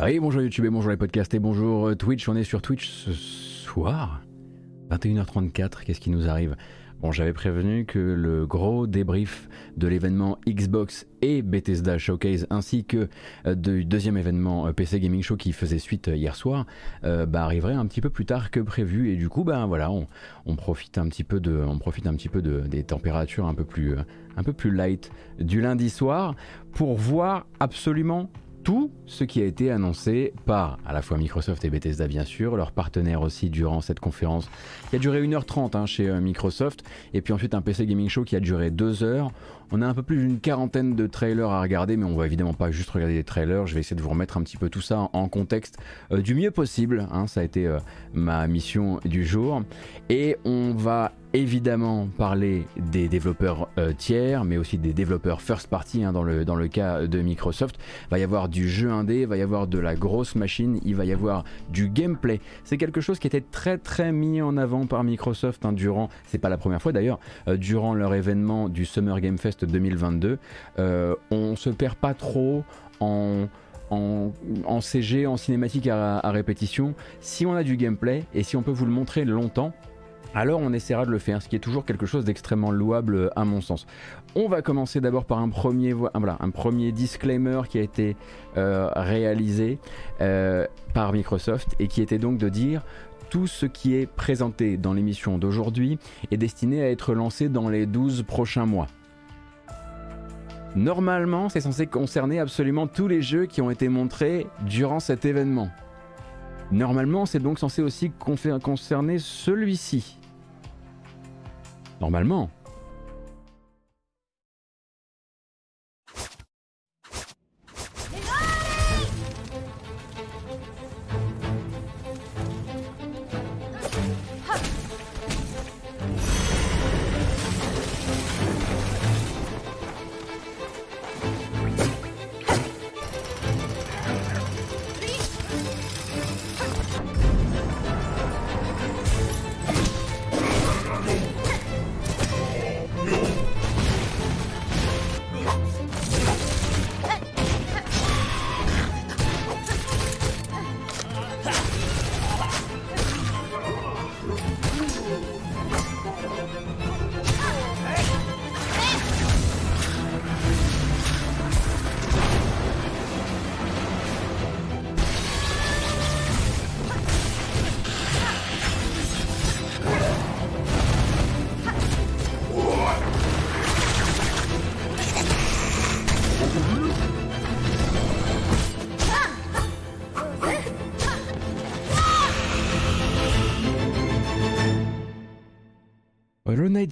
Oui, bonjour YouTube et bonjour les podcasts et bonjour euh, Twitch. On est sur Twitch ce soir, 21h34. Qu'est-ce qui nous arrive? Bon, j'avais prévenu que le gros débrief de l'événement Xbox et Bethesda Showcase ainsi que euh, du deuxième événement euh, PC Gaming Show qui faisait suite hier soir bah, arriverait un petit peu plus tard que prévu et du coup bah voilà on, profite un petit peu de on profite un petit peu de, des températures un peu plus un peu plus light du lundi soir pour voir absolument tout ce qui a été annoncé par à la fois Microsoft et Bethesda bien sûr, leurs partenaires aussi durant cette conférence qui a duré 1h30 hein, chez euh, Microsoft, et puis ensuite un PC Gaming Show qui a duré 2 heures. On a un peu plus d'une quarantaine de trailers à regarder, mais on va évidemment pas juste regarder des trailers. Je vais essayer de vous remettre un petit peu tout ça en contexte euh, du mieux possible. Hein. ça a été euh, ma mission du jour. Et on va évidemment parler des développeurs euh, tiers, mais aussi des développeurs first party hein, dans, le, cas de Microsoft. Il va y avoir du jeu indé, il va y avoir de la grosse machine, il va y avoir du gameplay. C'est quelque chose qui était très très mis en avant par Microsoft hein, durant, c'est pas la première fois d'ailleurs, durant leur événement du Summer Game Fest 2022, euh, on se perd pas trop en, CG, en cinématique à, répétition. Si on a du gameplay et si on peut vous le montrer longtemps, alors on essaiera de le faire, ce qui est toujours quelque chose d'extrêmement louable à mon sens. On va commencer d'abord par un premier, premier disclaimer qui a été euh, réalisé euh, par Microsoft et qui était donc de dire tout ce qui est présenté dans l'émission d'aujourd'hui est destiné à être lancé dans les 12 prochains mois. Normalement, c'est censé concerner absolument tous les jeux qui ont été montrés durant cet événement. Normalement, c'est donc censé aussi concerner celui-ci. Normalement.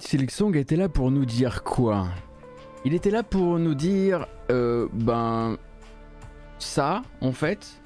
Silk Song était là pour nous dire quoi? Il était là pour nous dire, euh, ben, ça, en fait,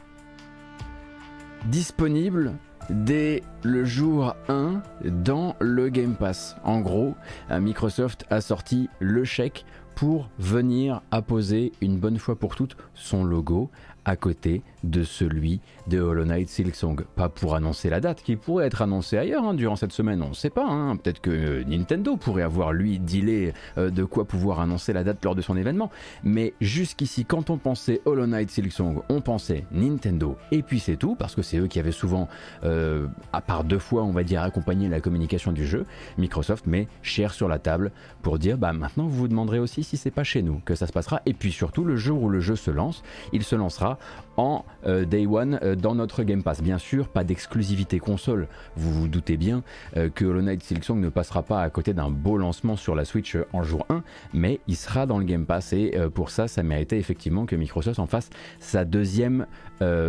disponible dès le jour 1 dans le Game Pass. En gros, euh, Microsoft a sorti le chèque pour venir apposer une bonne fois pour toutes son logo à côté de celui de Hollow Knight Silksong. Pas pour annoncer la date, qui pourrait être annoncée ailleurs hein, durant cette semaine, on ne sait pas. Hein. Peut-être que euh, Nintendo pourrait avoir lui dealé euh, de quoi pouvoir annoncer la date lors de son événement. Mais jusqu'ici, quand on pensait Hollow Knight Silksong, on pensait Nintendo, et puis c'est tout, parce que c'est eux qui avaient souvent, euh, à part deux fois, on va dire, accompagné la communication du jeu. Microsoft met cher sur la table pour dire, bah maintenant vous vous demanderez aussi si c'est pas chez nous que ça se passera. Et puis surtout, le jour où le jeu se lance, il se lancera en euh, Day One euh, dans notre Game Pass. Bien sûr, pas d'exclusivité console. Vous vous doutez bien euh, que Hollow Knight Silksong ne passera pas à côté d'un beau lancement sur la Switch en jour 1, mais il sera dans le Game Pass et pour ça, ça méritait effectivement que Microsoft en fasse sa deuxième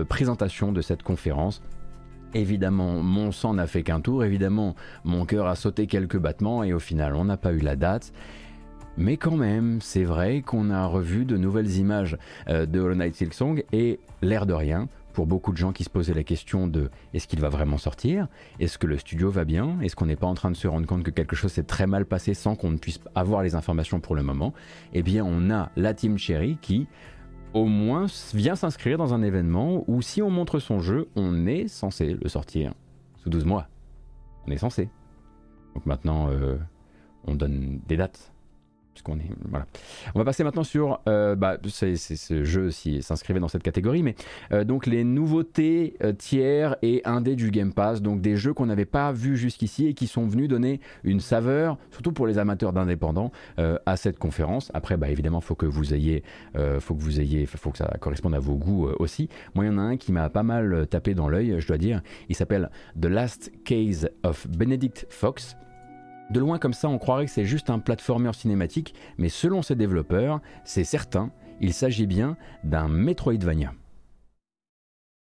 présentation de cette conférence. Évidemment, mon sang n'a fait qu'un tour, évidemment, mon cœur a sauté quelques battements et au final, on n'a pas eu la date. Mais quand même, c'est vrai qu'on a revu de nouvelles images euh, de Hollow Knight Silksong et l'air de rien, pour beaucoup de gens qui se posaient la question de est-ce qu'il va vraiment sortir Est-ce que le studio va bien Est-ce qu'on n'est pas en train de se rendre compte que quelque chose s'est très mal passé sans qu'on ne puisse avoir les informations pour le moment Eh bien, on a la Team Cherry qui, au moins, vient s'inscrire dans un événement où si on montre son jeu, on est censé le sortir sous 12 mois. On est censé. Donc maintenant, euh, on donne des dates On va passer maintenant sur euh, bah, ce jeu s'inscrivait dans cette catégorie, mais euh, donc les nouveautés euh, tiers et indés du Game Pass, donc des jeux qu'on n'avait pas vus jusqu'ici et qui sont venus donner une saveur, surtout pour les amateurs d'indépendants, à cette conférence. Après, bah évidemment, faut que vous ayez, faut que vous ayez, faut que ça corresponde à vos goûts aussi. Moi, il y en a un qui m'a pas mal tapé dans l'œil, je dois dire. Il s'appelle The Last Case of Benedict Fox. De loin comme ça, on croirait que c'est juste un platformer cinématique, mais selon ses développeurs, c'est certain, il s'agit bien d'un Metroidvania.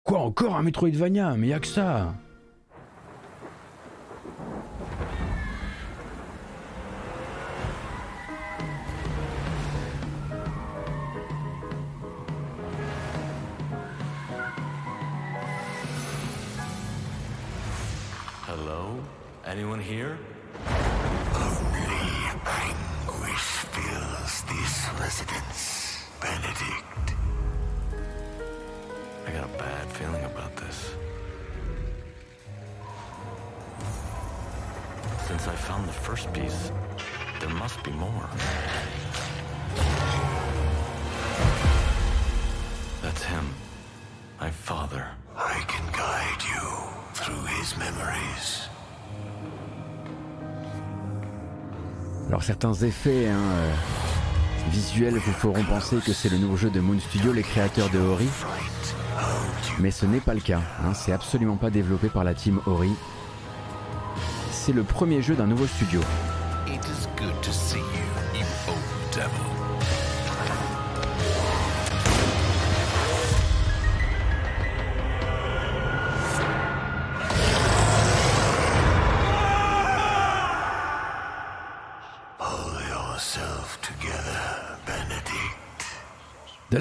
Quoi encore un Metroidvania? Mais y a que ça Hello? Anyone here? Residence, Benedict. I got a bad feeling about this. Since I found the first piece, there must be more. That's him. My father. I can guide you through his memories. Alors certains effets, hein, euh, visuels vous feront penser que c'est le nouveau jeu de Moon Studio, les créateurs de Ori. Mais ce n'est pas le cas, hein. c'est absolument pas développé par la team Ori. C'est le premier jeu d'un nouveau studio.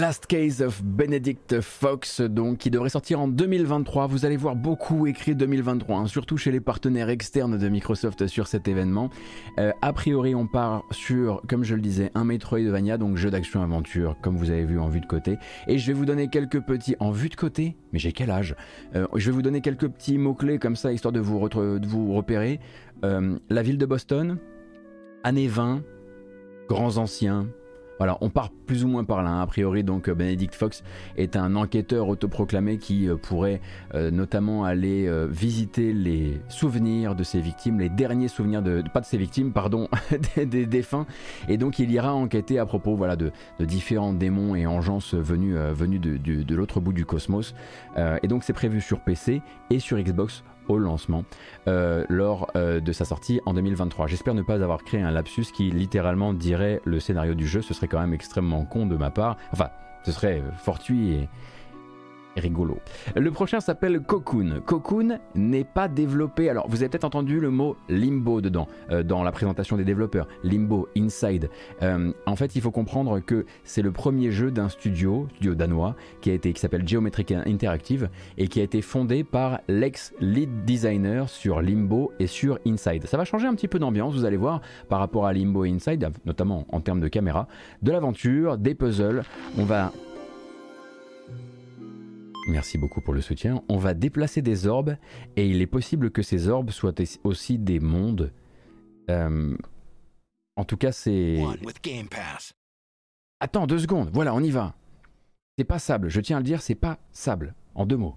Last Case of Benedict Fox, donc, qui devrait sortir en 2023. Vous allez voir beaucoup écrit 2023, hein, surtout chez les partenaires externes de Microsoft sur cet événement. Euh, a priori, on part sur, comme je le disais, un Metroidvania, donc jeu d'action-aventure, comme vous avez vu en vue de côté. Et je vais vous donner quelques petits... En vue de côté Mais j'ai quel âge? Euh, Je vais vous donner quelques petits mots-clés comme ça, histoire de vous, de vous repérer. Euh, la ville de Boston, années 20, grands anciens, voilà, on part plus ou moins par là. Hein. A priori, donc euh, Benedict Fox est un enquêteur autoproclamé qui euh, pourrait euh, notamment aller visiter les souvenirs de ses victimes, les derniers souvenirs de, pas de ses victimes, pardon, des, défunts. Et donc il ira enquêter à propos, voilà, de, différents démons et engences venus, de l'autre bout du cosmos. et donc c'est prévu sur PC et sur Xbox au lancement euh, lors euh, de sa sortie en 2023. J'espère ne pas avoir créé un lapsus qui littéralement dirait le scénario du jeu, ce serait quand même extrêmement con de ma part. Enfin, ce serait fortuit et, rigolo. Le prochain s'appelle Cocoon. Cocoon n'est pas développé. Alors, vous avez peut-être entendu le mot limbo dedans, euh, dans la présentation des développeurs. Limbo, Inside. Euh, en fait, il faut comprendre que c'est le premier jeu d'un studio, studio danois, qui qui s'appelle Geometric Interactive et qui a été fondé par l'ex-lead designer sur Limbo et sur Inside. Ça va changer un petit peu d'ambiance, vous allez voir, par rapport à Limbo Inside, notamment en termes de caméra, de l'aventure, des puzzles. On va Merci beaucoup pour le soutien. On va déplacer des orbes et il est possible que ces orbes soient aussi des mondes. Euh, en tout cas, c'est. Attends deux secondes. Voilà, on y va. C'est pas sable. Je tiens à le dire, c'est pas sable. En deux mots.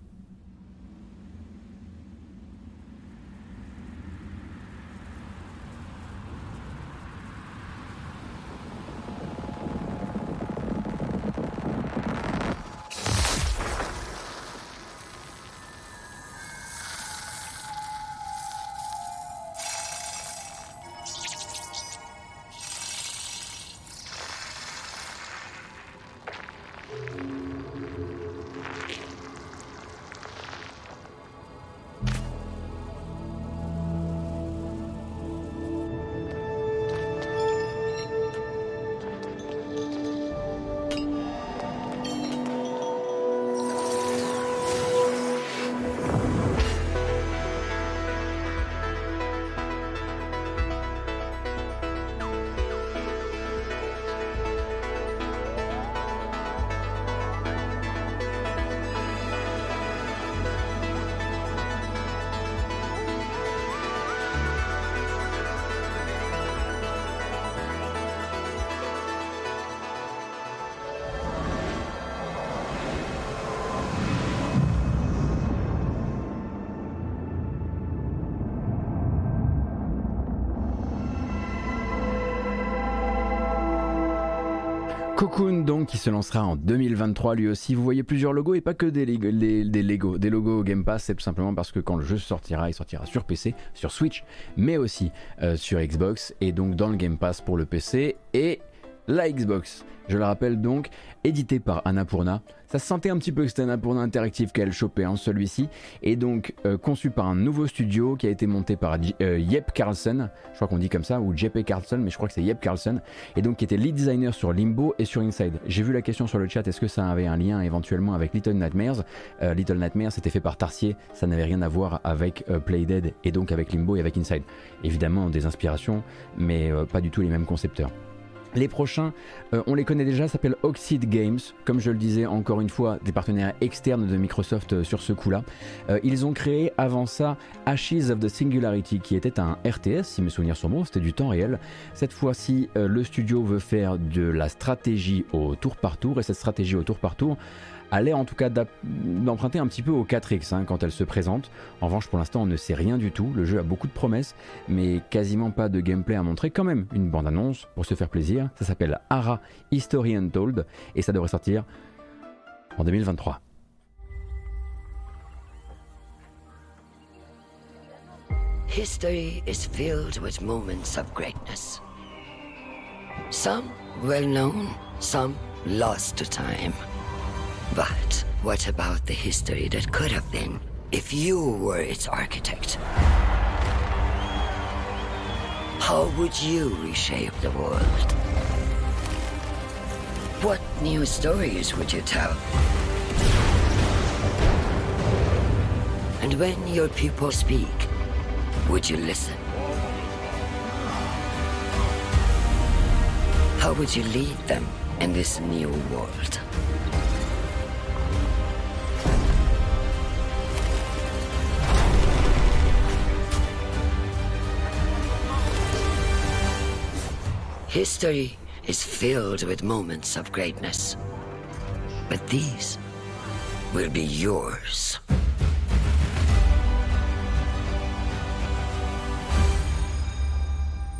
Qui se lancera en 2023 lui aussi. Vous voyez plusieurs logos et pas que des, des Lego, des logos Game Pass, c'est tout simplement parce que quand le jeu sortira, il sortira sur PC, sur Switch, mais aussi euh, sur Xbox et donc dans le Game Pass pour le PC et la Xbox. Je le rappelle donc, édité par Annapurna. Ça se sentait un petit peu que c'était Annapurna Interactive qu'elle chopait en celui-ci, et donc euh, conçu par un nouveau studio qui a été monté par euh, Yep Carlson, je crois qu'on dit comme ça, ou JP Carlson, mais je crois que c'est Yep Carlson, et donc qui était lead designer sur Limbo et sur Inside. J'ai vu la question sur le chat, est-ce que ça avait un lien éventuellement avec Little Nightmares? Euh, Little Nightmares c'était fait par Tarsier, ça n'avait rien à voir avec Playdead et donc avec Limbo et avec Inside. Évidemment des inspirations, mais pas du tout les mêmes concepteurs. Les prochains, euh, on les connaît déjà, s'appellent Oxide Games. Comme je le disais encore une fois, des partenaires externes de Microsoft euh, sur ce coup-là. Euh, ils ont créé avant ça Ashes of the Singularity, qui était un RTS, si mes souvenirs sont bons, c'était du temps réel. Cette fois-ci, le studio veut faire de la stratégie au tour par tour, et cette stratégie au tour par tour, a l'air en tout cas d'emprunter un petit peu au 4X hein, quand elle se présente. En revanche, pour l'instant, on ne sait rien du tout. Le jeu a beaucoup de promesses, mais quasiment pas de gameplay à montrer. Quand même, une bande-annonce pour se faire plaisir. Ça s'appelle Ara History Untold et ça devrait sortir en 2023. History is filled with moments of greatness. Some well known, some lost to time. But what about the history that could have been if you were its architect? How would you reshape the world? What new stories would you tell? And when your people speak, would you listen? How would you lead them in this new world? History is filled with moments of greatness. But these will be yours.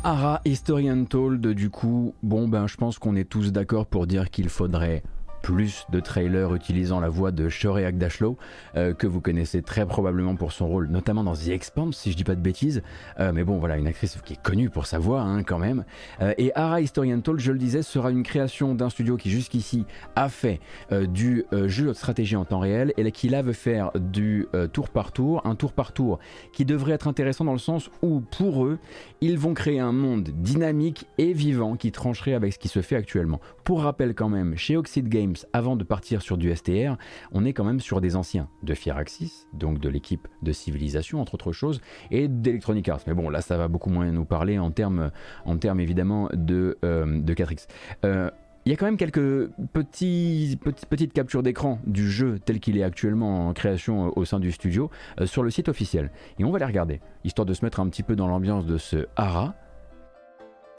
Ara Historian Told, du coup, bon ben je pense qu'on est tous d'accord pour dire qu'il faudrait plus de trailers utilisant la voix de Shorey Agdashlow, euh, que vous connaissez très probablement pour son rôle, notamment dans The Expanse, si je dis pas de bêtises. Euh, mais bon, voilà, une actrice qui est connue pour sa voix, hein, quand même. Euh, et Ara Historian Told, je le disais, sera une création d'un studio qui jusqu'ici a fait du jeu de stratégie en temps réel et qui là veut faire du tour par tour, un tour par tour qui devrait être intéressant dans le sens où, pour eux, ils vont créer un monde dynamique et vivant qui trancherait avec ce qui se fait actuellement. Pour rappel quand même, chez Oxide Games, avant de partir sur du STR, on est quand même sur des anciens de Firaxis, donc de l'équipe de Civilisation entre autres choses, et d'Electronic Arts. Mais bon, là ça va beaucoup moins nous parler en termes, en termes évidemment de, euh, de 4X. Euh, il y a quand même quelques petits, petites captures d'écran du jeu tel qu'il est actuellement en création euh, au sein du studio sur le site officiel. Et on va les regarder, histoire de se mettre un petit peu dans l'ambiance de ce hara.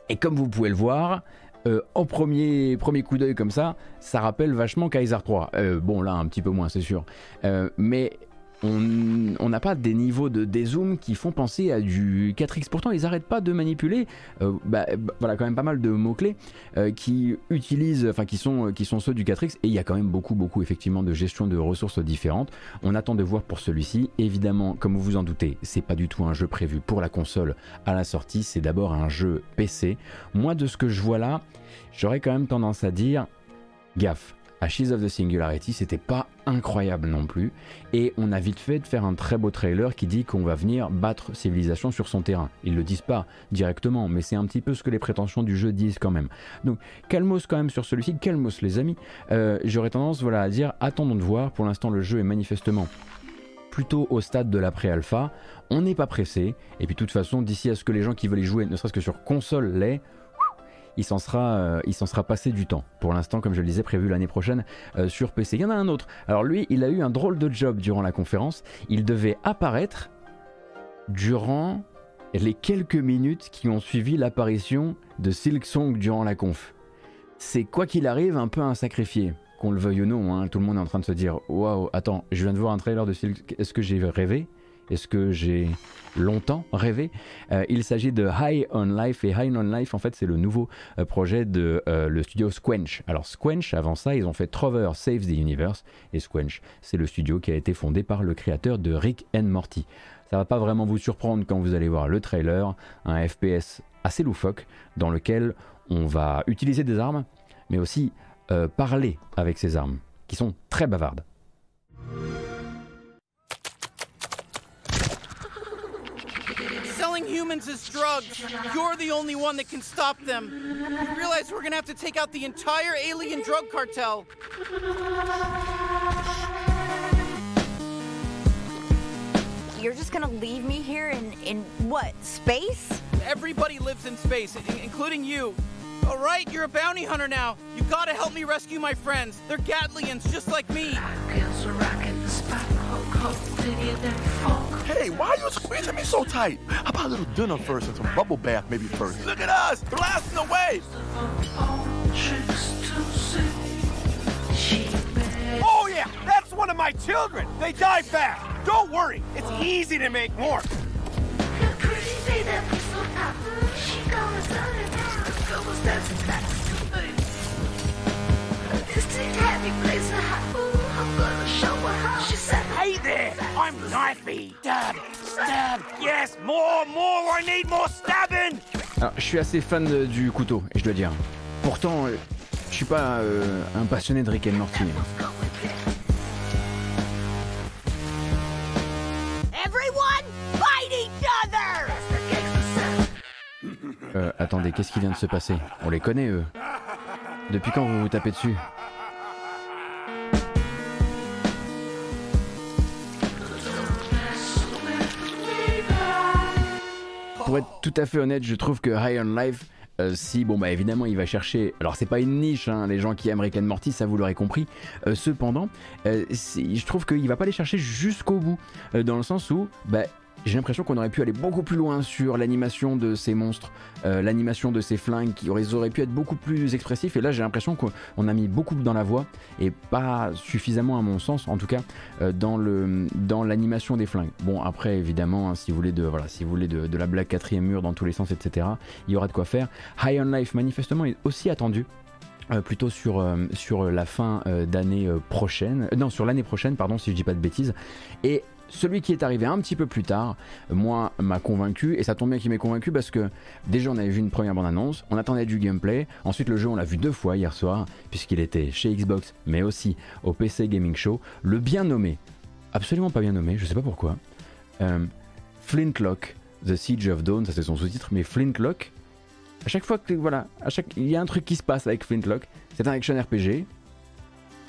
Et comme vous pouvez le voir, euh, en premier, premier coup d'œil comme ça, ça rappelle vachement Kaiser 3. Euh, bon, là, un petit peu moins, c'est sûr. Euh, mais on n'a pas des niveaux de dézoom qui font penser à du 4X. Pourtant, ils n'arrêtent pas de manipuler. Bah, bah, voilà, quand même pas mal de mots-clés qui utilisent, enfin, qui sont, qui sont ceux du 4X. Et il y a quand même beaucoup, beaucoup, effectivement, de gestion de ressources différentes. On attend de voir pour celui-ci. Évidemment, comme vous vous en doutez, c'est pas du tout un jeu prévu pour la console à la sortie. C'est d'abord un jeu PC. Moi, de ce que je vois là, j'aurais quand même tendance à dire gaffe. Ashes of the Singularity, c'était pas incroyable non plus, et on a vite fait de faire un très beau trailer qui dit qu'on va venir battre Civilisation sur son terrain. Ils le disent pas directement, mais c'est un petit peu ce que les prétentions du jeu disent quand même. Donc calmos quand même sur celui-ci, calmos les amis. Euh, j'aurais tendance voilà, à dire attendons de voir, pour l'instant le jeu est manifestement plutôt au stade de la pré-alpha, on n'est pas pressé, et puis de toute façon d'ici à ce que les gens qui veulent y jouer, ne serait-ce que sur console, l'aient, il s'en sera, euh, il s'en sera passé du temps. Pour l'instant, comme je le disais, prévu l'année prochaine euh, sur PC. Il y en a un autre. Alors lui, il a eu un drôle de job durant la conférence. Il devait apparaître durant les quelques minutes qui ont suivi l'apparition de Silk Song durant la conf. C'est quoi qu'il arrive un peu un sacrifié, qu'on le veuille ou non. Hein. Tout le monde est en train de se dire waouh, attends, je viens de voir un trailer de Silk, est-ce que j'ai rêvé? Et ce que j'ai longtemps rêvé? Euh, il s'agit de High on Life et High on Life en fait c'est le nouveau euh, projet de euh, le studio Squench. Alors Squench avant ça ils ont fait Trover Saves the Universe et Squench c'est le studio qui a été fondé par le créateur de Rick and Morty. Ça va pas vraiment vous surprendre quand vous allez voir le trailer, un FPS assez loufoque dans lequel on va utiliser des armes mais aussi parler avec ces armes qui sont très bavardes. Humans as drugs. You're the only one that can stop them. You realize we're gonna have to take out the entire alien drug cartel. You're just gonna leave me here in, in what, space? Everybody lives in space, including you. All right, you're a bounty hunter now. You gotta help me rescue my friends. They're Gatlians, just like me. Hey, why are you squeezing me so tight? How about a little dinner first and some bubble bath maybe first? Look at us, blasting away! Oh yeah, that's one of my children. They die fast. Don't worry, it's easy to make more. Hey there! I'm knifey! Stab! Stab! Yes! More! More! I need more stabbing! Alors, je suis assez fan de, du couteau, et je dois dire. Pourtant, euh, je suis pas euh, un passionné de Rick and Morty. Everyone fight each other! Euh, attendez, qu'est-ce qui vient de se passer? On les connaît, eux. Depuis quand vous vous tapez dessus? Pour être tout à fait honnête, je trouve que High on Life, euh, si, bon, bah évidemment, il va chercher. Alors, c'est pas une niche, hein, les gens qui aiment Rick and Morty, ça vous l'aurez compris. Euh, cependant, euh, je trouve qu'il va pas les chercher jusqu'au bout, dans le sens où, bah, j'ai l'impression qu'on aurait pu aller beaucoup plus loin sur l'animation de ces monstres, euh, l'animation de ces flingues qui auraient, auraient, pu être beaucoup plus expressifs. Et là, j'ai l'impression qu'on a mis beaucoup dans la voix et pas suffisamment, à mon sens, en tout cas, euh, dans le dans l'animation des flingues. Bon, après, évidemment, hein, si vous voulez de voilà, si vous voulez de, la blague quatrième mur dans tous les sens, etc. Il y aura de quoi faire. High on Life, manifestement, est aussi attendu. Euh, plutôt sur, sur la fin d'année prochaine, non sur l'année prochaine pardon si je dis pas de bêtises et celui qui est arrivé un petit peu plus tard, moi, m'a convaincu, et ça tombe bien qu'il m'ait convaincu parce que déjà on avait vu une première bande-annonce, on attendait du gameplay, ensuite le jeu on l'a vu deux fois hier soir, puisqu'il était chez Xbox, mais aussi au PC Gaming Show, le bien nommé, absolument pas bien nommé, je sais pas pourquoi, euh, Flintlock, The Siege of Dawn, ça c'est son sous-titre, mais Flintlock, à chaque fois que, voilà, à chaque, il y a un truc qui se passe avec Flintlock, c'est un action RPG,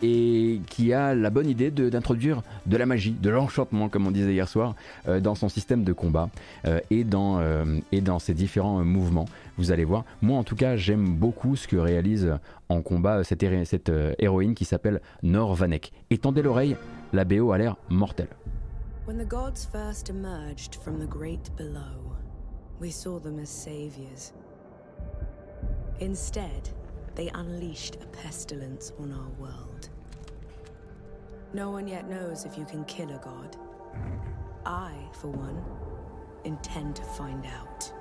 et qui a la bonne idée d'introduire de, la magie, de l'enchantement, comme on disait hier soir, euh, dans son système de combat euh, et, dans, euh, et dans ses différents mouvements. Vous allez voir. Moi, en tout cas, j'aime beaucoup ce que réalise en combat cette, héroïne qui s'appelle Nor Vanek. Et tendez l'oreille, la BO a l'air mortelle. When the gods first emerged from the great below, we saw them as saviors. Instead, they unleashed a pestilence on our world. No one yet knows if you can kill a god. I, for one, intend to find out.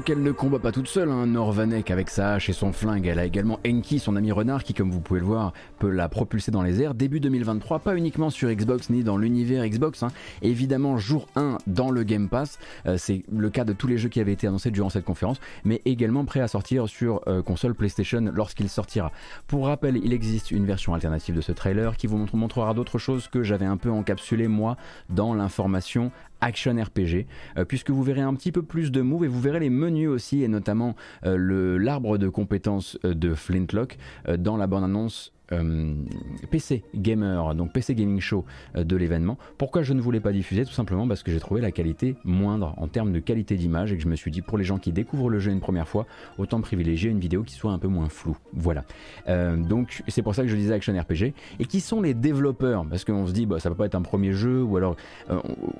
Donc elle ne combat pas toute seule, hein, Norvanek avec sa hache et son flingue. Elle a également Enki, son ami renard, qui comme vous pouvez le voir peut la propulser dans les airs. Début 2023, pas uniquement sur Xbox ni dans l'univers Xbox. Hein. Évidemment, jour 1 dans le Game Pass. Euh, c'est le cas de tous les jeux qui avaient été annoncés durant cette conférence, mais également prêt à sortir sur euh, console PlayStation lorsqu'il sortira. Pour rappel, il existe une version alternative de ce trailer qui vous montrera d'autres choses que j'avais un peu encapsulé moi dans l'information action RPG, euh, puisque vous verrez un petit peu plus de moves et vous verrez les menus aussi, et notamment euh, l'arbre de compétences euh, de Flintlock dans la bande-annonce PC Gamer, donc PC Gaming Show euh, de l'événement. Pourquoi je ne voulais pas diffuser? Tout simplement parce que j'ai trouvé la qualité moindre en termes de qualité d'image et que je me suis dit pour les gens qui découvrent le jeu une première fois, autant privilégier une vidéo qui soit un peu moins floue. Voilà. Euh, donc c'est pour ça que je disais Action RPG. Et qui sont les développeurs? Parce qu'on se dit bah, ça peut pas être un premier jeu ou alors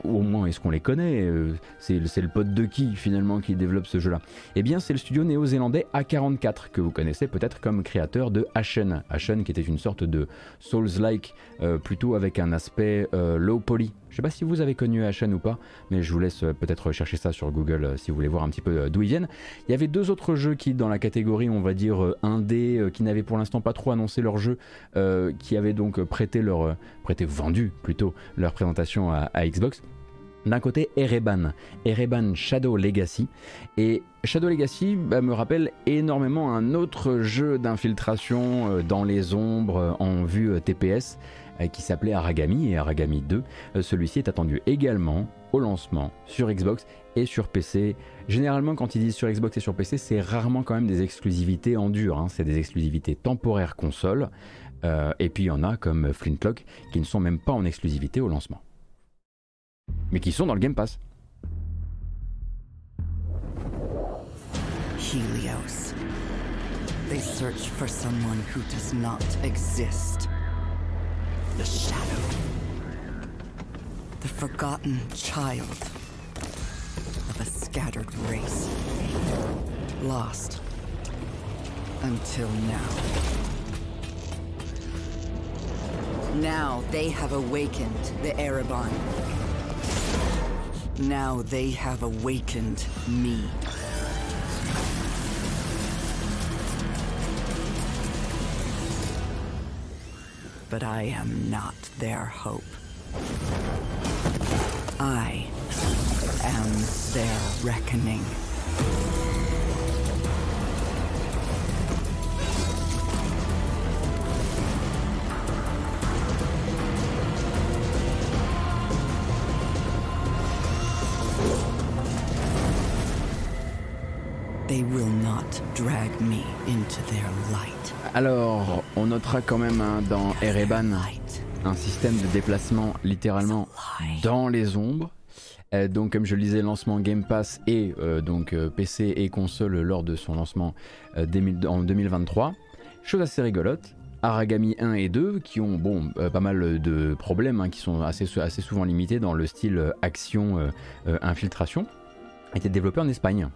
au moins est-ce qu'on les connaît? C'est le pote de qui finalement qui développe ce jeu-là? Eh bien c'est le studio néo-zélandais A44 que vous connaissez peut-être comme créateur de Ashen. Ashen qui était une sorte de Souls-like, euh, plutôt avec un aspect euh, low poly. Je sais pas si vous avez connu Ashen ou pas, mais je vous laisse euh, peut-être chercher ça sur Google si vous voulez voir un petit peu d'où ils viennent. Il y avait deux autres jeux qui, dans la catégorie, on va dire indé, qui n'avaient pour l'instant pas trop annoncé leur jeu, qui avaient donc prêté leur, prêté vendu plutôt leur présentation à Xbox. D'un côté, Ereban, Ereban Shadow Legacy. Et Shadow Legacy bah, me rappelle énormément un autre jeu d'infiltration euh, dans les ombres euh, en vue euh, TPS qui s'appelait Aragami et Aragami 2. Celui-ci est attendu également au lancement sur Xbox et sur PC. Généralement, quand ils disent sur Xbox et sur PC, c'est rarement quand même des exclusivités en dur. Hein. C'est des exclusivités temporaires console. et puis il y en a comme Flintlock qui ne sont même pas en exclusivité au lancement. Mais qui sont dans le Game Pass. Helios. They search for someone who does not exist. The Shadow. The forgotten child of a scattered race. Lost. Until now. Now they have awakened the Erebon. Now they have awakened me. But I am not their hope. I am their reckoning. Alors, on notera quand même hein, dans Ereban un système de déplacement littéralement dans les ombres. Euh, donc comme je le disais, lancement Game Pass et euh, donc euh, PC et console lors de son lancement en 2023. Chose assez rigolote, Aragami 1 et 2 qui ont bon pas mal de problèmes, hein, qui sont assez, assez souvent limités dans le style action infiltration, étaient développés en Espagne.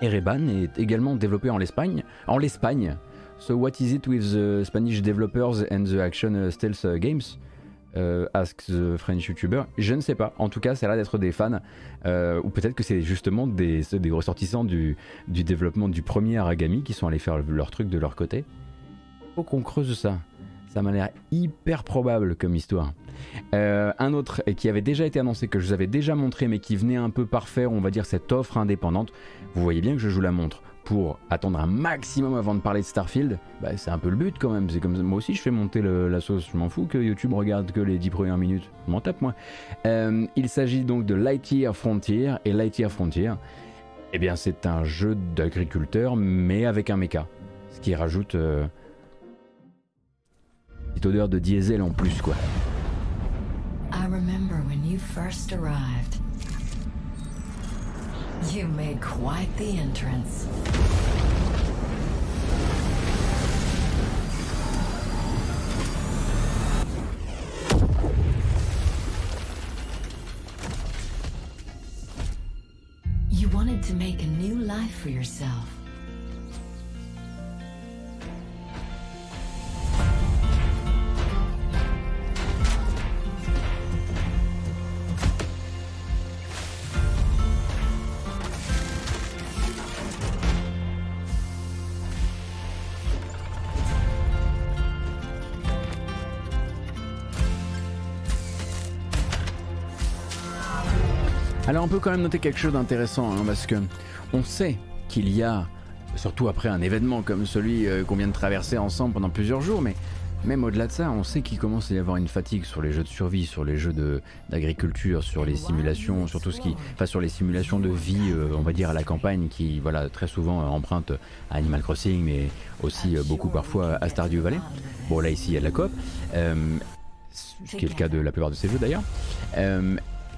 Ereban est également développé en l'Espagne. En l'Espagne. So what is it with the Spanish developers and the action uh, stealth uh, games? Uh, ask the French YouTuber. Je ne sais pas. En tout cas, ça a l'air d'être des fans. Euh, ou peut-être que c'est justement des, des ressortissants du, du, développement du premier Aragami qui sont allés faire leur truc de leur côté. Faut qu'on creuse ça. Ça m'a l'air hyper probable comme histoire. Euh, un autre qui avait déjà été annoncé, que je vous avais déjà montré, mais qui venait un peu parfaire, on va dire, cette offre indépendante. Vous voyez bien que je joue la montre pour attendre un maximum avant de parler de Starfield. Bah, c'est un peu le but quand même. C'est comme moi aussi, je fais monter la sauce. Je m'en fous que YouTube regarde que les 10 premières minutes. Je m'en tape moi. Euh, il s'agit donc de Lightyear Frontier et Lightyear Frontier. Eh bien, c'est un jeu d'agriculteur, mais avec un mecha. Ce qui rajoute euh, petite odeur de diesel en plus, quoi. I remember when you first arrived. You made quite the entrance. You wanted to make a new life for yourself. On peut quand même noter quelque chose d'intéressant, hein, parce que on sait qu'il y a, surtout après un événement comme celui euh, qu'on vient de traverser ensemble pendant plusieurs jours, mais même au-delà de ça, on sait qu'il commence à y avoir une fatigue sur les jeux de survie, sur les jeux d'agriculture, sur les simulations, sur tout ce qui, enfin sur les simulations de vie, euh, on va dire à la campagne, qui voilà très souvent euh, empruntent à Animal Crossing, mais aussi euh, beaucoup parfois à Stardew Valley. Bon là ici il y a de la coop, ce qui est le cas de la plupart de ces jeux d'ailleurs.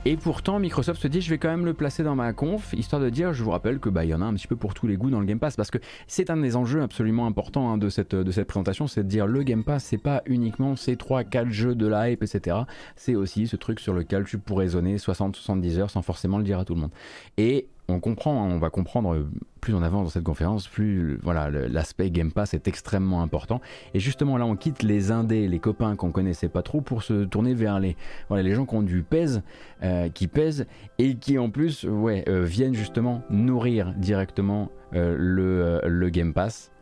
Et pourtant, Microsoft se dit, je vais quand même le placer dans ma conf, histoire de dire, je vous rappelle que bah il y en a un petit peu pour tous les goûts dans le Game Pass, parce que c'est un des enjeux absolument importants hein, de cette de cette présentation, c'est de dire le Game Pass, c'est pas uniquement ces 3-4 jeux de la hype, etc. C'est aussi ce truc sur lequel tu pourrais raisonner 60-70 heures sans forcément le dire à tout le monde. Et on comprend, hein, on va comprendre euh, plus on avance dans cette conférence, plus voilà l'aspect Game Pass est extrêmement important. Et justement là, on quitte les indés, les copains qu'on connaissait pas trop, pour se tourner vers les voilà les gens qui ont du pèse, euh, qui pèsent et qui en plus ouais euh, viennent justement nourrir directement le, Game Pass.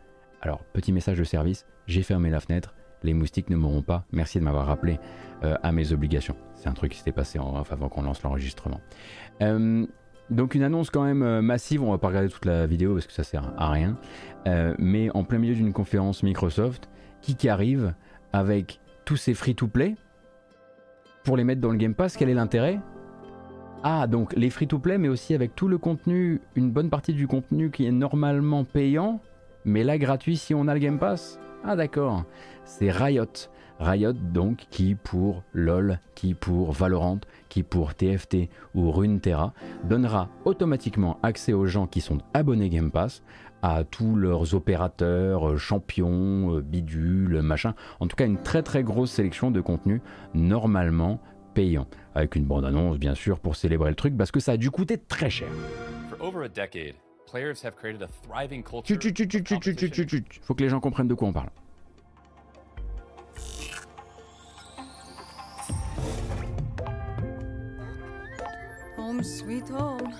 Alors petit message de service, j'ai fermé la fenêtre. Les moustiques ne mourront pas. Merci de m'avoir rappelé à mes obligations. C'est un truc qui s'était passé en off avant qu'on lance l'enregistrement. Donc une annonce quand même euh, massive, on va pas regarder toute la vidéo parce que ça sert à rien, Euh, mais en plein milieu d'une conférence Microsoft, qui qui arrive avec tous ces free-to-play pour les mettre dans le Game Pass, quel est l'intérêt? Ah, donc les free-to-play, mais aussi avec tout le contenu, une bonne partie du contenu qui est normalement payant, mais là gratuit si on a le Game Pass. Ah d'accord, c'est Riot. Riot donc qui pour LOL, qui pour Valorant, qui pour TFT ou Runeterra donnera automatiquement accès aux gens qui sont abonnés Game Pass à tous leurs opérateurs, euh, champions, euh, bidules, machin. En tout cas, une très très grosse sélection de contenus normalement payants. Avec une bande-annonce, bien sûr, pour célébrer le truc, parce que ça a dû coûter très cher. For over a decade, players have created a thriving culture. Chut, chut, chut. Faut que les gens comprennent de quoi on parle. Home sweet home.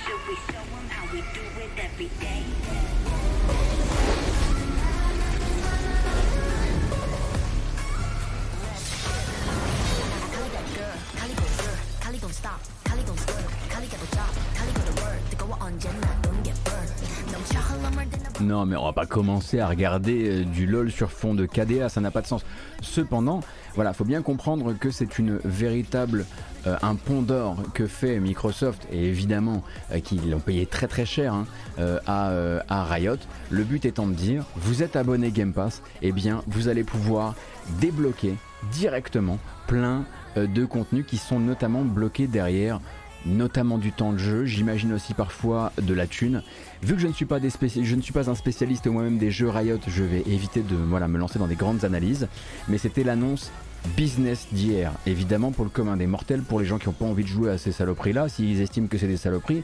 Should we show them how we do it every day? Stop, Kali gon' Kali job, Kali to go on Jenna. Non, mais on va pas commencer à regarder euh, du LOL sur fond de KDA, ça n'a pas de sens. Cependant, voilà, faut bien comprendre que c'est une véritable euh, un pont d'or que fait Microsoft et évidemment euh, qu'ils l'ont payé très très cher hein, à, à Riot. Le but étant de dire, vous êtes abonné Game Pass, et bien vous allez pouvoir débloquer directement plein de contenus qui sont notamment bloqués derrière notamment du temps de jeu, j'imagine aussi parfois de la thune. Vu que je ne suis pas, un spécialiste moi-même des jeux Riot, je vais éviter de me lancer dans des grandes analyses, mais c'était l'annonce business d'hier. Évidemment pour le commun des mortels, pour les gens qui n'ont pas envie de jouer à ces saloperies-là, s'ils estiment que c'est des saloperies,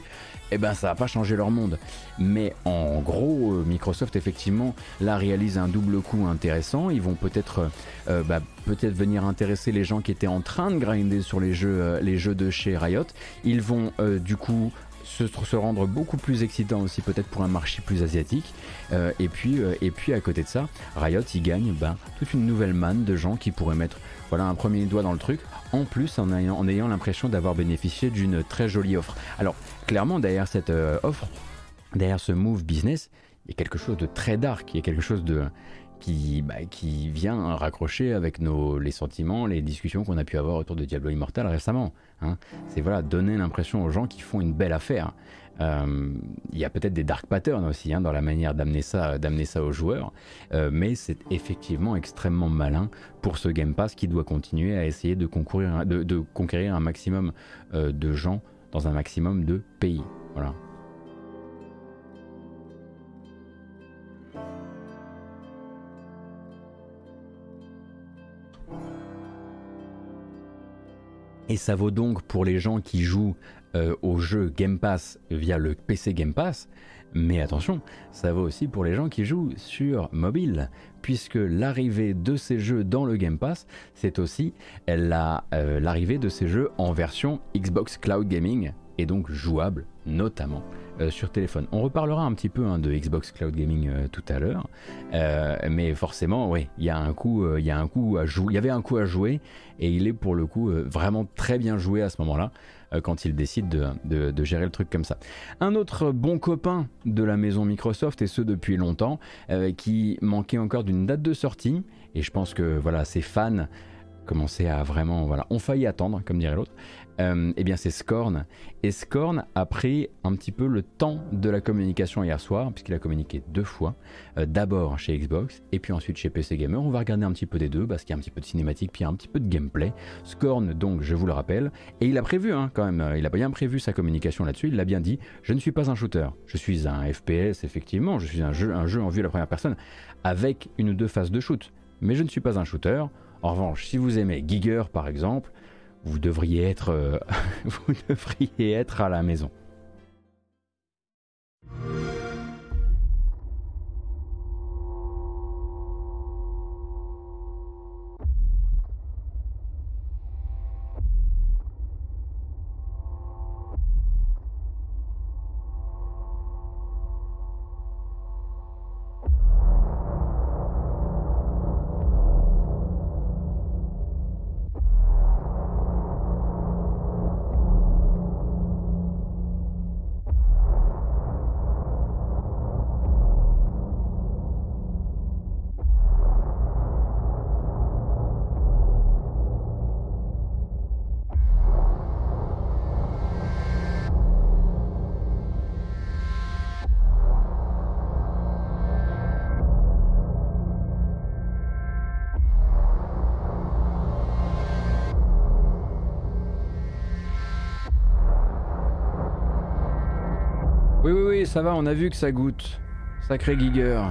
eh ben ça va pas changer leur monde. Mais en gros, euh, Microsoft effectivement là réalise un double coup intéressant. Ils vont peut-être euh, bah, peut-être venir intéresser les gens qui étaient en train de grinder sur les jeux, euh, les jeux de chez Riot. Ils vont euh, du coup se, rendre beaucoup plus excitants aussi peut-être pour un marché plus asiatique. Euh, et, puis, euh, et puis à côté de ça, Riot il gagne ben, toute une nouvelle manne de gens qui pourraient mettre voilà, un premier doigt dans le truc, en plus en ayant, en ayant l'impression d'avoir bénéficié d'une très jolie offre. Alors clairement derrière cette euh, offre, derrière ce move business, il y a quelque chose de très dark, il y a quelque chose de qui, bah, qui vient raccrocher avec nos, les sentiments, les discussions qu'on a pu avoir autour de Diablo Immortal récemment. hein. C'est voilà, donner l'impression aux gens qu'ils font une belle affaire. Euh, Il y a peut-être des dark patterns aussi hein, dans la manière d'amener ça, d'amener ça aux joueurs, Euh, mais c'est effectivement extrêmement malin pour ce Game Pass qui doit continuer à essayer de, de conquérir un maximum euh, de gens dans un maximum de pays. Voilà. Et ça vaut donc pour les gens qui jouent euh, au jeu Game Pass via le PC Game Pass, mais attention, ça vaut aussi pour les gens qui jouent sur mobile, puisque l'arrivée de ces jeux dans le Game Pass, c'est aussi la, euh, l'arrivée de ces jeux en version Xbox Cloud Gaming, et donc jouable notamment euh, sur téléphone. On reparlera un petit peu hein, de Xbox Cloud Gaming euh, tout à l'heure, euh, mais forcément, oui, il y a un coup, il y a un coup à jouer. Il y avait un coup à jouer, et il est pour le coup vraiment très bien joué à ce moment-là quand il décide de, gérer le truc comme ça. Un autre bon copain de la maison Microsoft, et ce depuis longtemps, qui manquait encore d'une date de sortie, et je pense que voilà, ses fans commençaient à vraiment, voilà, ont failli attendre, comme dirait l'autre, euh, eh bien c'est Scorn. Et Scorn a pris un petit peu le temps de la communication hier soir, puisqu'il a communiqué deux fois. Euh, d'abord chez Xbox, et puis ensuite chez PC Gamer. On va regarder un petit peu des deux, parce qu'il y a un petit peu de cinématique, puis un petit peu de gameplay. Scorn, donc, je vous le rappelle, et il a prévu, hein, quand même, il a bien prévu sa communication là-dessus, il l'a bien dit, je ne suis pas un shooter, je suis un FPS, effectivement, je suis un jeu, en vue à la première personne, avec une deux phases de shoot. Mais je ne suis pas un shooter. En revanche, si vous aimez Giger par exemple, vous devriez être, euh, vous devriez être à la maison. Ça va, on a vu que ça goûte. Sacré Giger.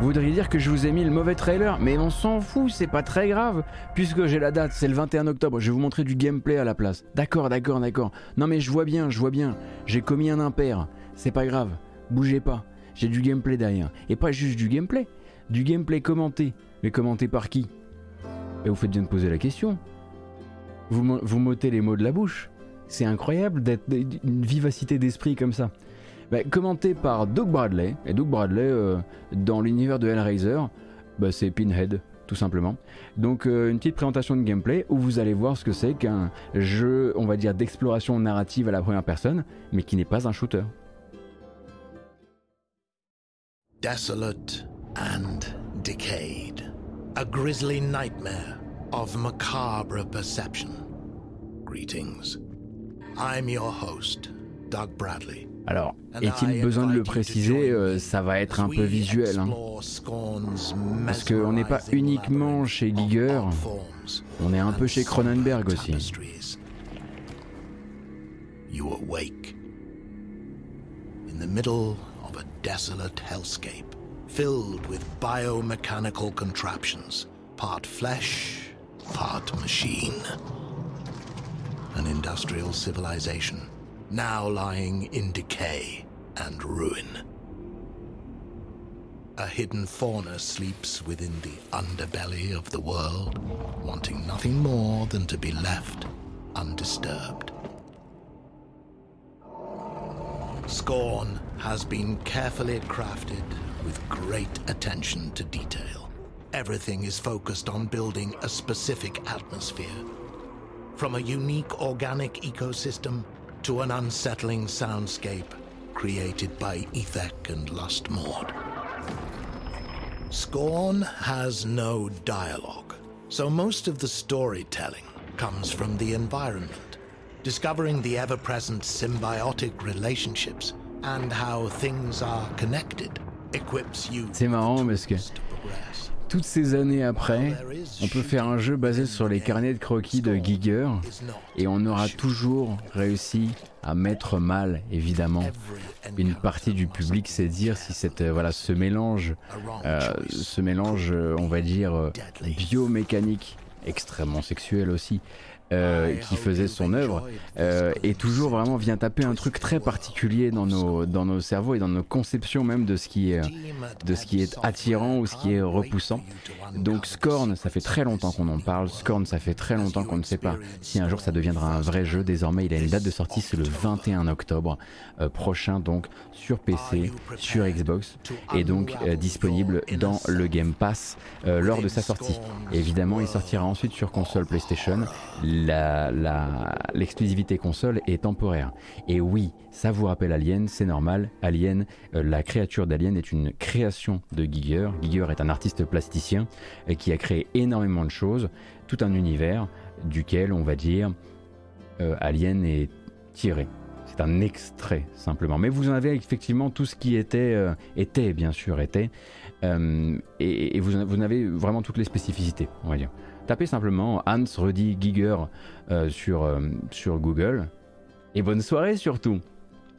Voudriez dire que je vous ai mis le mauvais trailer, mais on s'en fout, c'est pas très grave, puisque j'ai la date, c'est le 21 octobre, je vais vous montrer du gameplay à la place. D'accord, d'accord, d'accord. Non mais je vois bien, je vois bien, j'ai commis un impair, c'est pas grave, bougez pas, j'ai du gameplay derrière. Et pas juste du gameplay, du gameplay commenté. Mais commenté par qui? Et vous faites bien de poser la question. Vous, vous m'ôtez les mots de la bouche. C'est incroyable d'être une vivacité d'esprit comme ça. Bah, commenté par Doug Bradley. Et Doug Bradley, euh, dans l'univers de Hellraiser, bah, c'est Pinhead, tout simplement. Donc euh, une petite présentation de gameplay où vous allez voir ce que c'est qu'un jeu, on va dire, d'exploration narrative à la première personne, mais qui n'est pas un shooter. Desolate and decayed. A grisly nightmare of macabre perception. Greetings. I'm your host, Doug Bradley. Alors, est-il besoin de le préciser euh, Ça va être un peu visuel. Hein. Parce qu'on n'est pas uniquement chez Giger, on est un peu chez Cronenberg aussi. You awake in the middle of a desolate hellscape filled with biomechanical contraptions, part flesh, part machine. An industrial civilization now lying in decay and ruin. A hidden fauna sleeps within the underbelly of the world, wanting nothing more than to be left undisturbed. Scorn has been carefully crafted with great attention to detail. Everything is focused on building a specific atmosphere. From a unique organic ecosystem to an unsettling soundscape created by Ethek and Lustmord. Scorn has no dialogue, so most of the storytelling comes from the environment, discovering the ever-present symbiotic relationships and how things are connected equips you C'est marrant parce que toutes ces années après, on peut faire un jeu basé sur les carnets de croquis de Giger et on aura toujours réussi à mettre mal, évidemment, une partie du public, c'est dire si cette, euh, voilà, ce mélange, euh, ce mélange, euh, on va dire, biomécanique, extrêmement sexuel aussi, euh, qui faisait son œuvre euh, et toujours vraiment vient taper un truc très particulier dans nos, dans nos cerveaux et dans nos conceptions même de ce qui est, de ce qui est attirant ou ce qui est repoussant. Donc Scorn, ça fait très longtemps qu'on en parle. Scorn, ça fait très longtemps qu'on ne sait pas si un jour ça deviendra un vrai jeu. Désormais, il a une date de sortie, c'est le 21 octobre euh, prochain, donc sur PC, sur Xbox et donc euh, disponible dans le Game Pass euh, lors de sa sortie. Évidemment, il sortira ensuite sur console PlayStation la- la- l'exclusivité console est temporaire. Et oui, ça vous rappelle Alien, c'est normal. Alien, euh, la créature d'Alien est une création de Giger. Giger est un artiste plasticien euh, qui a créé énormément de choses, tout un univers duquel, on va dire, euh, Alien est tiré. C'est un extrait simplement. Mais vous en avez effectivement tout ce qui était, était bien sûr, était. Et, vous, vous en avez vraiment toutes les spécificités, on va dire. Tapez simplement Hans Rudi Giger euh, sur, euh, sur Google. Et bonne soirée surtout.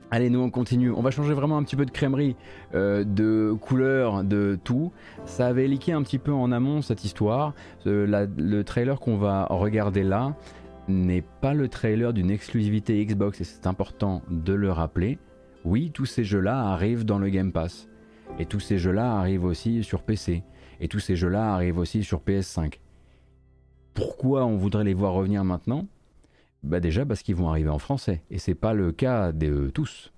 Allez, nous on continue. On va changer vraiment un petit peu de crèmerie, euh, de couleur, de tout. Ça avait leaké un petit peu en amont cette histoire. Euh, le trailer qu'on va regarder là n'est pas le trailer d'une exclusivité Xbox et c'est important de le rappeler. Oui, tous ces jeux-là arrivent dans le Game Pass. Et tous ces jeux-là arrivent aussi sur PC. Et tous ces jeux-là arrivent aussi sur PS5. Pourquoi on voudrait les voir revenir maintenant? Bah déjà parce qu'ils vont arriver en français. Et c'est pas le cas de tous.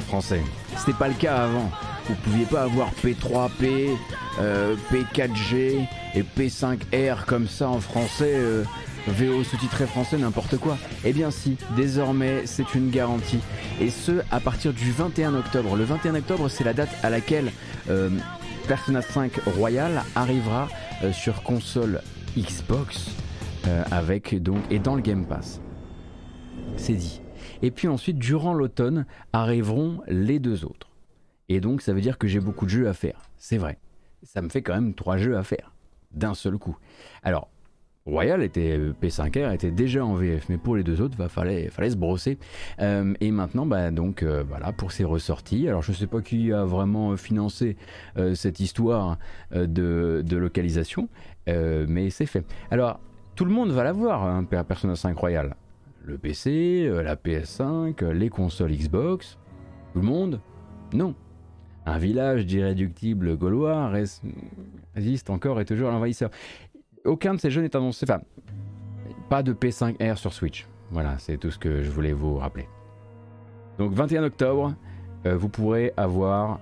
Français. C'était pas le cas avant. Vous pouviez pas avoir P3P, euh, P4G et P5R comme ça en français, euh, VO sous-titré français, n'importe quoi. Eh bien si, désormais c'est une garantie. Et ce, à partir du 21 octobre. Le 21 octobre, c'est la date à laquelle euh, Persona 5 Royal arrivera euh, sur console Xbox euh, avec donc et dans le Game Pass. C'est dit. Et puis ensuite, durant l'automne, arriveront les deux autres. Et donc, ça veut dire que j'ai beaucoup de jeux à faire. C'est vrai. Ça me fait quand même trois jeux à faire. D'un seul coup. Alors, Royal était P5R était déjà en VF, mais pour les deux autres, il fallait, se brosser. Euh, et maintenant, bah, donc euh, voilà, pour ces ressorties. Alors, je ne sais pas qui a vraiment financé euh, cette histoire euh, de, localisation, euh, mais c'est fait. Alors, tout le monde va l'avoir, hein, Persona 5 Royal. Le PC, euh, la PS5, euh, les consoles Xbox. Tout le monde Non. Un village d'irréductibles gaulois résiste encore et toujours à l'envahisseur. Aucun de ces jeux n'est annoncé. Enfin, pas de P5R sur Switch. Voilà, c'est tout ce que je voulais vous rappeler. Donc 21 octobre, euh, vous pourrez avoir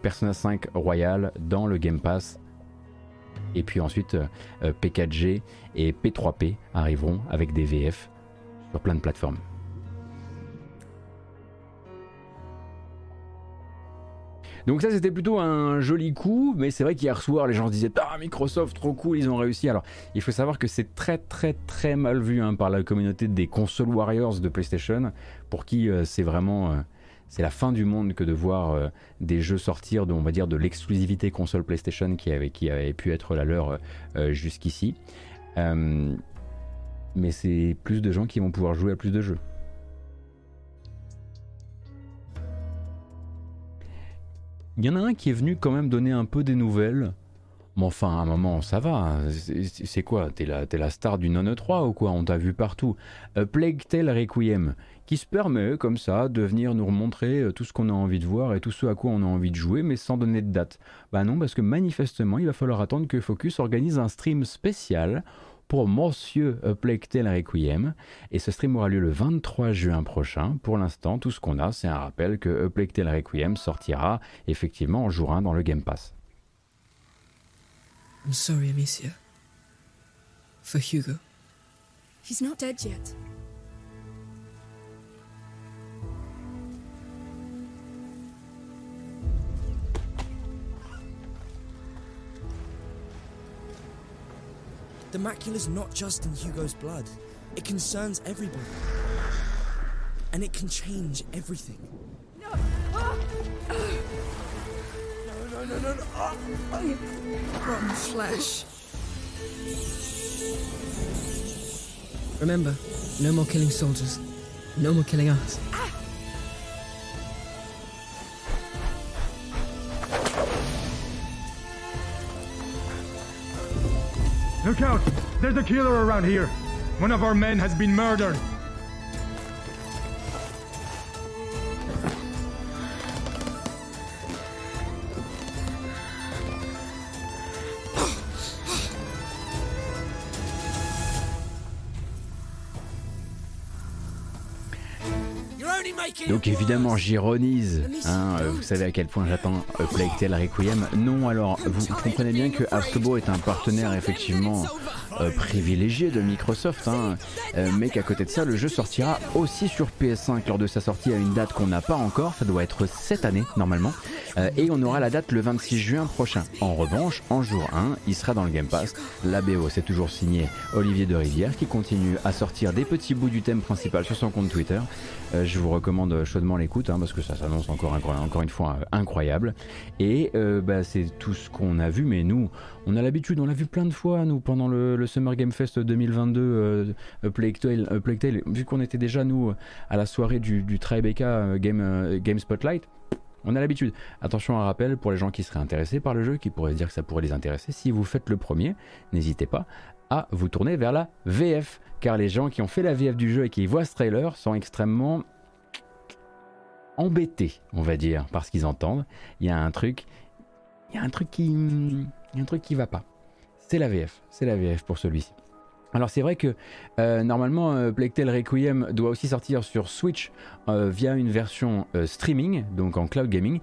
Persona 5 Royal dans le Game Pass. Et puis ensuite, euh, euh, P4G et P3P arriveront avec des VF sur plein de plateformes. Donc ça c'était plutôt un joli coup, mais c'est vrai qu'hier soir les gens se disaient ah Microsoft trop cool ils ont réussi. Alors il faut savoir que c'est très très très mal vu hein, par la communauté des console warriors de PlayStation, pour qui euh, c'est vraiment euh, c'est la fin du monde que de voir euh, des jeux sortir de on va dire de l'exclusivité console PlayStation qui avait qui avait pu être la leur jusqu'ici. Euh, mais c'est plus de gens qui vont pouvoir jouer à plus de jeux. Il y en a un qui est venu quand même donner un peu des nouvelles. Mais enfin, à un moment, ça va. C'est quoi? T'es la, star du non 3 ou quoi? On t'a vu partout. A Plague Tale Requiem, qui se permet, comme ça, de venir nous remontrer euh, tout ce qu'on a envie de voir et tout ce à quoi on a envie de jouer, mais sans donner de date. Bah non, parce que manifestement, il va falloir attendre que Focus organise un stream spécial pour Monsieur Plague Tale Requiem. Et ce stream aura lieu le 23 juin prochain. Pour l'instant, tout ce qu'on a, c'est un rappel que Plague Tale Requiem sortira effectivement en jour 1 dans le Game Pass. I'm sorry, Amicia. For Hugo. He's not dead yet. The macula's not just in Hugo's blood. It concerns everybody. And it can change everything. No! No, no, no, no. Oh, oh. Rotten flesh. Remember, no more killing soldiers. No more killing us. Look out! There's a killer around here. One of our men has been murdered. Donc évidemment j'ironise, hein, euh, vous savez à quel point j'attends A Plague Requiem. Non alors, vous comprenez bien que Asobo est un partenaire effectivement euh, privilégié de Microsoft, hein, euh, mais qu'à côté de ça le jeu sortira aussi sur PS5 lors de sa sortie à une date qu'on n'a pas encore, ça doit être cette année normalement, Euh, et on aura la date le 26 juin prochain. En revanche, en jour 1, il sera dans le Game Pass. La BO c'est toujours signé Olivier de Rivière qui continue à sortir des petits bouts du thème principal sur son compte Twitter. Euh, je vous recommande chaudement l'écoute hein, parce que ça s'annonce encore, une fois euh, incroyable. Et euh, bah, c'est tout ce qu'on a vu, mais nous, on a l'habitude, on l'a vu plein de fois, nous, pendant le, Summer Game Fest 2022, euh, Plague vu qu'on était déjà, nous, à la soirée du, du Tribeca Game, Game Spotlight. On a l'habitude. Attention, un rappel pour les gens qui seraient intéressés par le jeu, qui pourraient se dire que ça pourrait les intéresser. Si vous faites le premier, n'hésitez pas à vous tourner vers la VF, car les gens qui ont fait la VF du jeu et qui voient ce trailer sont extrêmement embêtés, on va dire, par ce qu'ils entendent. Il y a un truc, il y a un truc qui, il y a un truc qui va pas. C'est la VF, c'est la VF pour celui-ci. Alors c'est vrai que euh, normalement euh, Tale Requiem doit aussi sortir sur Switch euh, via une version euh, streaming, donc en cloud gaming.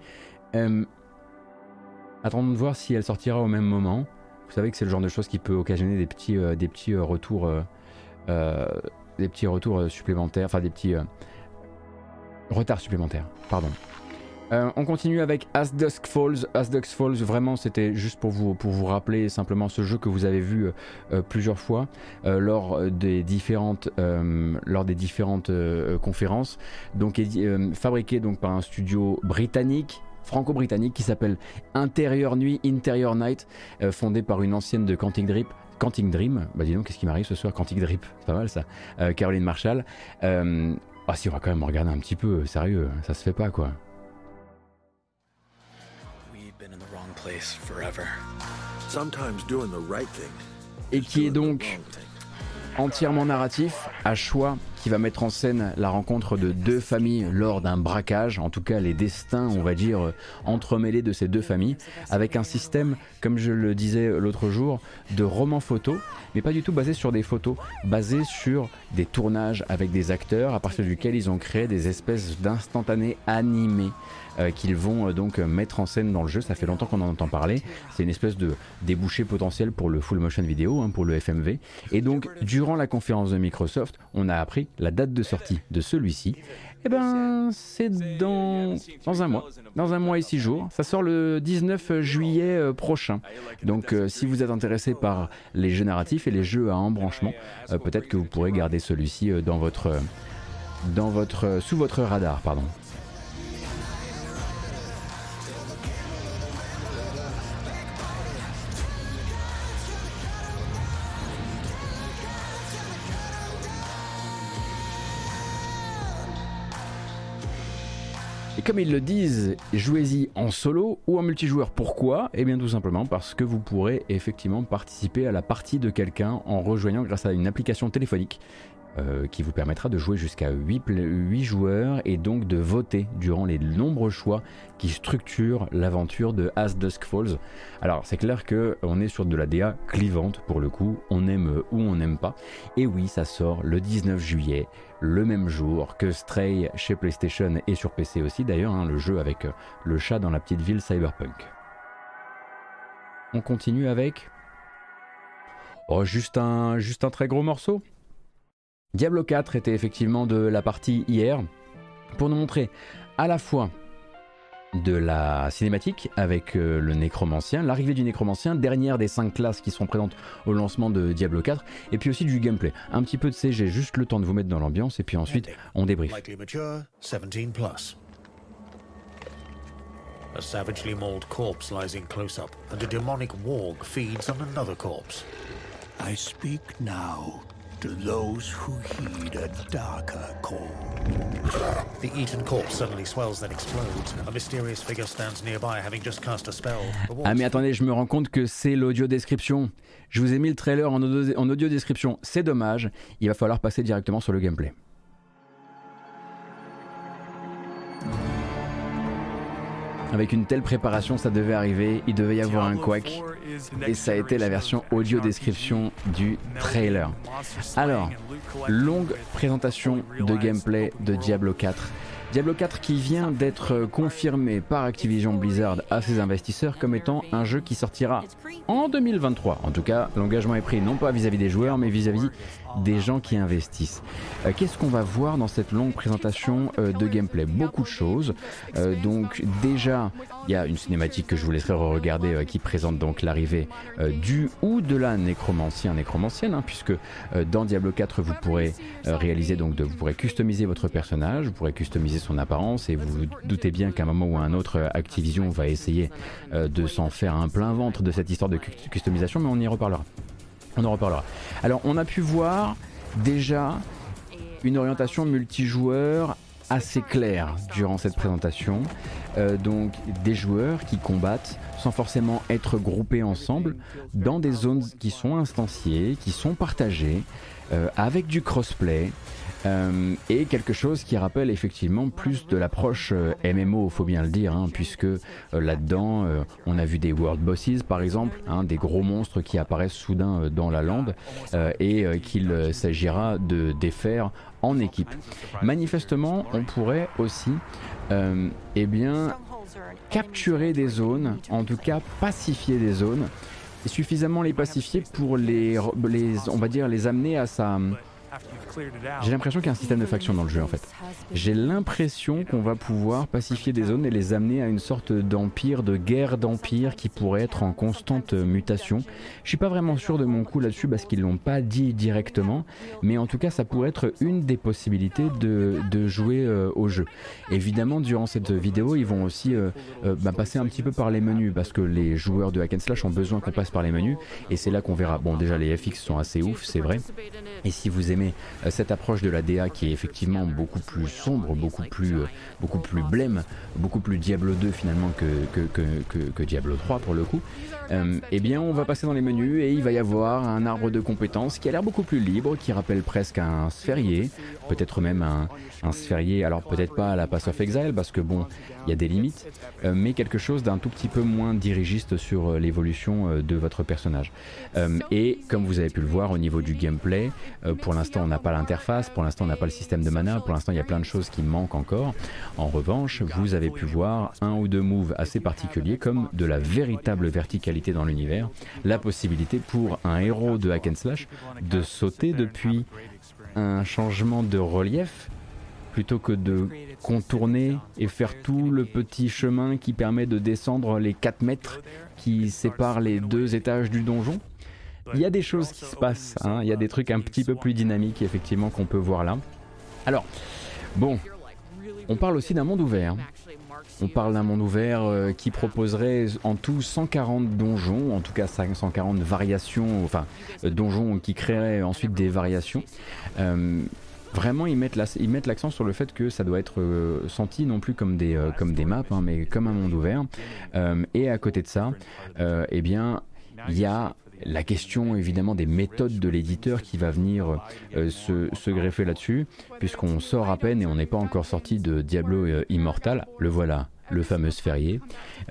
Attendons de voir si elle sortira au même moment. Vous savez que c'est le genre de choses qui peut occasionner des petits, des petits retours, des petits retours euh, supplémentaires, enfin des petits euh, retards supplémentaires. Pardon. Euh, on continue avec As Dusk Falls. As Dusk Falls, vraiment, c'était juste pour vous, pour vous rappeler simplement ce jeu que vous avez vu euh, plusieurs fois euh, lors des différentes, euh, lors des différentes euh, conférences. Donc, euh, fabriqué donc par un studio britannique franco-britannique qui s'appelle Intérieur Nuit, Interior Night, euh, fondé par une ancienne de Quantic Dream. Quantic Dream, bah dis donc, qu'est-ce qui m'arrive ce soir Quantic Dream, c'est pas mal ça. Euh, Caroline Marshall. Euh, ah si, on va quand même regarder un petit peu, sérieux, ça se fait pas quoi. We've been in the wrong place forever. Sometimes doing the right thing. et qui est donc entièrement narratif, à choix, qui va mettre en scène la rencontre de deux familles lors d'un braquage, en tout cas les destins, on va dire, entremêlés de ces deux familles, avec un système, comme je le disais l'autre jour, de roman photo, mais pas du tout basé sur des photos, basé sur des tournages avec des acteurs, à partir duquel ils ont créé des espèces d'instantanés animés qu'ils vont euh, donc euh, mettre en scène dans le jeu. Ça fait longtemps qu'on en entend parler. C'est une espèce de débouché potentiel pour le full motion vidéo, hein, pour le FMV. Et donc, durant la conférence de Microsoft, on a appris la date de sortie de celui-ci. Eh ben, c'est dans, dans un mois. Dans un mois et six jours. Ça sort le 19 juillet euh, prochain. Donc, euh, si vous êtes intéressé par les jeux narratifs et les jeux à embranchement, euh, peut-être que vous pourrez garder celui-ci euh, dans votre, euh, dans votre, euh, sous votre radar, pardon. Comme ils le disent, jouez-y en solo ou en multijoueur. Pourquoi? Eh bien tout simplement parce que vous pourrez effectivement participer à la partie de quelqu'un en rejoignant grâce à une application téléphonique euh, qui vous permettra de jouer jusqu'à 8, joueurs et donc de voter durant les nombreux choix qui structurent l'aventure de As Dusk Falls. Alors c'est clair qu'on est sur de la DA clivante pour le coup, on aime ou on n'aime pas. Et oui, ça sort le 19 juillet, le même jour que Stray chez PlayStation et sur PC aussi d'ailleurs, hein, le jeu avec euh, le chat dans la petite ville cyberpunk. On continue avec... Oh, un, juste un très gros morceau Diablo 4 était effectivement de la partie hier pour nous montrer à la fois de la cinématique avec euh, le nécromancien, l'arrivée du nécromancien, dernière des 5 classes qui seront présentes au lancement de Diablo 4, et puis aussi du gameplay. Un petit peu de CG, juste le temps de vous mettre dans l'ambiance, et puis ensuite on débrief. A savagely mauled corpse lies in close up, and a demonic warg feeds on another corpse. I speak now to those who heed a darker call. The eaten corpse suddenly swells then explodes. A mysterious figure stands nearby having just cast a spell. Ah mais attendez, je me rends compte que c'est l'audio description. Je vous ai mis le trailer en audio, en audio description. C'est dommage. Il va falloir passer directement sur le gameplay. Avec une telle préparation, ça devait arriver, il devait y avoir un quack, et ça a été la version audio description du trailer. Alors, longue présentation de gameplay de Diablo 4. Diablo 4 qui vient d'être confirmé par Activision Blizzard à ses investisseurs comme étant un jeu qui sortira en 2023. En tout cas, l'engagement est pris non pas vis-à-vis des joueurs, mais vis-à-vis des gens qui investissent. Euh, qu'est-ce qu'on va voir dans cette longue présentation euh, de gameplay? Beaucoup de choses. Euh, donc déjà, il y a une cinématique que je vous laisserai regarder qui présente donc l'arrivée du ou de la nécromancien nécromancienne, hein, puisque dans Diablo 4 vous pourrez réaliser donc vous pourrez customiser votre personnage, vous pourrez customiser son apparence et vous vous doutez bien qu'à un moment ou à un autre Activision va essayer de s'en faire un plein ventre de cette histoire de customisation, mais on y reparlera. On en reparlera. Alors on a pu voir déjà une orientation multijoueur assez claire durant cette présentation. Euh, donc des joueurs qui combattent sans forcément être groupés ensemble dans des zones qui sont instanciées, qui sont partagées, euh, avec du crossplay, euh, et quelque chose qui rappelle effectivement plus de l'approche euh, MMO, faut bien le dire, hein, puisque euh, là-dedans, on a vu des world bosses par exemple, hein, des gros monstres qui apparaissent soudain dans la lande et qu'il s'agira de défaire en équipe. Manifestement, on pourrait aussi, eh bien, capturer des zones, en tout cas pacifier des zones, et suffisamment les pacifier pour les, les on va dire, les amener à sa j'ai l'impression qu'il y a un système de faction dans le jeu en fait. J'ai l'impression qu'on va pouvoir pacifier des zones et les amener à une sorte d'empire, de guerre d'empire qui pourrait être en constante mutation. Je suis pas vraiment sûr de mon coup là-dessus parce qu'ils l'ont pas dit directement, mais en tout cas ça pourrait être une des possibilités de, jouer euh, au jeu. Évidemment durant cette vidéo ils vont aussi euh, euh, bah, passer un petit peu par les menus parce que les joueurs de hack and slash ont besoin qu'on passe par les menus et c'est là qu'on verra. Bon déjà les FX sont assez ouf c'est vrai. Et si vous aimez cette approche de la DA qui est effectivement beaucoup plus sombre, beaucoup plus, euh, beaucoup plus blême, beaucoup plus Diablo 2 finalement que, que, Diablo 3 pour le coup, euh, eh bien on va passer dans les menus et il va y avoir un arbre de compétences qui a l'air beaucoup plus libre, qui rappelle presque un sphérié, peut-être même un, un alors peut-être pas à la Pass of Exile parce que bon, il y a des limites, mais quelque chose d'un tout petit peu moins dirigiste sur l'évolution de votre personnage. et comme vous avez pu le voir au niveau du gameplay, pour l'instant on n'a pas l'interface, pour l'instant on n'a pas le système de mana, pour l'instant il y a plein de choses qui manquent encore. En revanche, vous avez pu voir un ou deux moves assez particuliers comme de la véritable verticalité dans l'univers, la possibilité pour un héros de hack and slash de sauter depuis un changement de relief plutôt que de contourner et faire tout le petit chemin qui permet de descendre les 4 mètres qui séparent les deux étages du donjon il y a des choses qui se passent, hein. il y a des trucs un petit peu plus dynamiques effectivement qu'on peut voir là. Alors, bon, on parle aussi d'un monde ouvert. On parle d'un monde ouvert euh, qui proposerait en tout 140 donjons, en tout cas 140 variations, enfin euh, donjons qui créeraient ensuite des variations. Euh, vraiment ils mettent, l'accent sur le fait que ça doit être senti non plus comme des, comme maps, hein, mais comme un monde ouvert. Et à côté de ça, eh bien, il y a la question évidemment des méthodes de l'éditeur qui va venir se, se, greffer là-dessus, puisqu'on sort à peine et on n'est pas encore sorti de Diablo Immortal. Le voilà, le fameux sphérié.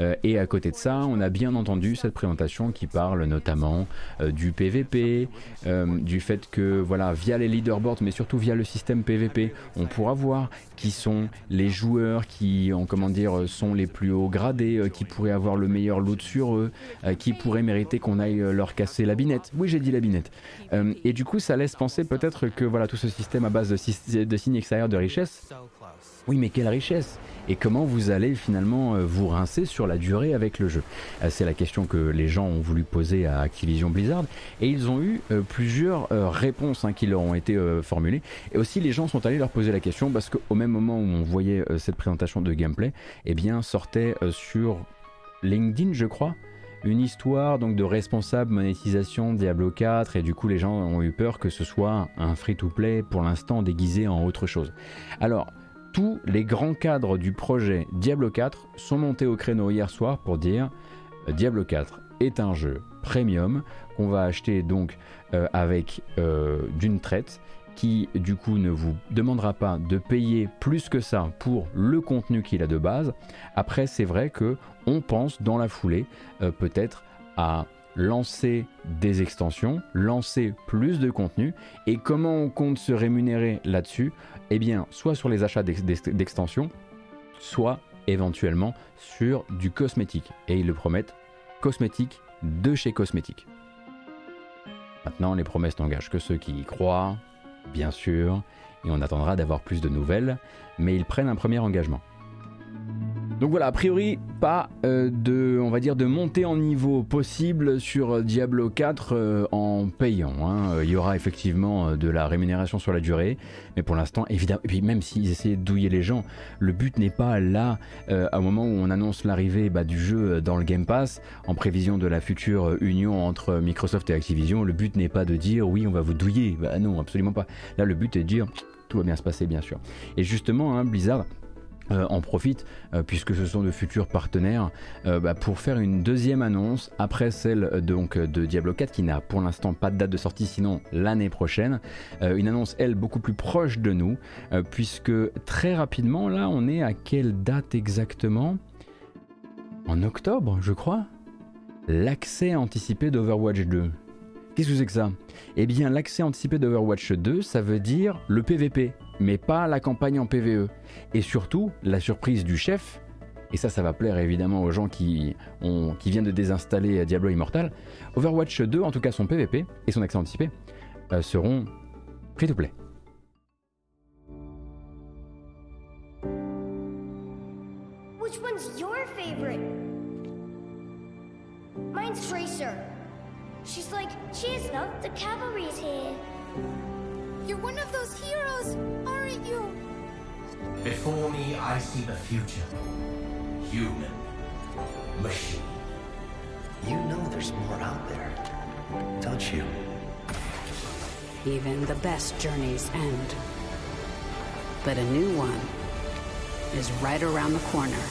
Euh, et à côté de ça, on a bien entendu cette présentation qui parle notamment euh, du PVP, euh, du fait que voilà, via les leaderboards, mais surtout via le système PVP, on pourra voir qui sont les joueurs qui, en comment dire, sont les plus hauts gradés, qui pourraient avoir le meilleur loot sur eux, qui pourraient mériter qu'on aille leur casser la binette. Oui, j'ai dit la binette. et du coup, ça laisse penser peut-être que voilà, tout ce système à base de, de signes extérieurs de richesse. Oui, mais quelle richesse et comment vous allez finalement euh, vous rincer sur la durée avec le jeu? Euh, C'est la question que les gens ont voulu poser à Activision Blizzard et ils ont eu euh, plusieurs réponses hein, qui leur ont été formulées. Et aussi les gens sont allés leur poser la question parce qu'au même moment où on voyait cette présentation de gameplay, eh bien sortait sur LinkedIn, je crois, une histoire donc de responsable monétisation Diablo 4 et du coup les gens ont eu peur que ce soit un free-to-play pour l'instant déguisé en autre chose. Alors tous les grands cadres du projet Diablo 4 sont montés au créneau hier soir pour dire euh, Diablo 4 est un jeu premium qu'on va acheter donc euh, avec euh, d'une traite qui du coup ne vous demandera pas de payer plus que ça pour le contenu qu'il a de base. Après c'est vrai que on pense dans la foulée peut-être à lancer des extensions, lancer plus de contenu et comment on compte se rémunérer là-dessus? Eh bien, soit sur les achats d'extensions, soit éventuellement sur du cosmétique. Et ils le promettent, cosmétique de chez cosmétique. Maintenant, les promesses n'engagent que ceux qui y croient, bien sûr, et on attendra d'avoir plus de nouvelles, mais ils prennent un premier engagement. Donc voilà, a priori, pas euh, de, on va dire, de montée en niveau possible sur Diablo 4 euh, en payant. Hein. Euh, il y aura effectivement de la rémunération sur la durée, mais pour l'instant, évidemment, et puis même s'ils essaient de douiller les gens, le but n'est pas là, à un moment où on annonce l'arrivée bah, du jeu dans le Game Pass, en prévision de la future union entre Microsoft et Activision, le but n'est pas de dire oui, on va vous douiller. Bah non, absolument pas. Là, le but est de dire tout va bien se passer, bien sûr. Et justement, hein, Blizzard euh, en profite, euh, puisque ce sont de futurs partenaires, euh, bah, pour faire une deuxième annonce après celle donc, de Diablo 4 qui n'a pour l'instant pas de date de sortie, sinon l'année prochaine. une annonce, elle, beaucoup plus proche de nous, puisque très rapidement, là, on est à quelle date exactement? En octobre, je crois L'accès anticipé d'Overwatch 2. Qu'est-ce que c'est que ça? Eh bien, l'accès anticipé d'Overwatch 2, ça veut dire le PVP, mais pas la campagne en PVE. Et surtout, la surprise du chef, et ça, ça va plaire évidemment aux gens qui, ont, qui viennent de désinstaller Diablo Immortal, Overwatch 2, en tout cas son PVP et son accès anticipé, euh, seront free to play. Which one's your favorite? Mine's Tracer. She's like, the cavalry's here. You're one of Before me, I see the future. Human. Machine. You know there's more out there, don't you? Even the best journeys end. But a new one is right around the corner.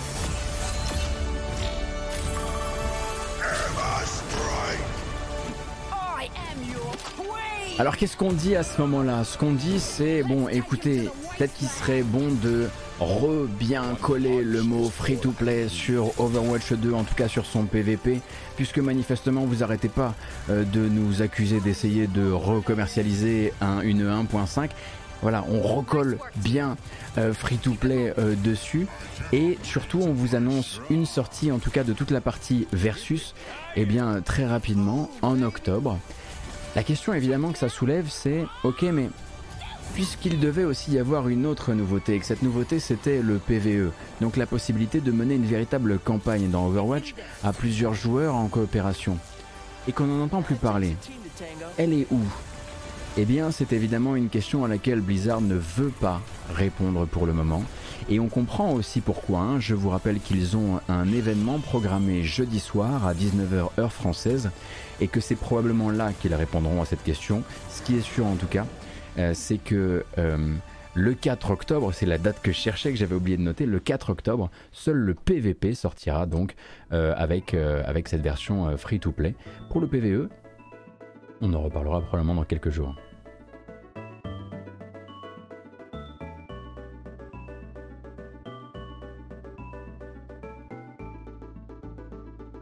Alors qu'est-ce qu'on dit à ce moment-là? Ce qu'on dit c'est, bon écoutez, peut-être qu'il serait bon de re-bien coller le mot free-to-play sur Overwatch 2, en tout cas sur son PVP, puisque manifestement vous arrêtez pas euh, de nous accuser d'essayer de recommercialiser un, une 1.5. Voilà, on recolle bien euh, free-to-play euh, dessus et surtout on vous annonce une sortie en tout cas de toute la partie versus, eh bien très rapidement en octobre. La question évidemment que ça soulève, c'est ok, mais puisqu'il devait aussi y avoir une autre nouveauté, et que cette nouveauté c'était le PVE, donc la possibilité de mener une véritable campagne dans Overwatch à plusieurs joueurs en coopération, et qu'on n'en entend plus parler, elle est où? Eh bien, c'est évidemment une question à laquelle Blizzard ne veut pas répondre pour le moment, et on comprend aussi pourquoi. Hein. Je vous rappelle qu'ils ont un événement programmé jeudi soir à 19h heure française et que c'est probablement là qu'ils répondront à cette question. Ce qui est sûr en tout cas, c'est que euh, le 4 octobre, c'est la date que je cherchais, que j'avais oublié de noter, le 4 octobre, seul le PVP sortira donc euh, avec, euh, cette version euh, free-to-play. Pour le PVE, on en reparlera probablement dans quelques jours.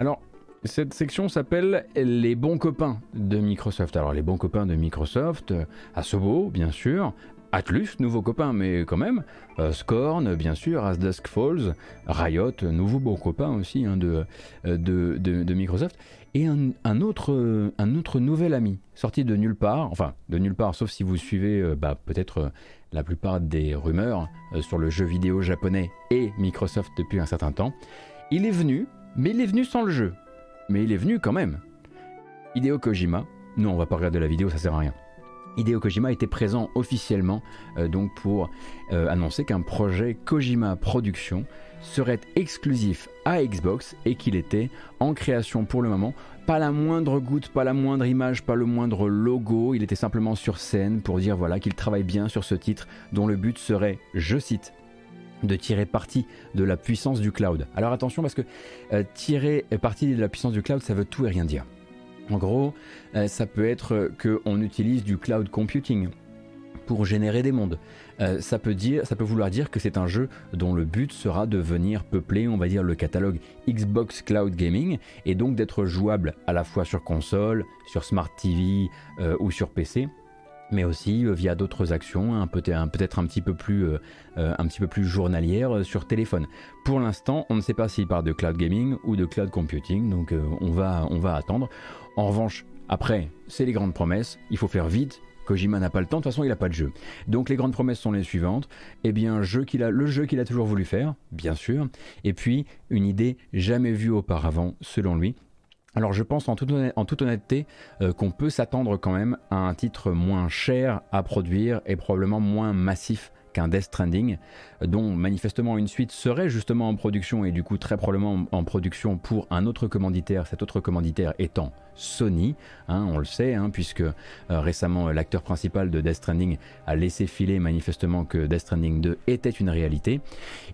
Alors, cette section s'appelle les bons copains de Microsoft. Alors, les bons copains de Microsoft, euh, Asobo, bien sûr, Atlus, nouveau copain, mais quand même, euh, Scorn, bien sûr, As Dusk Falls, Riot, nouveau bon copain aussi hein, de, euh, de, Microsoft, et un, autre, un autre nouvel ami, sorti de nulle part, enfin, de nulle part, sauf si vous suivez bah, peut-être la plupart des rumeurs sur le jeu vidéo japonais et Microsoft depuis un certain temps. Il est venu, mais il est venu sans le jeu. Mais il est venu quand même. Hideo Kojima, non, on va pas regarder la vidéo, ça sert à rien. Hideo Kojima était présent officiellement euh, donc pour euh, annoncer qu'un projet Kojima Productions serait exclusif à Xbox et qu'il était en création pour le moment. Pas la moindre goutte, pas la moindre image, pas le moindre logo. Il était simplement sur scène pour dire voilà qu'il travaille bien sur ce titre dont le but serait, je cite, de tirer parti de la puissance du cloud. Alors attention parce que euh, tirer parti de la puissance du cloud, ça veut tout et rien dire. En gros, euh, ça peut être qu'on utilise du cloud computing pour générer des mondes. Euh, ça, peut ça peut vouloir dire que c'est un jeu dont le but sera de venir peupler, on va dire, le catalogue Xbox Cloud Gaming et donc d'être jouable à la fois sur console, sur Smart TV ou sur PC mais aussi euh, via d'autres actions, peut-être un petit peu plus, euh, euh, journalières sur téléphone. Pour l'instant, on ne sait pas s'il parle de cloud gaming ou de cloud computing, donc on, va, attendre. En revanche, après, c'est les grandes promesses, il faut faire vite. Kojima n'a pas le temps, de toute façon il n'a pas de jeu. Donc les grandes promesses sont les suivantes. Eh bien, le jeu qu'il a toujours voulu faire, bien sûr. Et puis, une idée jamais vue auparavant, selon lui. Alors je pense en toute, honnêteté euh, qu'on peut s'attendre quand même à un titre moins cher à produire et probablement moins massif qu'un Death Stranding, euh, dont manifestement une suite serait justement en production et du coup très probablement en production pour un autre commanditaire, cet autre commanditaire étant Sony, hein, on le sait, hein, puisque euh, récemment l'acteur principal de Death Stranding a laissé filer manifestement que Death Stranding 2 était une réalité.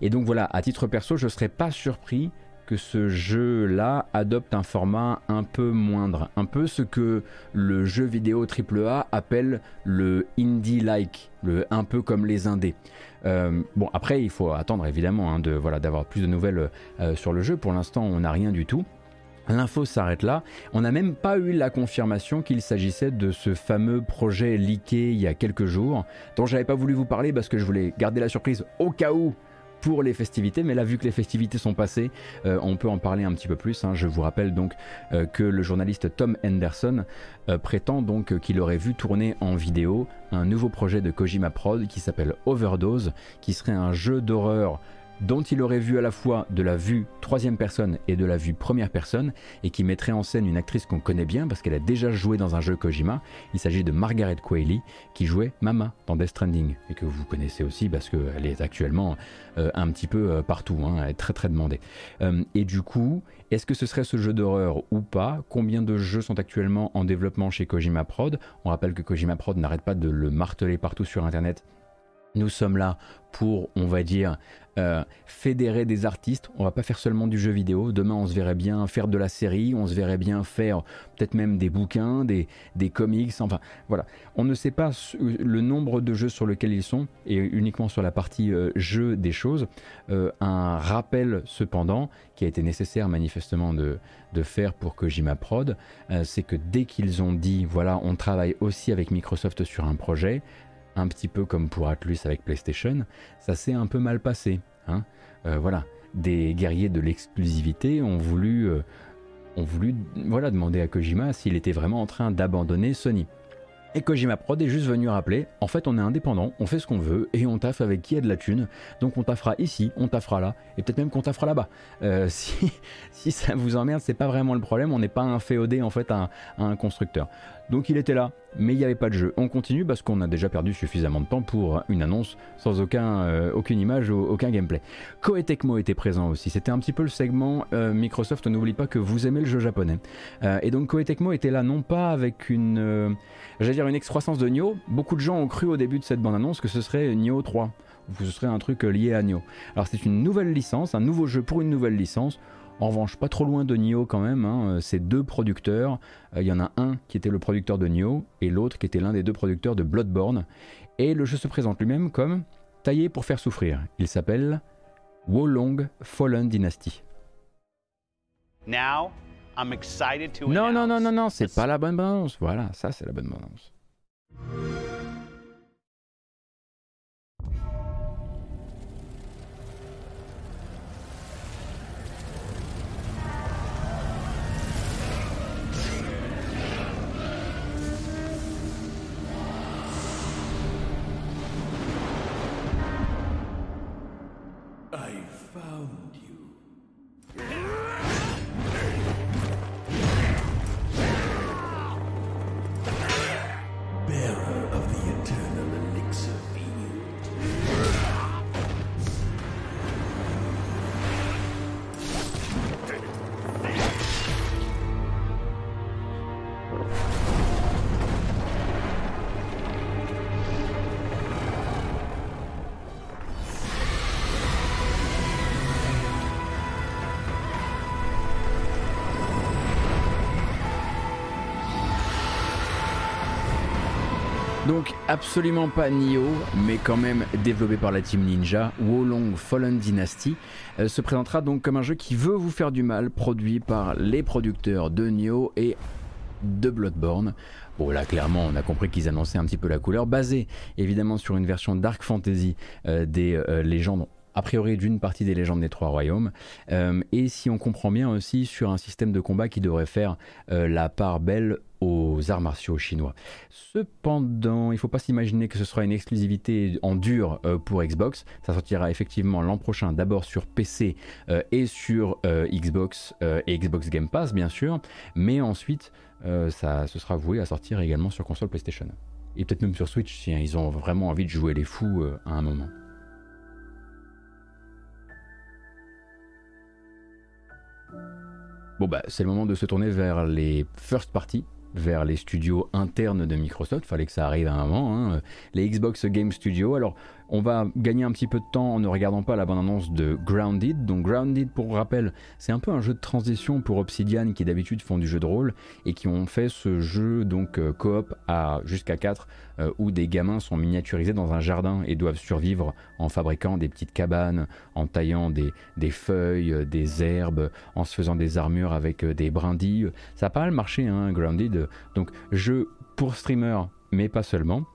Et donc voilà, à titre perso, je ne serais pas surpris que ce jeu-là adopte un format un peu moindre, un peu ce que le jeu vidéo AAA appelle le indie-like, un peu comme les indés. Euh, bon, après, il faut attendre évidemment hein, de voilà d'avoir plus de nouvelles euh, sur le jeu. Pour l'instant, on n'a rien du tout. L'info s'arrête là. On n'a même pas eu la confirmation qu'il s'agissait de ce fameux projet leaké il y a quelques jours, dont j'avais pas voulu vous parler parce que je voulais garder la surprise au cas où pour les festivités, mais là vu que les festivités sont passées, euh, on peut en parler un petit peu plus. hein. Je vous rappelle donc euh, que le journaliste Tom Henderson euh, prétend donc qu'il aurait vu tourner en vidéo un nouveau projet de Kojima Prod qui s'appelle Overdose, qui serait un jeu d'horreur dont il aurait vu à la fois de la vue troisième personne et de la vue première personne, et qui mettrait en scène une actrice qu'on connaît bien parce qu'elle a déjà joué dans un jeu Kojima. Il s'agit de Margaret Qualley, qui jouait Mama dans Death Stranding, et que vous connaissez aussi parce qu'elle est actuellement euh, un petit peu euh, partout, hein, elle est très très demandée. Euh, et du coup, est-ce que ce serait ce jeu d'horreur ou pas? Combien de jeux sont actuellement en développement chez Kojima Prod? On rappelle que Kojima Prod n'arrête pas de le marteler partout sur Internet nous sommes là pour, on va dire, euh, fédérer des artistes. On va pas faire seulement du jeu vidéo. Demain, on se verrait bien faire de la série, on se verrait bien faire peut-être même des bouquins, des, des comics. Enfin, voilà. On ne sait pas le nombre de jeux sur lesquels ils sont, et uniquement sur la partie euh, jeu des choses. Euh, un rappel, cependant, qui a été nécessaire manifestement de, de faire pour Kojima Prod, euh, c'est que dès qu'ils ont dit, voilà, on travaille aussi avec Microsoft sur un projet, un petit peu comme pour Atlus avec PlayStation, ça s'est un peu mal passé. hein. Euh, voilà, des guerriers de l'exclusivité ont voulu, euh, ont voulu voilà, demander à Kojima s'il était vraiment en train d'abandonner Sony. Et Kojima Prod est juste venu rappeler, en fait on est indépendant, on fait ce qu'on veut et on taffe avec qui a de la thune. Donc on taffera ici, on taffera là, et peut-être même qu'on taffera là-bas. Euh, si, ça vous emmerde, c'est pas vraiment le problème, on n'est pas un féodé en fait à un constructeur. Donc il était là, mais il n'y avait pas de jeu. On continue parce qu'on a déjà perdu suffisamment de temps pour une annonce sans euh, aucune image ou aucun gameplay. Koei était présent aussi. C'était un petit peu le segment euh, Microsoft. N'oublie pas que vous aimez le jeu japonais. Euh, et donc Koei était là non pas avec une, j'allais dire une excroissance de Nioh. Beaucoup de gens ont cru au début de cette bande-annonce que ce serait Nioh 3 ou que ce serait un truc lié à Nioh. Alors c'est une nouvelle licence, un nouveau jeu pour une nouvelle licence. En revanche, pas trop loin de Nioh quand même, hein. c'est deux producteurs. Euh, il y en a un qui était le producteur de Nioh et l'autre qui était l'un des deux producteurs de Bloodborne. Et le jeu se présente lui-même comme taillé pour faire souffrir. Il s'appelle Wolong Fallen Dynasty. Now, I'm excited to non, non, non, non, non, c'est pas la bonne balance. Voilà, ça c'est la bonne balance. Absolument pas Nioh, mais quand même développé par la team Ninja, Wolong Fallen Dynasty euh, se présentera donc comme un jeu qui veut vous faire du mal, produit par les producteurs de Nioh et de Bloodborne. Bon là clairement on a compris qu'ils annonçaient un petit peu la couleur, basée évidemment sur une version Dark Fantasy euh, des euh, légendes a priori d'une partie des légendes des trois royaumes, et si on comprend bien aussi sur un système de combat qui devrait faire la part belle aux arts martiaux chinois. Cependant, il ne faut pas s'imaginer que ce sera une exclusivité en dur euh, pour Xbox. Ça sortira effectivement l'an prochain, d'abord sur PC euh, et sur euh, Xbox et Xbox Game Pass, bien sûr, mais ensuite, ça, ce sera voué à sortir également sur console PlayStation. Et peut-être même sur Switch si ils ont vraiment envie de jouer les fous à un moment. Bon bah c'est le moment de se tourner vers les first parties vers les studios internes de Microsoft. Fallait que ça arrive à. Hein. Les Xbox Game Studios. Alors, on va gagner un petit peu de temps en ne regardant pas la bande-annonce de Grounded. Donc Grounded, pour rappel, c'est un peu un jeu de transition pour Obsidian qui d'habitude font du jeu de rôle et qui ont fait ce jeu donc euh, coop à jusqu'à 4 euh, où des gamins sont miniaturisés dans un jardin et doivent survivre en fabriquant des petites cabanes, en taillant des, feuilles, euh, des herbes, en se faisant des armures avec des brindilles. Ça a pas mal marché, hein, Grounded. Donc jeu pour streamer, mais pas seulement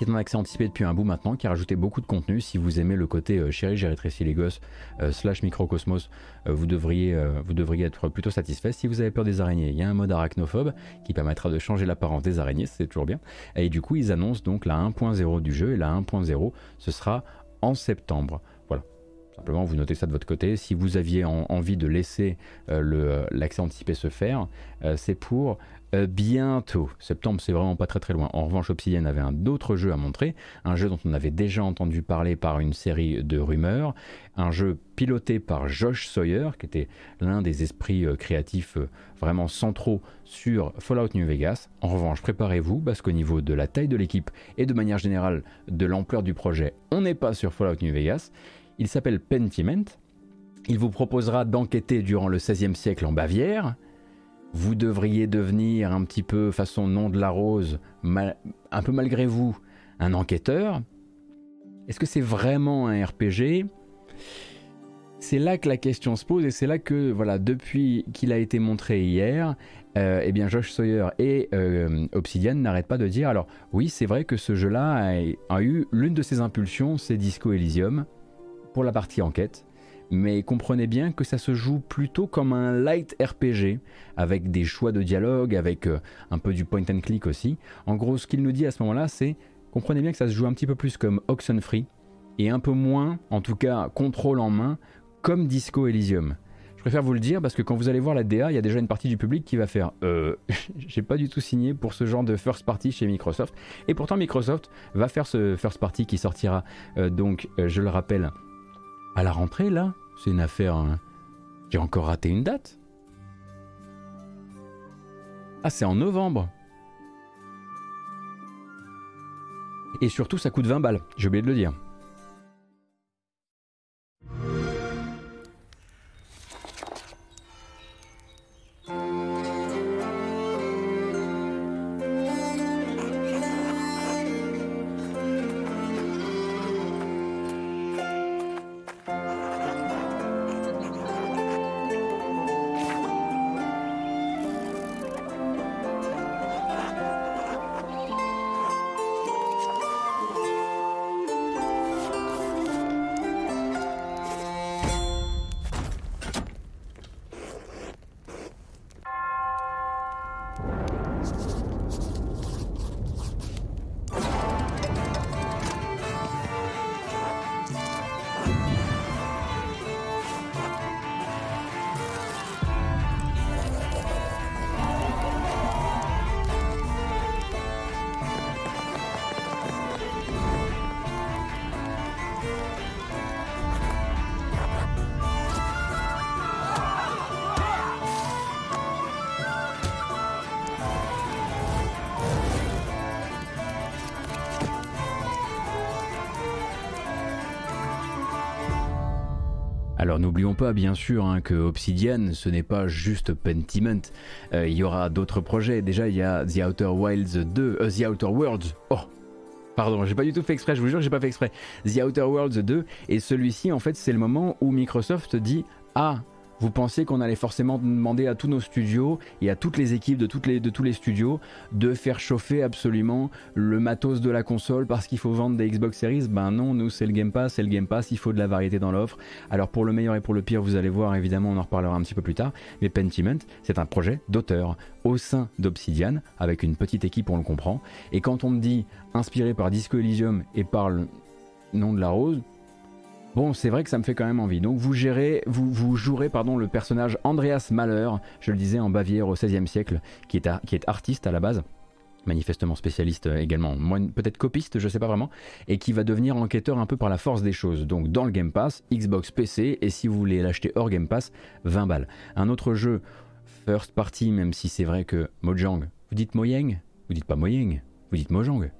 qui est en accès anticipé depuis un bout maintenant, qui a rajouté beaucoup de contenu. Si vous aimez le côté euh, chéri, j'ai rétréci les gosses, euh, slash microcosmos, euh, vous, devriez, vous devriez être plutôt satisfait. Si vous avez peur des araignées, il y a un mode arachnophobe qui permettra de changer l'apparence des araignées, c'est toujours bien. Et du coup, ils annoncent donc la 1.0 du jeu, et la 1.0, ce sera en septembre. Simplement, vous notez ça de votre côté. Si vous aviez envie de laisser l'accès anticipé se faire, c'est pour euh, bientôt. Septembre, c'est vraiment pas très très loin. En revanche, Obsidian avait un autre jeu à montrer, un jeu dont on avait déjà entendu parler par une série de rumeurs, un jeu piloté par Josh Sawyer, qui était l'un des esprits euh, créatifs euh, vraiment centraux sur Fallout New Vegas. En revanche, préparez-vous, parce qu'au niveau de la taille de l'équipe et de manière générale de l'ampleur du projet, on n'est pas sur Fallout New Vegas. Il s'appelle Pentiment. Il vous proposera d'enquêter durant le XVIe siècle en Bavière, vous devriez devenir un petit peu façon nom de la rose, un peu malgré vous, un enquêteur. Est-ce que c'est vraiment un RPG C'est là que la question se pose et c'est là que, voilà, depuis qu'il a été montré hier, euh, eh bien Josh Sawyer et euh, Obsidian n'arrêtent pas de dire alors oui c'est vrai que ce jeu-là a, a eu l'une de ses impulsions, c'est Disco Elysium pour la partie enquête mais comprenez bien que ça se joue plutôt comme un light RPG, avec des choix de dialogue, avec euh, un peu du point and click aussi. En gros, ce qu'il nous dit à ce moment-là, c'est comprenez bien que ça se joue un petit peu plus comme Oxenfree, et un peu moins, en tout cas, contrôle en main, comme Disco Elysium. Je préfère vous le dire parce que quand vous allez voir la DA, il y a déjà une partie du public qui va faire euh, J'ai pas du tout signé pour ce genre de first party chez Microsoft. Et pourtant, Microsoft va faire ce first party qui sortira euh, donc, je le rappelle, à la rentrée là. C'est une affaire. hein. J'ai encore raté une date. Ah, c'est en novembre. Et surtout, ça coûte 20 balles. J'ai oublié de le dire. Alors n'oublions pas bien sûr hein, que Obsidian ce n'est pas juste Pentiment, Euh, il y aura d'autres projets. Déjà il y a The Outer Wilds 2, euh, The Outer Worlds. Oh Pardon, j'ai pas du tout fait exprès, je vous jure j'ai pas fait exprès. The Outer Worlds 2 et celui-ci en fait c'est le moment où Microsoft dit ah vous pensiez qu'on allait forcément demander à tous nos studios et à toutes les équipes de, de tous les studios de faire chauffer absolument le matos de la console parce qu'il faut vendre des Xbox Series Ben non, nous c'est le Game Pass, c'est le Game Pass, il faut de la variété dans l'offre. Alors pour le meilleur et pour le pire, vous allez voir, évidemment, on en reparlera un petit peu plus tard. Mais Pentiment, c'est un projet d'auteur au sein d'Obsidian avec une petite équipe, on le comprend. Et quand on me dit inspiré par Disco Elysium et par le nom de la rose, Bon, c'est vrai que ça me fait quand même envie. Donc vous gérez, vous, jouerez pardon, le personnage Andreas Mahler, je le disais en Bavière au XVIe siècle, qui est, artiste à la base, manifestement spécialiste également, peut-être copiste, je sais pas vraiment, et qui va devenir enquêteur un peu par la force des choses. Donc dans le Game Pass, Xbox PC, et si vous voulez l'acheter hors Game Pass, 20 balles. Un autre jeu first party, même si c'est vrai que Mojang, vous dites Mojang? Vous dites pas Mojang, vous dites Mojang.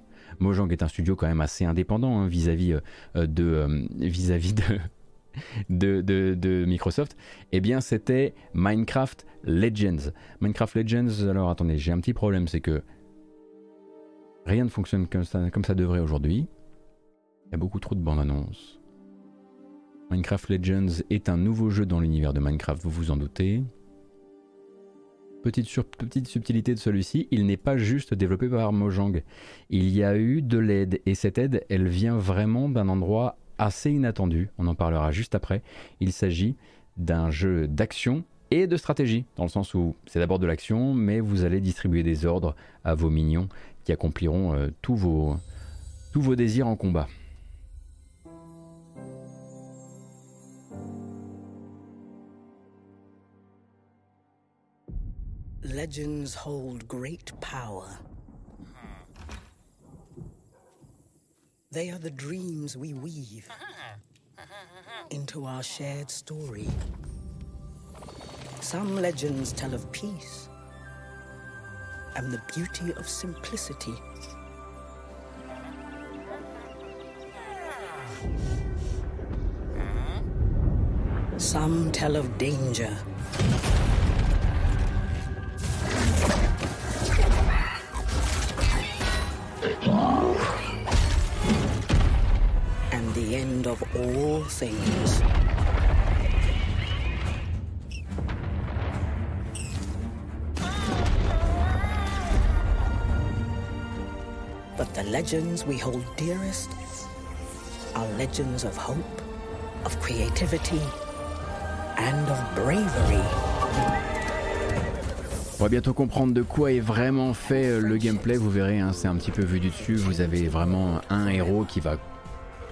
Mojang est un studio quand même assez indépendant vis-à-vis de Microsoft. Eh bien, c'était Minecraft Legends. Minecraft Legends. Alors, attendez, j'ai un petit problème, c'est que rien ne fonctionne comme ça, comme ça devrait aujourd'hui. Il y a beaucoup trop de bandes annonces. Minecraft Legends est un nouveau jeu dans l'univers de Minecraft, vous vous en doutez. Petite, subtilité de celui-ci, il n'est pas juste développé par Mojang. Il y a eu de l'aide et cette aide, elle vient vraiment d'un endroit assez inattendu. On en parlera juste après. Il s'agit d'un jeu d'action et de stratégie, dans le sens où c'est d'abord de l'action, mais vous allez distribuer des ordres à vos minions qui accompliront euh, tous vos désirs en combat. Legends hold great power. They are the dreams we weave into our shared story. Some legends tell of peace and the beauty of simplicity. Some tell of danger and the end of all things. But the legends we hold dearest are legends of hope, of creativity, and of bravery. On va bientôt comprendre de quoi est vraiment fait euh, le gameplay, vous verrez, hein, c'est un petit peu vu du dessus, vous avez vraiment un héros qui va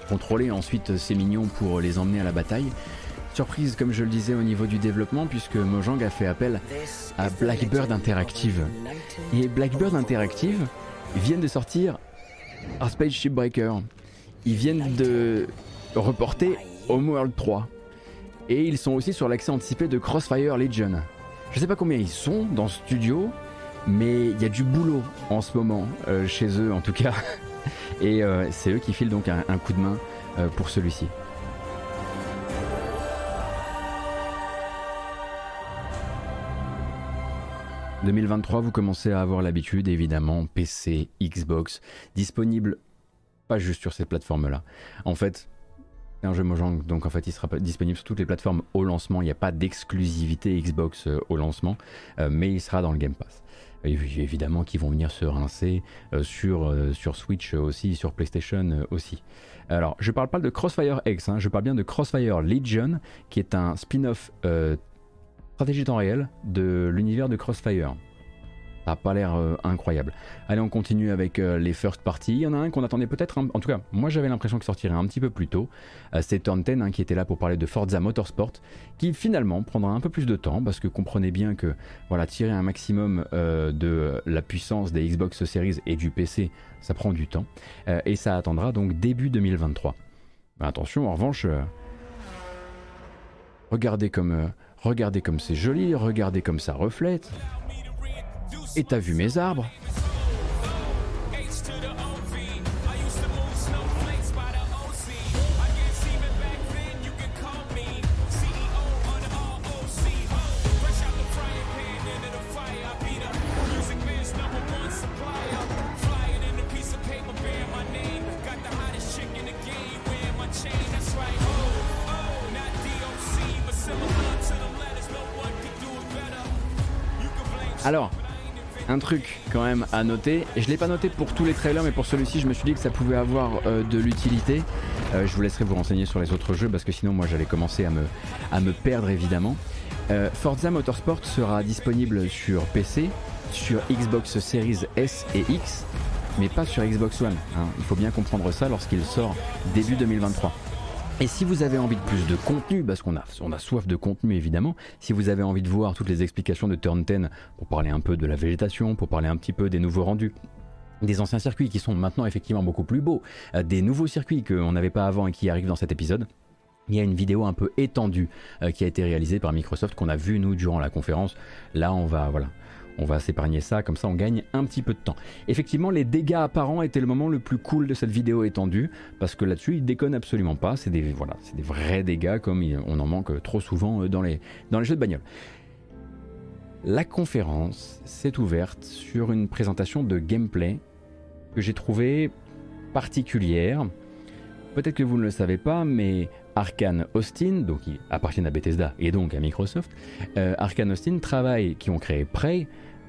contrôler ensuite ses minions pour les emmener à la bataille. Surprise, comme je le disais, au niveau du développement, puisque Mojang a fait appel à Blackbird Interactive. Et Blackbird Interactive viennent de sortir Space Shipbreaker. Ils viennent de reporter Homeworld 3. Et ils sont aussi sur l'accès anticipé de Crossfire Legion. Je sais pas combien ils sont dans ce studio, mais il y a du boulot en ce moment, euh, chez eux en tout cas. Et euh, c'est eux qui filent donc un, coup de main euh, pour celui-ci. 2023, vous commencez à avoir l'habitude, évidemment, PC, Xbox, disponible pas juste sur ces plateformes-là. En fait, c'est un jeu Mojang, donc en fait il sera disponible sur toutes les plateformes au lancement. Il n'y a pas d'exclusivité Xbox euh, au lancement, euh, mais il sera dans le Game Pass. évidemment qu'ils vont venir se rincer euh, sur, sur Switch aussi, sur PlayStation aussi. Alors, je parle pas de Crossfire X, hein, je parle bien de Crossfire Legion, qui est un spin-off stratégie temps réel de l'univers de Crossfire. Pas l'air euh, incroyable. Allez, on continue avec euh, les first parties. Il y en a un qu'on attendait peut-être, en tout cas, moi j'avais l'impression qu'il sortirait un petit peu plus tôt. Euh, c'est Turn 10 hein, qui était là pour parler de Forza Motorsport, qui finalement prendra un peu plus de temps parce que comprenez bien que voilà, tirer un maximum de la puissance des Xbox Series et du PC, ça prend du temps. et ça attendra donc début 2023. attention, en revanche, regardez comme Regardez comme c'est joli, regardez comme ça reflète. Et t'as vu mes arbres? Truc quand même à noter, et je l'ai pas noté pour tous les trailers, mais pour celui-ci, je me suis dit que ça pouvait avoir euh, de l'utilité. Euh, je vous laisserai vous renseigner sur les autres jeux parce que sinon, moi, j'allais commencer à me, perdre évidemment. Euh, Forza Motorsport sera disponible sur PC, sur Xbox Series S et X, mais pas sur Xbox One. Hein. Il faut bien comprendre ça lorsqu'il sort début 2023. Et si vous avez envie de plus de contenu, parce qu'on a, soif de contenu évidemment, si vous avez envie de voir toutes les explications de Turn 10 pour parler un peu de la végétation, pour parler un petit peu des nouveaux rendus, des anciens circuits qui sont maintenant effectivement beaucoup plus beaux, euh, des nouveaux circuits qu'on n'avait pas avant et qui arrivent dans cet épisode, il y a une vidéo un peu étendue euh, qui a été réalisée par Microsoft qu'on a vu nous durant la conférence. Là, on va voilà, on va s'épargner ça, comme ça on gagne un petit peu de temps. Effectivement, les dégâts apparents étaient le moment le plus cool de cette vidéo étendue, parce que là-dessus, ils déconnent absolument pas. C'est des, voilà, des vrais dégâts, comme on en manque trop souvent euh, dans les, dans les jeux de bagnole. La conférence s'est ouverte sur une présentation de gameplay que j'ai trouvé particulière. Peut-être que vous ne le savez pas, mais Arkane Austin, donc qui appartiennent à Bethesda et donc à Microsoft, euh, Arkane Austin travaille, qui ont créé Prey,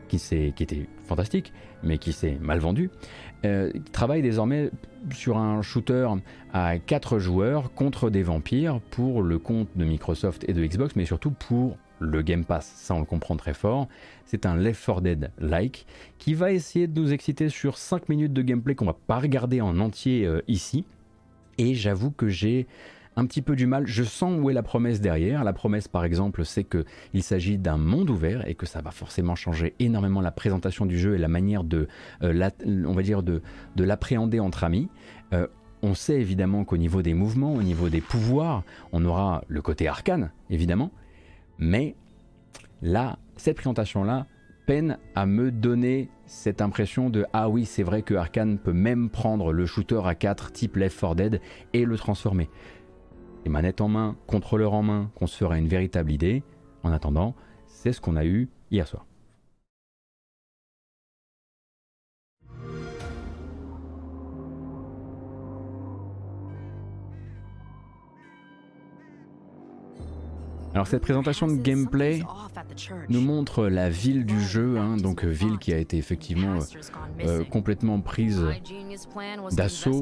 qui, qui était fantastique, mais qui s'est mal vendu, euh, travaille désormais sur un shooter à 4 joueurs contre des vampires pour le compte de Microsoft et de Xbox, mais surtout pour le Game Pass, ça on le comprend très fort. C'est un Left 4 Dead-like qui va essayer de nous exciter sur 5 minutes de gameplay qu'on va pas regarder en entier euh, ici. Et j'avoue que j'ai un petit peu du mal. Je sens où est la promesse derrière. La promesse, par exemple, c'est qu'il s'agit d'un monde ouvert et que ça va forcément changer énormément la présentation du jeu et la manière de, euh, on va dire, de, de l'appréhender entre amis. Euh, on sait évidemment qu'au niveau des mouvements, au niveau des pouvoirs, on aura le côté arcane, évidemment. Mais là, cette présentation-là peine à me donner cette impression de ah oui, c'est vrai que Arkane peut même prendre le shooter à 4 type Left 4 Dead et le transformer et manette en main, contrôleur en main, qu'on se fera une véritable idée. En attendant, c'est ce qu'on a eu hier soir. Alors cette présentation de gameplay nous montre la ville du jeu, hein, donc euh, ville qui a été effectivement euh, euh, complètement prise d'assaut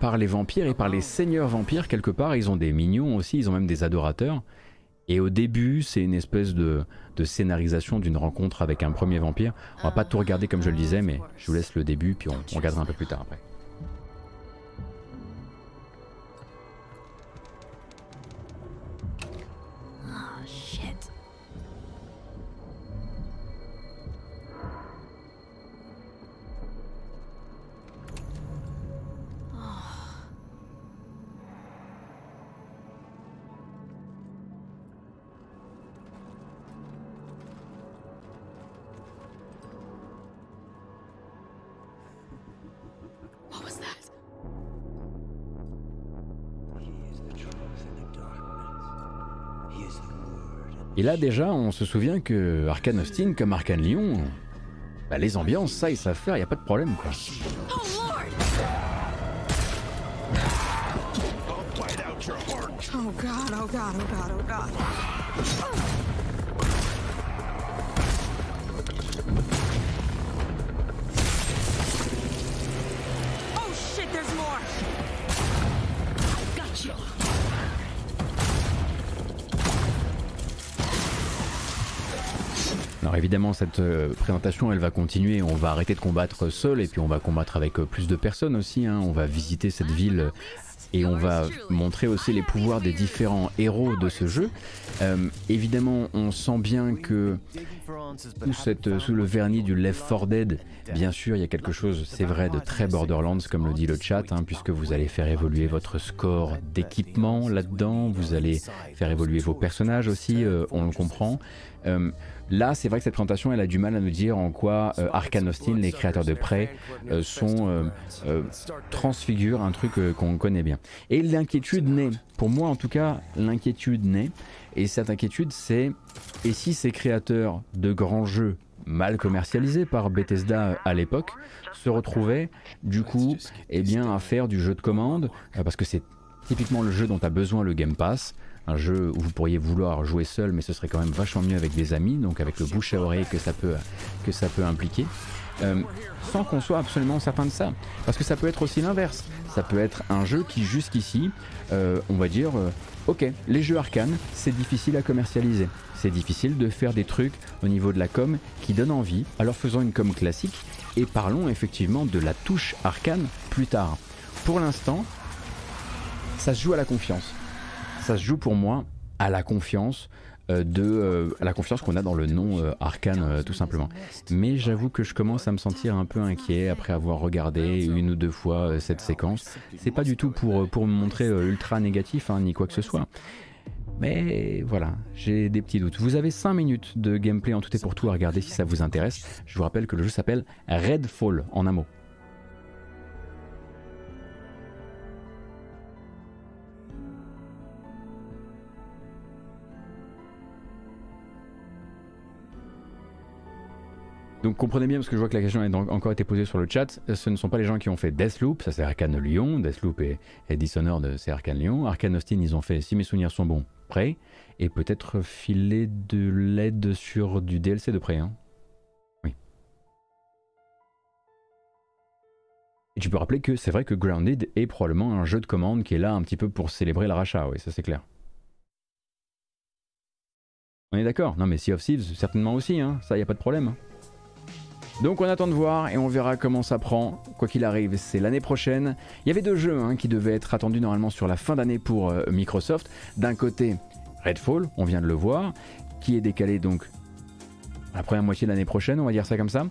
par les vampires et par les seigneurs vampires quelque part. Ils ont des mignons aussi, ils ont même des adorateurs. Et au début, c'est une espèce de, scénarisation d'une rencontre avec un premier vampire. On va pas tout regarder comme je le disais, mais je vous laisse le début, puis on, on regardera un peu plus tard après. Et là déjà, on se souvient que Arkane Austin, comme Arkane Lyon, bah, les ambiances, ça ils savent faire, y a pas de problème quoi. Oh god, oh god, oh god, Alors évidemment, cette euh, présentation, elle va continuer. On va arrêter de combattre seul et puis on va combattre avec euh, plus de personnes aussi. hein. On va visiter cette ville et on va montrer aussi les pouvoirs des différents héros de ce jeu. Euh, évidemment, on sent bien que sous, cette- sous le vernis du Left 4 Dead, bien sûr, il y a quelque chose, c'est vrai, de très Borderlands, comme le dit le chat, hein, puisque vous allez faire évoluer votre score d'équipement là-dedans, vous allez faire évoluer vos personnages aussi, on le comprend. Là, c'est vrai que cette présentation, elle a du mal à nous dire en quoi euh, Arkane Austin, les créateurs de Prey, euh, sont euh, euh, transfigurent un truc euh, qu'on connaît bien. Et l'inquiétude naît, pour moi en tout cas, l'inquiétude naît. Et cette inquiétude, c'est et si ces créateurs de grands jeux mal commercialisés par Bethesda à l'époque se retrouvaient du coup eh bien, à faire du jeu de commande, parce que c'est typiquement le jeu dont a besoin le Game Pass, un jeu où vous pourriez vouloir jouer seul, mais ce serait quand même vachement mieux avec des amis, donc avec le bouche à oreille que ça peut, impliquer. Euh, sans qu'on soit absolument certain de ça. Parce que ça peut être aussi l'inverse. Ça peut être un jeu qui jusqu'ici, euh, on va dire, euh, ok, les jeux arcane, c'est difficile à commercialiser. C'est difficile de faire des trucs au niveau de la com qui donnent envie. Alors faisons une com classique et parlons effectivement de la touche arcane plus tard. Pour l'instant, ça se joue à la confiance. Ça se joue pour moi à la confiance euh, de euh, la confiance qu'on a dans le nom euh, Arcane euh, tout simplement. Mais j'avoue que je commence à me sentir un peu inquiet après avoir regardé une ou deux fois cette séquence. C'est pas du tout pour pour me montrer ultra négatif hein, ni quoi que ce soit. Mais voilà, j'ai des petits doutes. Vous avez 5 minutes de gameplay en tout et pour tout à regarder si ça vous intéresse. Je vous rappelle que le jeu s'appelle Redfall en un mot. Donc comprenez bien, parce que je vois que la question a encore été posée sur le chat, ce ne sont pas les gens qui ont fait Deathloop, ça c'est Arkane Lyon, Deathloop et, et Dishonored c'est Arkane Lyon, Arkane Austin ils ont fait, si mes souvenirs sont bons, Prey, et peut-être filer de l'aide sur du DLC de Prey. Hein. Oui. Et tu peux rappeler que c'est vrai que Grounded est probablement un jeu de commande qui est là un petit peu pour célébrer le rachat, oui ça c'est clair. On est d'accord? Non mais Sea of Thieves certainement aussi, hein. ça y a pas de problème. Donc on attend de voir et on verra comment ça prend. Quoi qu'il arrive, c'est l'année prochaine. Il y avait deux jeux hein, qui devaient être attendus normalement sur la fin d'année pour euh, Microsoft. D'un côté, Redfall, on vient de le voir, qui est décalé donc la première moitié de l'année prochaine, on va dire ça comme ça.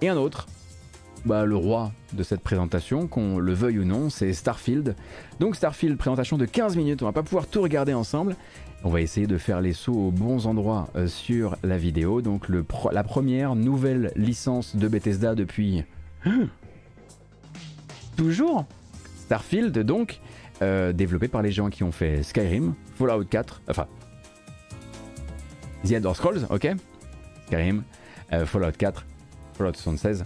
Et un autre, bah, le roi de cette présentation, qu'on le veuille ou non, c'est Starfield. Donc Starfield, présentation de 15 minutes, on va pas pouvoir tout regarder ensemble. On va essayer de faire les sauts aux bons endroits euh, sur la vidéo. Donc la première nouvelle licence de Bethesda depuis... Toujours? Starfield donc, euh, développé par les gens qui ont fait Skyrim, Fallout 4, enfin... The Elder Scrolls, ok? Skyrim, euh, Fallout 4, Fallout 76.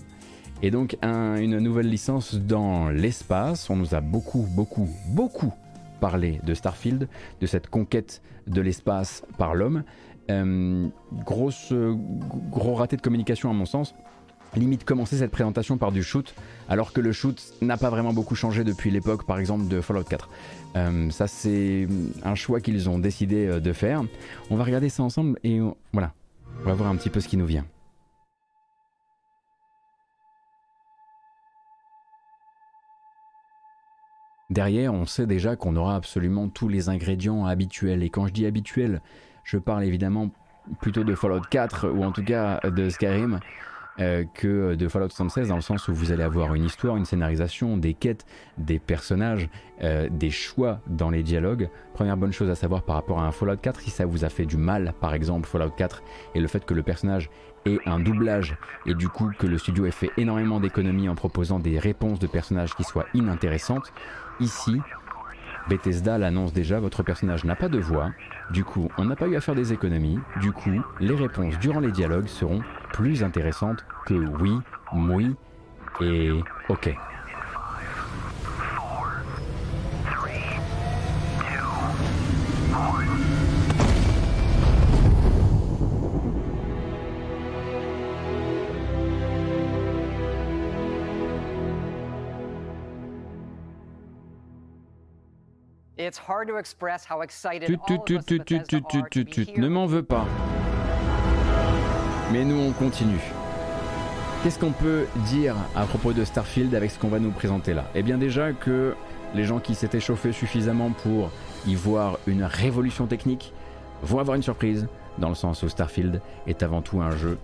Et donc un- une nouvelle licence dans l'espace. On nous a beaucoup, beaucoup, beaucoup parlé de Starfield, de cette conquête de l'espace par l'homme. Euh, grosse, gros raté de communication à mon sens. Limite commencer cette présentation par du shoot, alors que le shoot n'a pas vraiment beaucoup changé depuis l'époque, par exemple, de Fallout 4. Euh, ça, c'est un choix qu'ils ont décidé euh, de faire. On va regarder ça ensemble et voilà, on va voir un petit peu ce qui nous vient. Derrière, on sait déjà qu'on aura absolument tous les ingrédients habituels. Et quand je dis habituels, je parle évidemment plutôt de Fallout 4 ou en tout cas de Skyrim euh, que de Fallout 76 dans le sens où vous allez avoir une histoire, une scénarisation, des quêtes, des personnages, euh, des choix dans les dialogues. Première bonne chose à savoir par rapport à un Fallout 4, si ça vous a fait du mal par exemple Fallout 4 et le fait que le personnage ait un doublage et du coup que le studio ait fait énormément d'économies en proposant des réponses de personnages qui soient inintéressantes, ici Bethesda l'annonce déjà, votre personnage n'a pas de voix, du coup on n'a pas eu à faire des économies, du coup les réponses durant les dialogues seront plus intéressantes que oui, oui et ok. Tut, tut, tut, tut, tut, tut, tut, tut. Ne m'en veux pas. Mais nous on continue. Qu'est-ce qu'on peut dire à propos de Starfield avec ce qu'on va nous présenter là? Eh bien déjà que les gens qui s'étaient chauffés suffisamment pour y voir une révolution technique vont avoir une surprise, dans le sens où Starfield est avant tout un jeu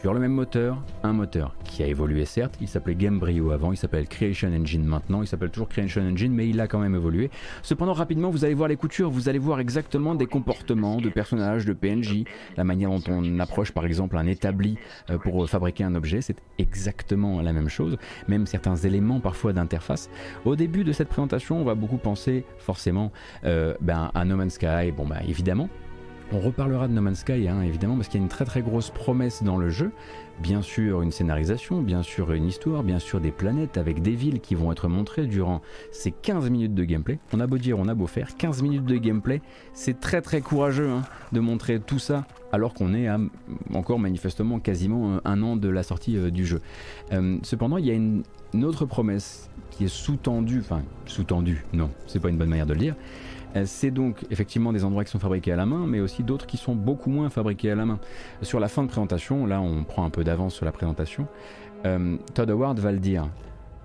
sur le même moteur, un moteur qui a évolué certes, il s'appelait Gamebryo avant, il s'appelle Creation Engine maintenant, il s'appelle toujours Creation Engine mais il a quand même évolué. Cependant rapidement vous allez voir les coutures, vous allez voir exactement des comportements de personnages, de PNJ, la manière dont on approche par exemple un établi euh, pour fabriquer un objet, c'est exactement la même chose, même certains éléments parfois d'interface. Au début de cette présentation on va beaucoup penser forcément euh, ben, à No Man's Sky, bon bah évidemment, on reparlera de No Man's Sky, hein, évidemment, parce qu'il y a une très très grosse promesse dans le jeu. Bien sûr une scénarisation, bien sûr une histoire, bien sûr des planètes avec des villes qui vont être montrées durant ces 15 minutes de gameplay. On a beau dire, on a beau faire, 15 minutes de gameplay, c'est très très courageux hein, de montrer tout ça alors qu'on est encore manifestement quasiment euh, un an de la sortie euh, du jeu. Euh, cependant, il y a une, une autre promesse qui est sous-tendue, enfin sous-tendue, non, c'est pas une bonne manière de le dire. Euh, C'est donc effectivement des endroits qui sont fabriqués à la main, mais aussi d'autres qui sont beaucoup moins fabriqués à la main. Sur la fin de présentation, là on prend un peu d'avance sur la présentation, euh, Todd Howard va le dire.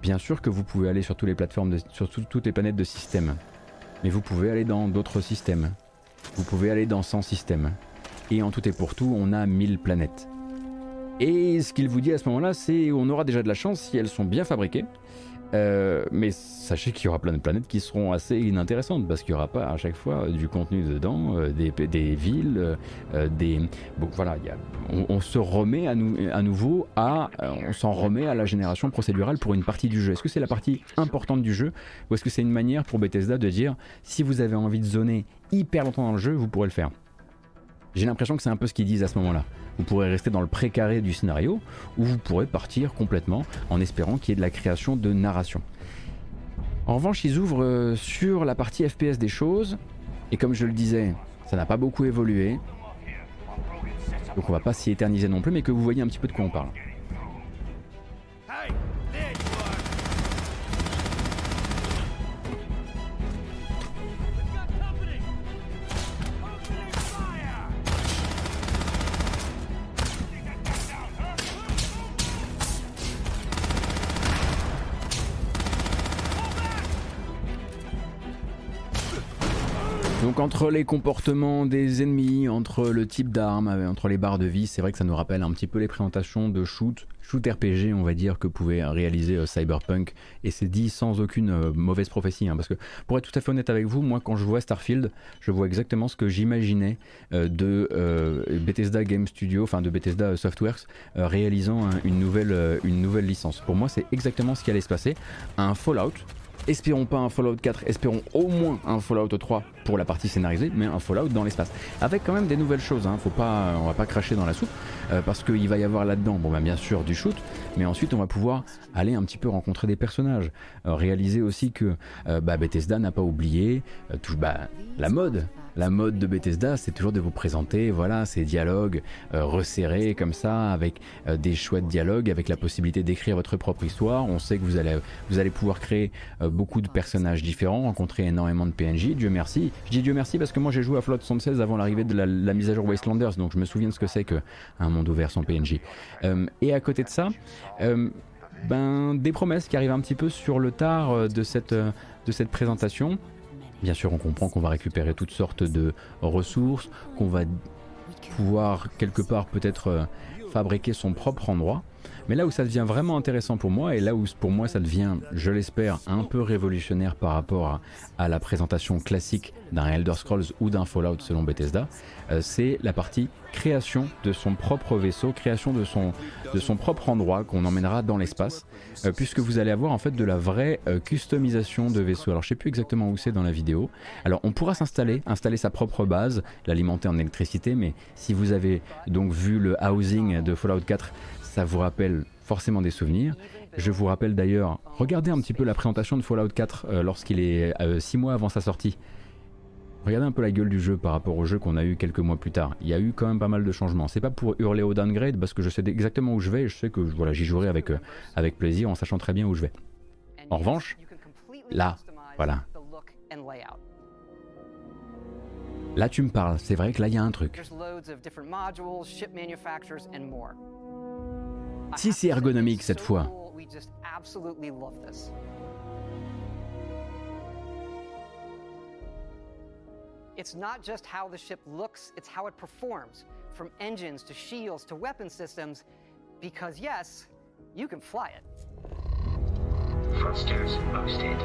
Bien sûr que vous pouvez aller sur toutes les plateformes, sur tout- toutes les planètes de système, mais vous pouvez aller dans d'autres systèmes. Vous pouvez aller dans 100 systèmes. Et en tout et pour tout, on a 1000 planètes. Et ce qu'il vous dit à ce moment-là, c'est on aura déjà de la chance si elles sont bien fabriquées. Euh, mais sachez qu'il y aura plein de planètes qui seront assez inintéressantes parce qu'il n'y aura pas à chaque fois du contenu dedans, euh, des, des villes, euh, des. Bon, voilà, il y a- on, se remet à, à nouveau à. euh, on s'en remet à la génération procédurale pour une partie du jeu. Est-ce que c'est la partie importante du jeu ou est-ce que c'est une manière pour Bethesda de dire si vous avez envie de zoner hyper longtemps dans le jeu, vous pourrez le faire? J'ai l'impression que c'est un peu ce qu'ils disent à ce moment-là. Vous pourrez rester dans le précaré du scénario ou vous pourrez partir complètement en espérant qu'il y ait de la création de narration. En revanche, ils ouvrent euh, sur la partie FPS des choses et comme je le disais, ça n'a pas beaucoup évolué. Donc on va pas s'y éterniser non plus, mais que vous voyez un petit peu de quoi on parle. Entre les comportements des ennemis, entre le type d'armes, euh, entre les barres de vie, c'est vrai que ça nous rappelle un petit peu les présentations de shoot, shoot RPG on va dire que pouvait réaliser euh, Cyberpunk et c'est dit sans aucune euh, mauvaise prophétie hein, parce que pour être tout à fait honnête avec vous, moi quand je vois Starfield, je vois exactement ce que j'imaginais de Bethesda Game Studio, enfin de Bethesda Softworks réalisant une nouvelle licence. Pour moi c'est exactement ce qui allait se passer, un Fallout Espérons pas un Fallout 4, espérons au moins un Fallout 3 pour la partie scénarisée, mais un Fallout dans l'espace. Avec quand même des nouvelles choses, hein. Faut pas, on va pas cracher dans la soupe, euh, parce qu'il va y avoir là-dedans, bon bah bien sûr du shoot, mais ensuite on va pouvoir aller un petit peu rencontrer des personnages. Euh, réaliser aussi que euh, bah, Bethesda n'a pas oublié bah, la mode. La mode de Bethesda, c'est toujours de vous présenter, voilà, ces dialogues euh, resserrés comme ça, avec euh, des chouettes dialogues, avec la possibilité d'écrire votre propre histoire. On sait que vous allez, vous allez pouvoir créer euh, beaucoup de personnages différents, rencontrer énormément de PNJ. Dieu merci. Je dis Dieu merci parce que moi j'ai joué à Fallout 76 avant l'arrivée de la, la mise à jour Wastelanders, donc je me souviens de ce que c'est qu'un monde ouvert sans PNJ. Euh, et à côté de ça, euh, ben, des promesses qui arrivent un petit peu sur le tard euh, de cette, de cette présentation. Bien sûr, on comprend qu'on va récupérer toutes sortes de ressources, qu'on va pouvoir quelque part peut-être euh, fabriquer son propre endroit. Mais là où ça devient vraiment intéressant pour moi, et là où pour moi ça devient, je l'espère, un peu révolutionnaire par rapport à, la présentation classique d'un Elder Scrolls ou d'un Fallout selon Bethesda, euh, c'est la partie création de son propre vaisseau, création de son, de son propre endroit qu'on emmènera dans l'espace, euh, puisque vous allez avoir en fait de la vraie euh, customisation de vaisseau. Alors je sais plus exactement où c'est dans la vidéo. Alors on pourra s'installer, installer sa propre base, l'alimenter en électricité, mais si vous avez donc vu le housing de Fallout 4, ça vous rappelle forcément des souvenirs. Je vous rappelle d'ailleurs, regardez un petit peu la présentation de Fallout 4 lorsqu'il est 6 mois avant sa sortie. Regardez un peu la gueule du jeu par rapport au jeu qu'on a eu quelques mois plus tard. Il y a eu quand même pas mal de changements. C'est pas pour hurler au downgrade parce que je sais exactement où je vais et je sais que voilà, j'y jouerai avec, euh, plaisir en sachant très bien où je vais. En revanche, là, voilà. Là, tu me parles. C'est vrai que là, il y a un truc. Si c'est ergonomique cette fois, It's not just how the ship looks, it's how it performs, from engines to shields to weapon systems, because yes, you can fly it. Thrusters boosted.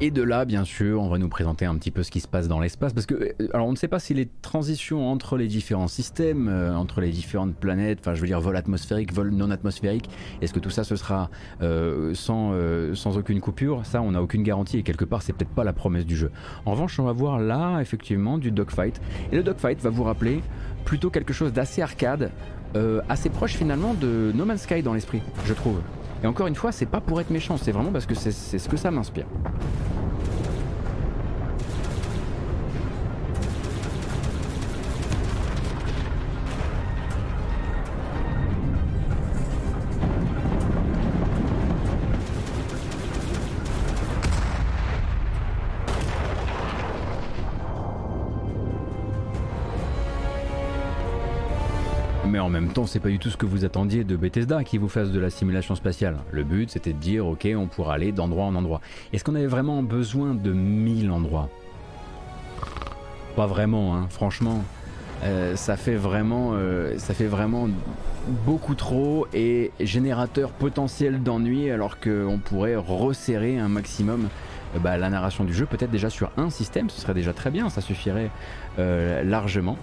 Et de là, bien sûr, on va nous présenter un petit peu ce qui se passe dans l'espace, parce que, euh, alors, on ne sait pas si les transitions entre les différents systèmes, euh, entre les différentes planètes, enfin, je veux dire, vol atmosphérique, vol non atmosphérique, est-ce que tout ça, ce sera euh, sans, sans aucune coupure? Ça, on n'a aucune garantie, et quelque part, c'est peut-être pas la promesse du jeu. En revanche, on va voir là, effectivement, du dogfight, et le dogfight va vous rappeler plutôt quelque chose d'assez arcade, assez proche finalement de No Man's Sky dans l'esprit, je trouve. Et encore une fois, c'est pas pour être méchant, c'est vraiment parce que c'est ce que ça m'inspire. En même temps, c'est pas du tout ce que vous attendiez de Bethesda qui vous fasse de la simulation spatiale. Le but, c'était de dire, ok, on pourra aller d'endroit en endroit. Est-ce qu'on avait vraiment besoin de 1000 endroits? Pas vraiment, hein, franchement. Euh, ça fait vraiment, euh, ça fait vraiment beaucoup trop et générateur potentiel d'ennui alors qu'on pourrait resserrer un maximum euh, bah, la narration du jeu peut-être déjà sur un système, ce serait déjà très bien, ça suffirait largement.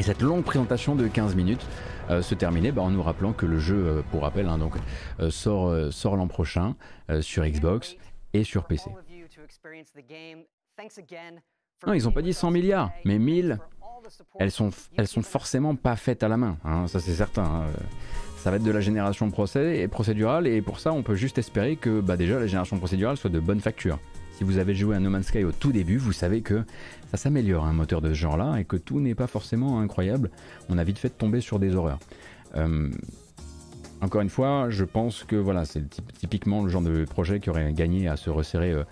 Et cette longue présentation de 15 minutes euh, se terminait bah, en nous rappelant que le jeu, euh, pour rappel, hein, donc, euh, sort, l'an prochain sur Xbox et sur PC. Non, ils n'ont pas dit 100 milliards, mais 1000, elles sont, elles sont forcément pas faites à la main, hein, ça c'est certain. Hein. Ça va être de la génération procédurale, et pour ça on peut juste espérer que bah, déjà la génération procédurale soit de bonne facture. Si vous avez joué à No Man's Sky au tout début, vous savez que ça s'améliore un moteur de ce genre-là et que tout n'est pas forcément incroyable. On a vite fait de tomber sur des horreurs. Euh, encore une fois, je pense que voilà, c'est typiquement le genre de projet qui aurait gagné à se resserrer euh,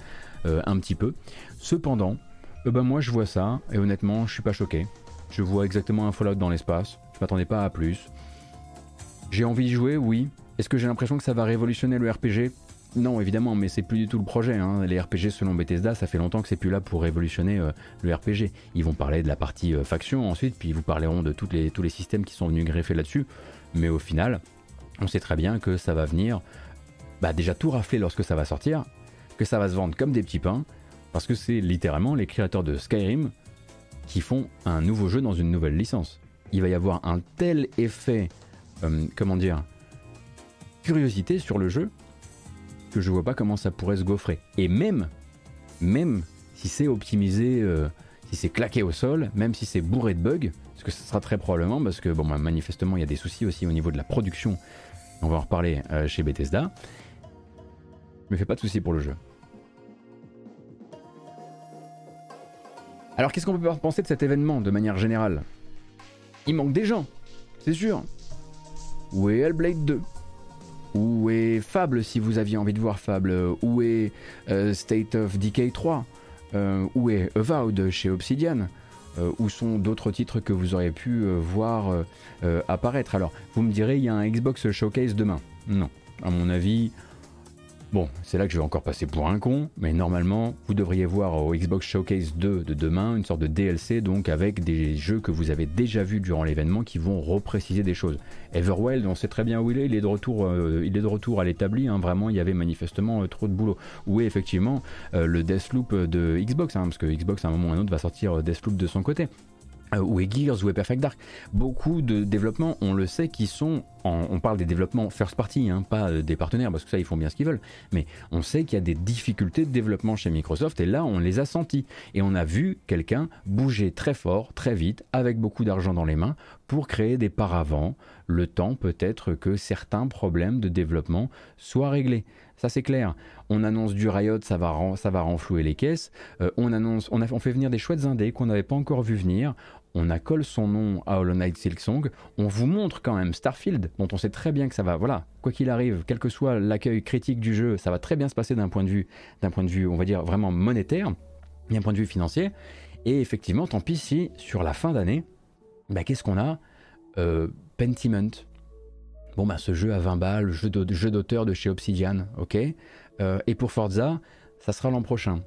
euh, un petit peu. Cependant, ben moi je vois ça et honnêtement, je suis pas choqué. Je vois exactement un Fallout dans l'espace. Je m'attendais pas à plus. J'ai envie d'y jouer, oui. Est-ce que j'ai l'impression que ça va révolutionner le RPG non, évidemment, mais c'est plus du tout le projet. Hein. Les RPG selon Bethesda, ça fait longtemps que c'est plus là pour révolutionner euh, le RPG. Ils vont parler de la partie euh, faction ensuite, puis ils vous parleront de tous les systèmes qui sont venus greffer là-dessus. Mais au final, on sait très bien que ça va venir bah, déjà tout rafler lorsque ça va sortir, que ça va se vendre comme des petits pains, parce que c'est littéralement les créateurs de Skyrim qui font un nouveau jeu dans une nouvelle licence. Il va y avoir un tel effet, euh, comment dire, curiosité sur le jeu que je vois pas comment ça pourrait se gaufrer. Et même, même si c'est optimisé, euh, si c'est claqué au sol, même si c'est bourré de bugs, ce que ce sera très probablement, parce que bon, bah, manifestement il y a des soucis aussi au niveau de la production, on va en reparler euh, chez Bethesda, mais fais pas de soucis pour le jeu. Alors qu'est-ce qu'on peut penser de cet événement de manière générale? Il manque des gens, c'est sûr. Où est Hellblade 2 où est Fable si vous aviez envie de voir Fable? Où est euh, State of Decay 3 euh, Où est Avowed chez Obsidian? Euh, Où sont d'autres titres que vous auriez pu voir apparaître? Alors, vous me direz, il y a un Xbox Showcase demain? Non, à mon avis, Bon, c'est là que je vais encore passer pour un con, mais normalement, vous devriez voir au Xbox Showcase 2 de demain une sorte de DLC, donc avec des jeux que vous avez déjà vus durant l'événement qui vont repréciser des choses. Everwild, on sait très bien où il est, il est de retour, euh, est à l'établi, hein. vraiment, il y avait manifestement euh, trop de boulot. Ou effectivement, euh, le Deathloop de Xbox, hein, parce que Xbox à un moment ou à un autre va sortir Deathloop de son côté. Euh, ou Gears, ou Perfect Dark. Beaucoup de développements, on le sait, qui sont, on parle des développements first party, hein, pas euh, des partenaires, parce que ça, ils font bien ce qu'ils veulent, mais on sait qu'il y a des difficultés de développement chez Microsoft, et là, on les a sentis. Et on a vu quelqu'un bouger très fort, très vite, avec beaucoup d'argent dans les mains, pour créer des paravents, le temps peut-être que certains problèmes de développement soient réglés. Ça c'est clair. On annonce du Riot, ça va, renflouer les caisses. Euh, on annonce, on fait venir des chouettes indés qu'on n'avait pas encore vu venir on accole son nom à Hollow Knight Silksong, on vous montre quand même Starfield, dont on sait très bien que ça va, voilà, quoi qu'il arrive, quel que soit l'accueil critique du jeu, ça va très bien se passer d'un point de vue, d'un point de vue, on va dire vraiment monétaire, d'un point de vue financier. Et effectivement, tant pis si sur la fin d'année, bah, qu'est-ce qu'on a? Euh, Pentiment. Bon bah ce jeu à 20 balles, jeu d'auteur de chez Obsidian, ok. Euh, et pour Forza, ça sera l'an prochain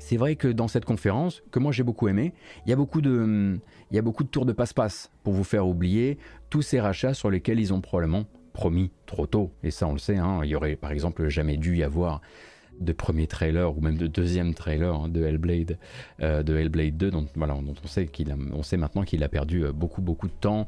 c'est vrai que dans cette conférence, que moi j'ai beaucoup aimé, il y a beaucoup de, il y a beaucoup de tours de passe-passe pour vous faire oublier tous ces rachats sur lesquels ils ont probablement promis trop tôt. Et ça, on le sait, hein, il y aurait par exemple jamais dû y avoir de premier trailer ou même de deuxième trailer hein, de Hellblade, euh, de Hellblade 2, dont, voilà, on sait qu'il on sait maintenant qu'il a perdu euh, beaucoup beaucoup de temps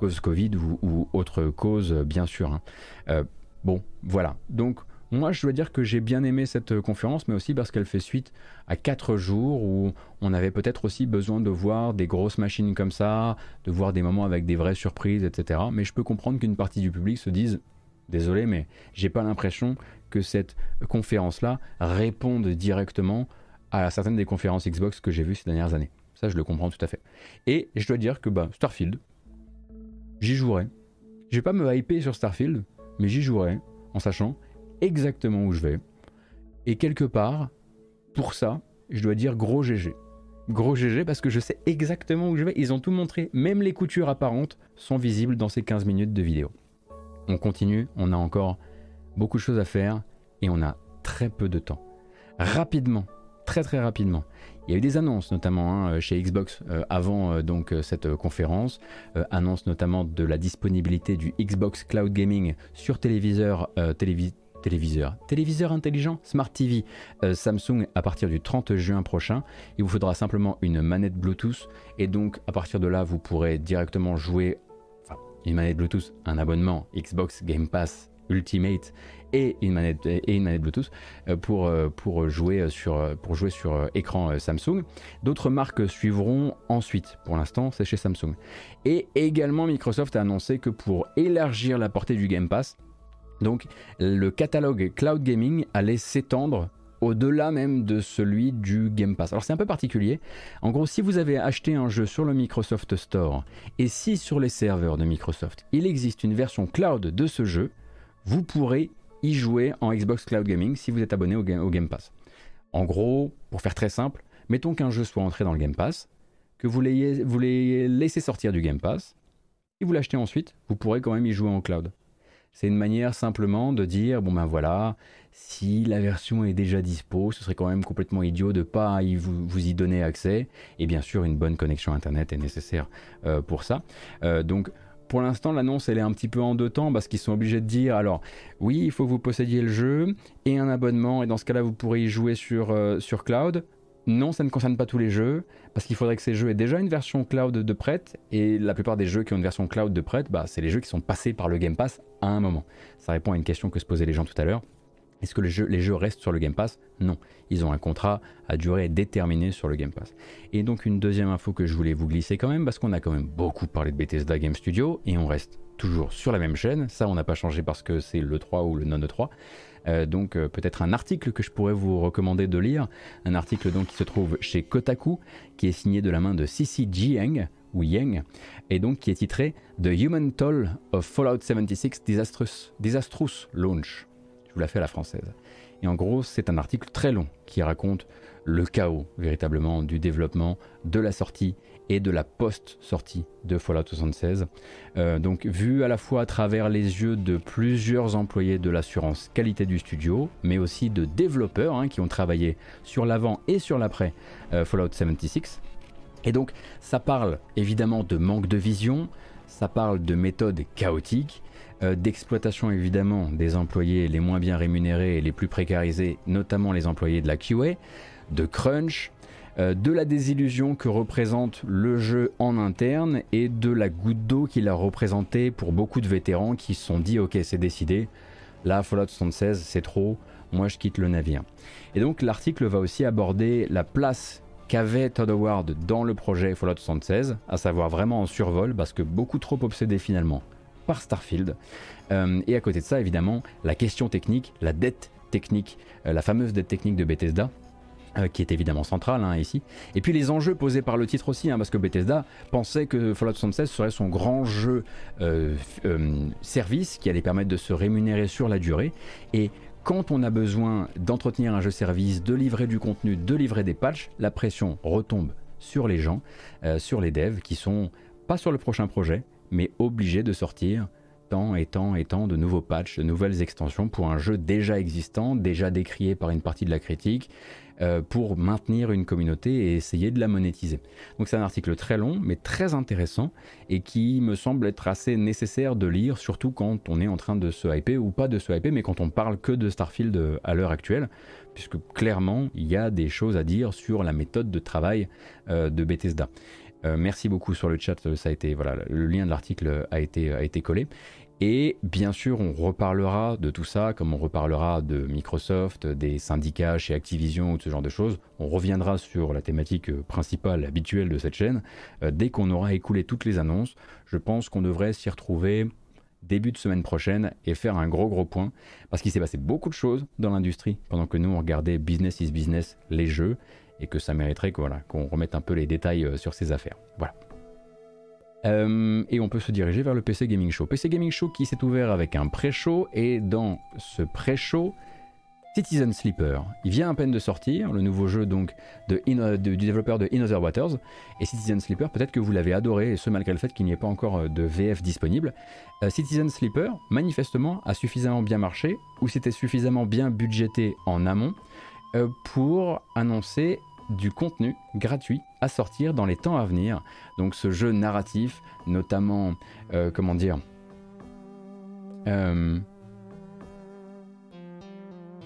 cause Covid ou, autre cause, bien sûr. Hein. Euh, bon, voilà. Donc moi, je dois dire que j'ai bien aimé cette euh, conférence, mais aussi parce qu'elle fait suite à quatre jours où on avait peut-être aussi besoin de voir des grosses machines comme ça, de voir des moments avec des vraies surprises, etc. Mais je peux comprendre qu'une partie du public se dise Désolé, mais j'ai pas l'impression que cette conférence-là réponde directement à certaines des conférences Xbox que j'ai vues ces dernières années. Ça, je le comprends tout à fait. Et je dois dire que bah, Starfield, j'y jouerai. Je vais pas me hyper sur Starfield, mais j'y jouerai en sachant exactement où je vais. Et quelque part, pour ça, je dois dire gros GG. Gros GG parce que je sais exactement où je vais. Ils ont tout montré. Même les coutures apparentes sont visibles dans ces 15 minutes de vidéo. On continue, on a encore beaucoup de choses à faire et on a très peu de temps. Rapidement, très très rapidement. Il y a eu des annonces notamment hein, chez Xbox euh, avant euh, donc euh, cette conférence, annonce notamment de la disponibilité du Xbox Cloud Gaming sur téléviseur, téléviseur téléviseur. Intelligent, Smart TV, euh, Samsung à partir du 30 juin prochain. Il vous faudra simplement une manette Bluetooth et donc à partir de là vous pourrez directement jouer, enfin une manette Bluetooth, un abonnement Xbox Game Pass Ultimate et une manette, Bluetooth euh, pour, euh, jouer sur, pour jouer sur écran Samsung. D'autres marques suivront ensuite. Pour l'instant, c'est chez Samsung. Et également, Microsoft a annoncé que pour élargir la portée du Game Pass, donc le catalogue cloud gaming allait s'étendre au-delà même de celui du Game Pass. Alors c'est un peu particulier. En gros, si vous avez acheté un jeu sur le Microsoft Store et si sur les serveurs de Microsoft, il existe une version cloud de ce jeu, vous pourrez y jouer en Xbox Cloud Gaming si vous êtes abonné au, Game Pass. En gros, pour faire très simple, mettons qu'un jeu soit entré dans le Game Pass, que vous l'ayez laissé sortir du Game Pass, et vous l'achetez ensuite, vous pourrez quand même y jouer en cloud. C'est une manière simplement de dire bon ben voilà, si la version est déjà dispo, ce serait quand même complètement idiot de pas y vous, y donner accès. Et bien sûr, une bonne connexion internet est nécessaire euh, pour ça. Euh, donc pour l'instant, l'annonce elle est un petit peu en deux temps parce qu'ils sont obligés de dire alors oui, il faut que vous possédiez le jeu et un abonnement et dans ce cas-là, vous pourrez y jouer sur, euh, sur cloud. Non, ça ne concerne pas tous les jeux, parce qu'il faudrait que ces jeux aient déjà une version cloud de prête, et la plupart des jeux qui ont une version cloud de prête, bah, c'est les jeux qui sont passés par le Game Pass à un moment. Ça répond à une question que se posaient les gens tout à l'heure. Est-ce que les jeux, restent sur le Game Pass? Non. Ils ont un contrat à durée déterminée sur le Game Pass. Et donc une deuxième info que je voulais vous glisser quand même, parce qu'on a quand même beaucoup parlé de Bethesda Game Studio, et on reste toujours sur la même chaîne. Ça, on n'a pas changé parce que c'est le 3 ou le non 3. Euh, donc euh, peut-être un article que je pourrais vous recommander de lire, un article donc qui se trouve chez Kotaku, qui est signé de la main de Cici Jiang ou Yang, et donc qui est titré The Human Toll of Fallout 76 Disastrous, Launch. Je vous la fais à la française. Et en gros, c'est un article très long qui raconte le chaos véritablement du développement, de la sortie et de la post-sortie de Fallout 76. Euh, donc vu à la fois à travers les yeux de plusieurs employés de l'assurance qualité du studio, mais aussi de développeurs hein, qui ont travaillé sur l'avant et sur l'après euh, Fallout 76. Et donc ça parle évidemment de manque de vision, ça parle de méthodes chaotiques, euh, d'exploitation évidemment des employés les moins bien rémunérés et les plus précarisés, notamment les employés de la QA, de crunch, de la désillusion que représente le jeu en interne et de la goutte d'eau qu'il a représenté pour beaucoup de vétérans qui se sont dit ok c'est décidé, là Fallout 76 c'est trop, moi je quitte le navire. Et donc l'article va aussi aborder la place qu'avait Todd Howard dans le projet Fallout 76, à savoir vraiment en survol parce que beaucoup trop obsédé finalement par Starfield. Euh, et à côté de ça évidemment la question technique, la dette technique, euh, la fameuse dette technique de Bethesda euh, qui est évidemment central hein, ici. Et puis les enjeux posés par le titre aussi, hein, parce que Bethesda pensait que Fallout 76 serait son grand jeu euh, euh, service qui allait permettre de se rémunérer sur la durée. Et quand on a besoin d'entretenir un jeu service, de livrer du contenu, de livrer des patchs, la pression retombe sur les gens, sur les devs qui sont pas sur le prochain projet, mais obligés de sortir tant et tant et tant de nouveaux patchs, de nouvelles extensions pour un jeu déjà existant, déjà décrié par une partie de la critique, euh, pour maintenir une communauté et essayer de la monétiser. Donc c'est un article très long mais très intéressant et qui me semble être assez nécessaire de lire, surtout quand on est en train de se hyper ou pas de se hyper, mais quand on parle que de Starfield euh, à l'heure actuelle, puisque clairement il y a des choses à dire sur la méthode de travail euh, de Bethesda. merci beaucoup sur le chat, ça a été voilà, le lien de l'article a été, a été collé. Et bien sûr, on reparlera de tout ça, comme on reparlera de Microsoft, des syndicats chez Activision ou de ce genre de choses. On reviendra sur la thématique principale, habituelle de cette chaîne. Euh, dès qu'on aura écoulé toutes les annonces, je pense qu'on devrait s'y retrouver début de semaine prochaine et faire un gros gros point. Parce qu'il s'est passé beaucoup de choses dans l'industrie pendant que nous on regardait Business is Business, les jeux, et que ça mériterait qu'on remette un peu les détails euh, sur ces affaires. Voilà. Euh, et on peut se diriger vers le PC Gaming Show. PC Gaming Show qui s'est ouvert avec un pré-show et dans ce pré-show, Citizen Sleeper. Il vient à peine de sortir, le nouveau jeu donc du développeur de In Other Waters. Et Citizen Sleeper, peut-être que vous l'avez adoré, et ce malgré le fait qu'il n'y ait pas encore euh, de VF disponible. Euh, Citizen Sleeper, manifestement, a suffisamment bien marché, ou c'était suffisamment bien budgété en amont, pour annoncer du contenu gratuit sortir dans les temps à venir. Donc ce jeu narratif, notamment, euh, comment dire, euh,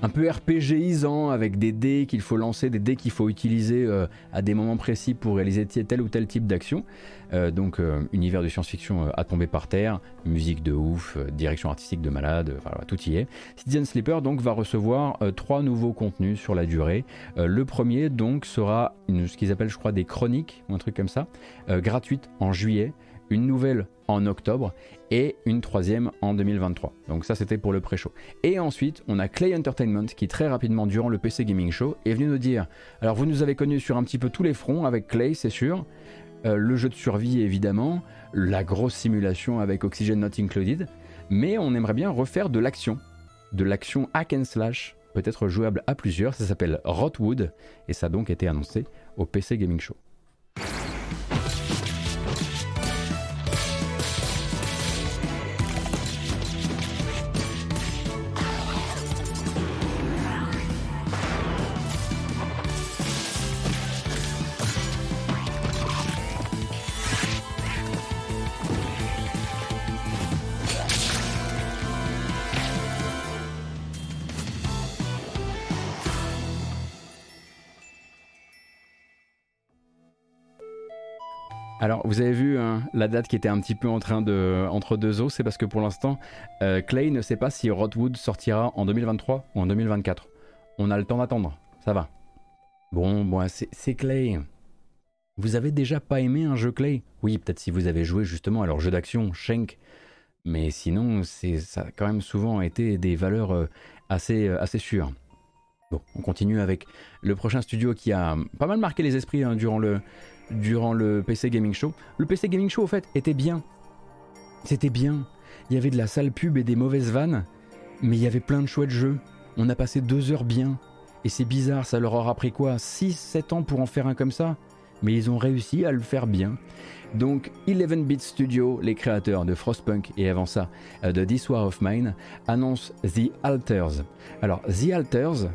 un peu RPGisant avec des dés qu'il faut lancer, des dés qu'il faut utiliser euh, à des moments précis pour réaliser tel ou tel type d'action. Euh, donc euh, univers de science-fiction à tomber par terre, musique de ouf, direction artistique de malade, tout y est. Citizen Sleeper donc va recevoir trois nouveaux contenus sur la durée. le premier donc sera ce qu'ils appellent je crois des chroniques ou un truc comme ça, gratuite en juillet une nouvelle en octobre et une troisième en 2023. Donc ça c'était pour le pré-show. Et ensuite on a Clay Entertainment qui très rapidement durant le PC Gaming Show est venu nous dire, alors vous nous avez connus sur un petit peu tous les fronts avec Clay c'est sûr, euh, le jeu de survie évidemment, la grosse simulation avec Oxygen Not Included, mais on aimerait bien refaire de l'action, de l'action hack and slash, peut-être jouable à plusieurs, ça s'appelle Rotwood. Et ça a donc été annoncé au PC Gaming Show. Alors, vous avez vu hein, la date qui était un petit peu en train de entre deux os, c'est parce que pour l'instant, euh, Clay ne sait pas si Rodwood sortira en 2023 ou en 2024. On a le temps d'attendre, ça va. Bon, bon, c'est Clay. Vous avez déjà pas aimé un jeu Clay? Oui, peut-être si vous avez joué justement à leur jeu d'action, Shank. Mais sinon, ça a quand même souvent été des valeurs euh, assez, euh, assez sûres. Bon, on continue avec le prochain studio qui a pas mal marqué les esprits hein, durant le, durant le PC Gaming Show. Le PC Gaming Show, au fait, était bien. C'était bien. Il y avait de la sale pub et des mauvaises vannes, mais il y avait plein de chouettes jeux. On a passé deux heures bien. Et c'est bizarre, ça leur aura pris quoi 6-7 ans pour en faire un comme ça? Mais ils ont réussi à le faire bien. Donc 11 Bit Studio, les créateurs de Frostpunk et avant ça euh, de This War of Mine, annoncent The Alters. Alors The Alters,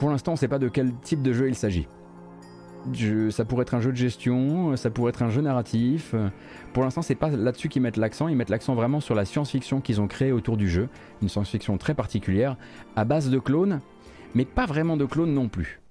pour l'instant on ne sait pas de quel type de jeu il s'agit. Ça pourrait être un jeu de gestion, ça pourrait être un jeu narratif. Pour l'instant, c'est pas là-dessus qu'ils mettent l'accent. Ils mettent l'accent vraiment sur la science-fiction qu'ils ont créée autour du jeu, une science-fiction très particulière, à base de clones, mais pas vraiment de clones non plus.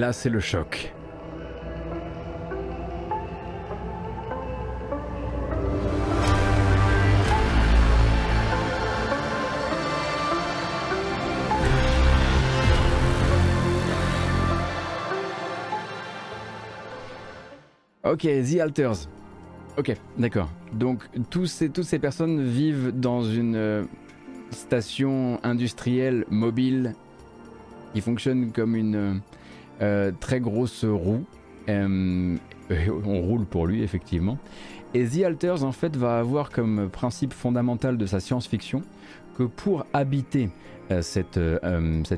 Là, c'est le choc. Ok, The Alters. Ok, d'accord. Donc tous ces, toutes ces personnes vivent dans une euh, station industrielle mobile qui fonctionne comme une, euh, très grosse roue. Euh, on roule pour lui, effectivement. Et The Alters, en fait, va avoir comme principe fondamental de sa science-fiction que pour habiter euh, cette,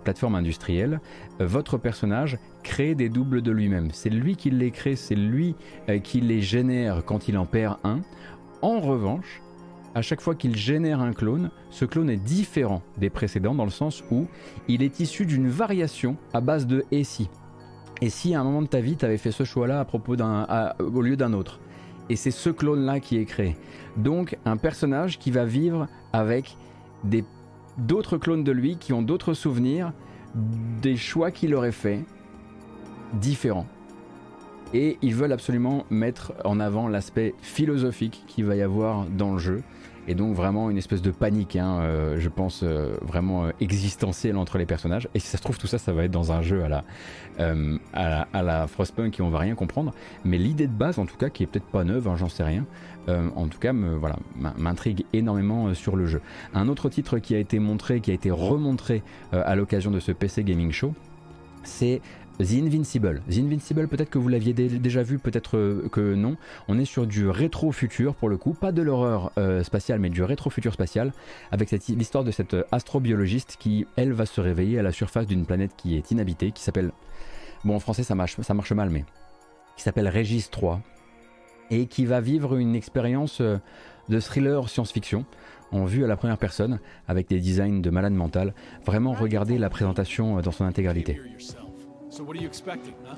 plateforme industrielle, votre personnage crée des doubles de lui-même. C'est lui qui les crée, c'est lui qui les génère quand il en perd un. En revanche, à chaque fois qu'il génère un clone, ce clone est différent des précédents dans le sens où il est issu d'une variation à base de et. Et si à un moment de ta vie, tu avais fait ce choix-là au lieu d'un autre. Et c'est ce clone-là qui est créé. Donc un personnage qui va vivre avec d'autres clones de lui qui ont d'autres souvenirs, des choix qu'il aurait fait différents. Et ils veulent absolument mettre en avant l'aspect philosophique qu'il va y avoir dans le jeu et donc vraiment une espèce de panique, hein, euh, je pense euh, vraiment euh, existentielle entre les personnages. Et si ça se trouve tout ça, ça va être dans un jeu à la, à la, Frostpunk et on va rien comprendre. Mais l'idée de base, en tout cas, qui est peut-être pas neuve, hein, j'en sais rien. en tout cas, me, voilà, m'intrigue énormément sur le jeu. Un autre titre qui a été montré, qui a été remontré à l'occasion de ce PC Gaming Show, c'est The Invincible. The Invincible, peut-être que vous l'aviez déjà vu, peut-être euh, que non. On est sur du rétro-futur pour le coup, pas de l'horreur euh, spatiale, mais du rétro-futur spatial, avec l'histoire de cette euh, astrobiologiste qui, elle, va se réveiller à la surface d'une planète qui est inhabitée, qui s'appelle, bon en français ça marche, ça marche mal, mais qui s'appelle Régis 3, et qui va vivre une expérience de thriller science-fiction en vue à la première personne, avec des designs de malade mental. Vraiment, regardez la présentation dans son intégralité. So what are you expecting, huh?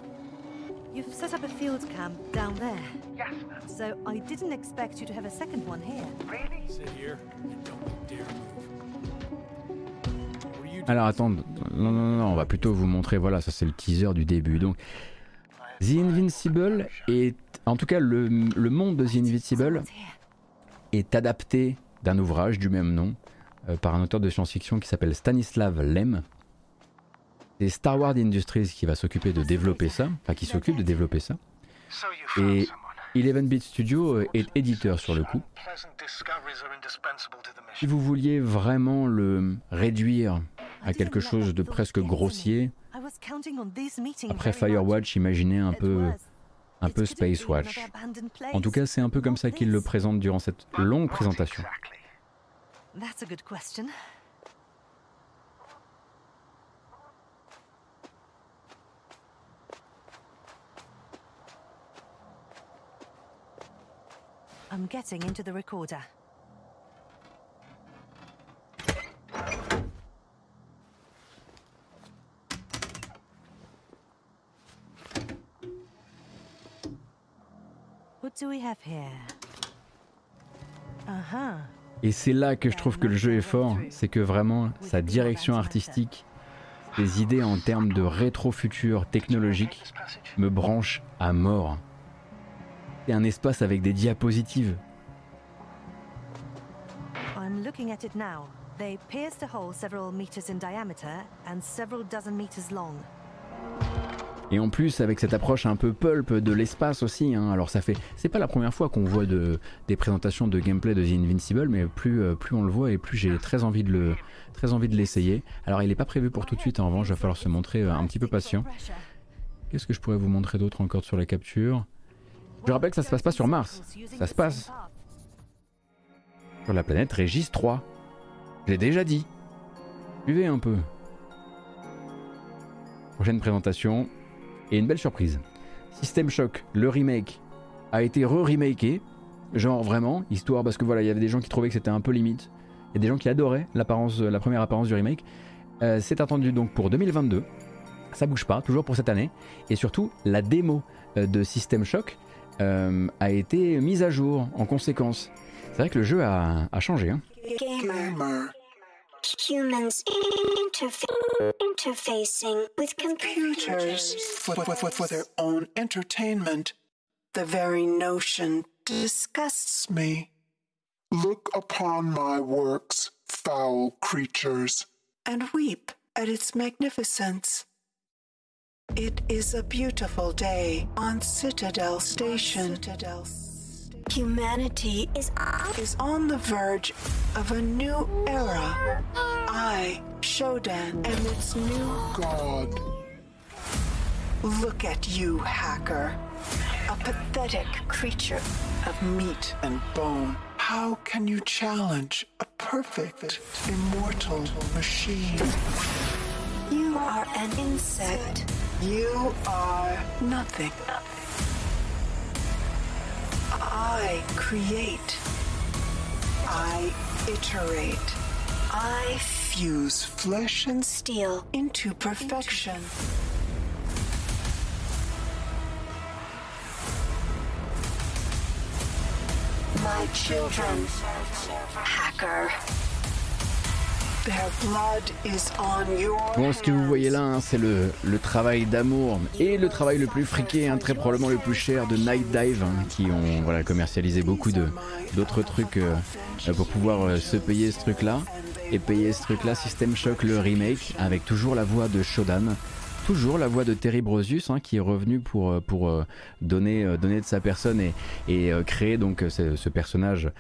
You've set up a field camp down there. Yes, ma'am. So I didn't expect you to have a second one here. Really? Sit here and don't dare move. Alors attends, non, non, non, on va plutôt vous montrer, voilà, ça c'est le teaser du début. Donc, The Invincible est, en tout cas, le, le monde de The Invincible est adapté d'un ouvrage du même nom euh, par un auteur de science-fiction qui s'appelle Stanislav Lem. C'est Star Wars Industries qui va s'occuper de développer ça, enfin qui s'occupe de développer ça. Et Eleven Beat Studio euh, est éditeur sur le coup. Si vous vouliez vraiment le réduire à quelque chose de presque grossier, après Firewatch, imaginez un peu, un peu Space Watch. En tout cas, c'est un peu comme ça qu'il le présente durant cette longue présentation. That's a good question. I'm getting into the recorder. What do we have here? Uh-huh. Et c'est là que je trouve que le jeu est fort, c'est que vraiment sa direction artistique, ses idées en termes de rétro-futur technologique me branchent à mort. C'est un espace avec des diapositives. I'm looking at it now. They pierced a hole several meters in diameter and several dozen meters long. Et en plus avec cette approche un peu pulp de l'espace aussi. hein. Alors ça fait, c'est pas la première fois qu'on voit de, des présentations de gameplay de The Invincible, mais plus, euh, plus on le voit et plus j'ai très envie de le, très envie de l'essayer. Alors il n'est pas prévu pour tout de suite. En revanche, il va falloir se montrer euh, un petit peu patient. Qu'est-ce que je pourrais vous montrer d'autre encore sur la capture? Je rappelle que ça se passe pas sur Mars. Ça se passe sur la planète Régis 3. Je l'ai déjà dit. Suivez un peu. Prochaine présentation. Et une belle surprise. System Shock, le remake, a été re-remaké. Genre vraiment, histoire parce que voilà, il y avait des gens qui trouvaient que c'était un peu limite. A des gens qui adoraient la première apparence du remake. Euh, c'est attendu donc pour 2022. Ça bouge pas, toujours pour cette année. Et surtout, la démo euh, de System Shock euh, a été mise à jour en conséquence. C'est vrai que le jeu a, a changé. hein. Gamer. Humans interfa- interfacing with computers. For, for, for, for their own entertainment. The very notion disgusts me. Look upon my works, foul creatures. And weep at its magnificence. It is a beautiful day on Citadel Station. Humanity is is on the verge of a new era. I, Shodan, am its new god. Look at you, hacker. A pathetic creature of meat and bone. How can you challenge a perfect, immortal machine? You are an insect. You are nothing. I create. I iterate. I fuse flesh and steel into perfection. My children, hacker. Bon, ce que vous voyez là, hein, c'est le, travail d'amour et le travail le plus friqué, hein, très probablement le plus cher de Night Dive, hein, qui ont commercialisé beaucoup d'autres trucs euh, pour pouvoir euh, se payer ce truc-là. Et payer ce truc-là, System Shock, le remake, avec toujours la voix de Shodan. Toujours la voix de Terry Brosius hein, qui est revenu pour, euh, pour euh, donner, euh, donner de sa personne et, et créer donc ce, personnage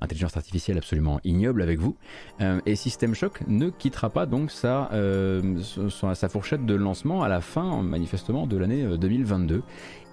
intelligence artificielle absolument ignoble avec vous. Et System Shock ne quittera pas donc sa, son- sa fourchette de lancement à la fin manifestement de l'année euh, 2022.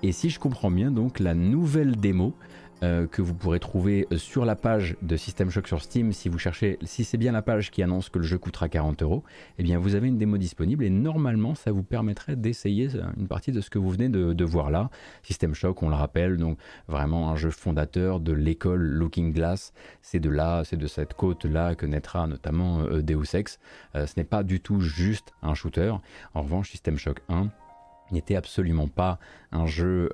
Et si je comprends bien donc la nouvelle démo euh, que vous pourrez trouver euh, sur la page de System Shock sur Steam si vous cherchez, si c'est bien la page qui annonce que le jeu coûtera 40 euros, eh bien vous avez une démo disponible et normalement ça vous permettrait d'essayer euh, une partie de ce que vous venez de, voir là. System Shock, on le rappelle, donc vraiment un jeu fondateur de l'école Looking Glass. C'est de là, c'est de cette côte là que naîtra notamment euh, Deus Ex. Ce n'est pas du tout juste un shooter. En revanche, System Shock 1 n'était absolument pas un jeu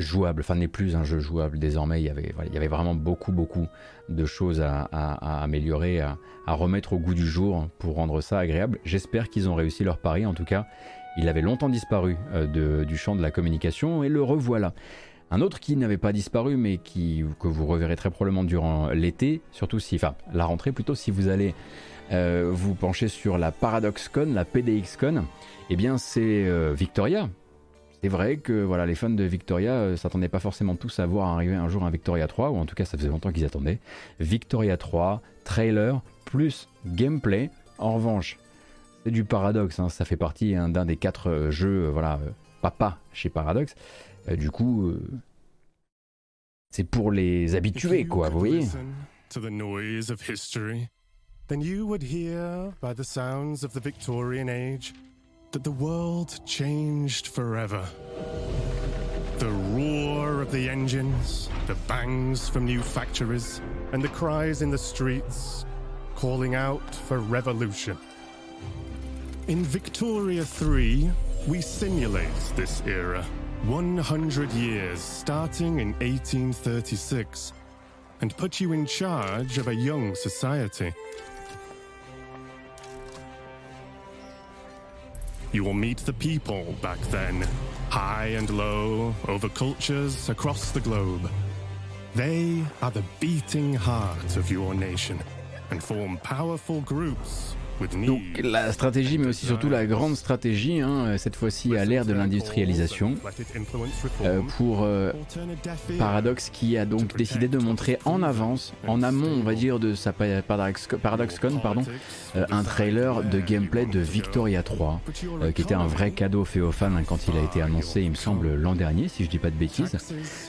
jouable, enfin n'est plus un jeu jouable désormais, il y avait, vraiment beaucoup beaucoup de choses à, améliorer, à, remettre au goût du jour pour rendre ça agréable. J'espère qu'ils ont réussi leur pari, en tout cas il avait longtemps disparu euh, du champ de la communication et le revoilà. Un autre qui n'avait pas disparu, mais qui, que vous reverrez très probablement durant l'été, surtout si, enfin, la rentrée plutôt, si vous allez euh, vous pencher sur la ParadoxCon, la PDXCon, eh bien c'est euh, Victoria. C'est vrai que voilà, les fans de Victoria euh, s'attendaient pas forcément tous à voir arriver un jour un Victoria 3, ou en tout cas ça faisait longtemps qu'ils attendaient. Victoria 3, trailer, plus gameplay. En revanche, c'est du Paradox, hein, ça fait partie hein, d'un des quatre jeux, voilà, papa chez Paradox. du coup, c'est pour les habitués, quoi, vous voyez. then you would hear by the sounds of the Victorian age that the world changed forever. The roar of the engines, the bangs from new factories, and the cries in the streets calling out for revolution. In Victoria 3, we simulate this era. 100 years starting in 1836 and put you in charge of a young society. You will meet the people back then, high and low, over cultures across the globe. They are the beating heart of your nation and form powerful groups Donc la stratégie, mais aussi surtout la grande stratégie, hein, cette fois-ci à l'ère de l'industrialisation, euh, pour euh, Paradox qui a donc décidé de montrer en avance, en amont on va dire de sa ParadoxCon, pardon, euh, un trailer de gameplay de Victoria 3, qui était un vrai cadeau fait aux fans hein, quand il a été annoncé, il me semble, l'an dernier, si je dis pas de bêtises.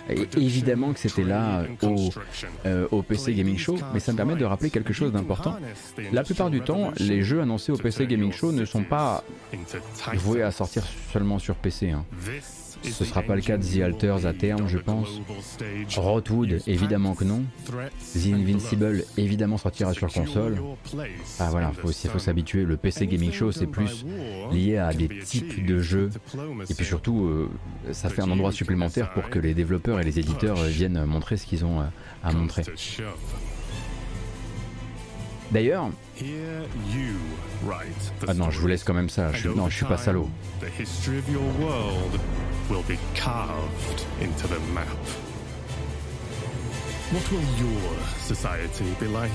Et évidemment que c'était là au, au PC Gaming Show, mais ça me permet de rappeler quelque chose d'important. La plupart du temps, les les jeux annoncés au PC Gaming Show ne sont pas voués à sortir seulement sur PC. Hein. Ce sera pas le cas de The Alters à terme, je pense. Rotwood, évidemment que non. The Invincible, évidemment, sortira sur console. Ah voilà, faut faut s'habituer. Le PC Gaming Show, c'est plus lié à des types de jeux. Et puis surtout, euh, ça fait un endroit supplémentaire pour que les développeurs et les éditeurs viennent montrer ce qu'ils ont à montrer. D'ailleurs, ah non, je vous laisse quand même ça. Je, non, je suis pas salaud. What will your society be like?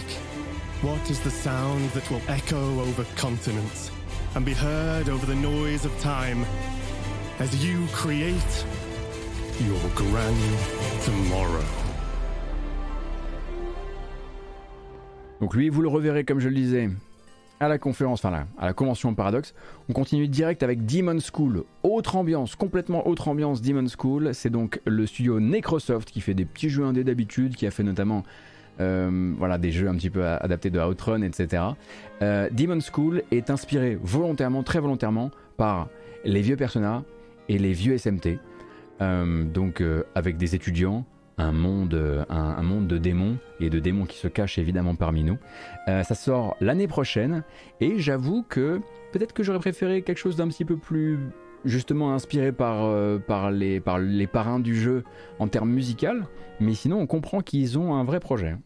What is the sound that will echo over continents and be heard over the noise of time as you create your grand tomorrow? Donc lui, vous le reverrez comme je le disais à la conférence, enfin là, à la convention Paradox. On continue direct avec Demon School. Autre ambiance, complètement autre ambiance Demon School. C'est donc le studio Necrosoft qui fait des petits jeux indés d'habitude, qui a fait notamment euh, voilà, des jeux un petit peu adaptés de Outrun, etc. Euh, Demon School est inspiré volontairement, très volontairement, par les vieux Persona et les vieux SMT. Euh, donc avec des étudiants, un monde, un, monde de démons et de démons qui se cachent évidemment parmi nous. Euh, ça sort l'année prochaine et j'avoue que peut-être que j'aurais préféré quelque chose d'un petit peu plus justement inspiré par, euh, par, les, par les parrains du jeu en termes musical, mais sinon on comprend qu'ils ont un vrai projet.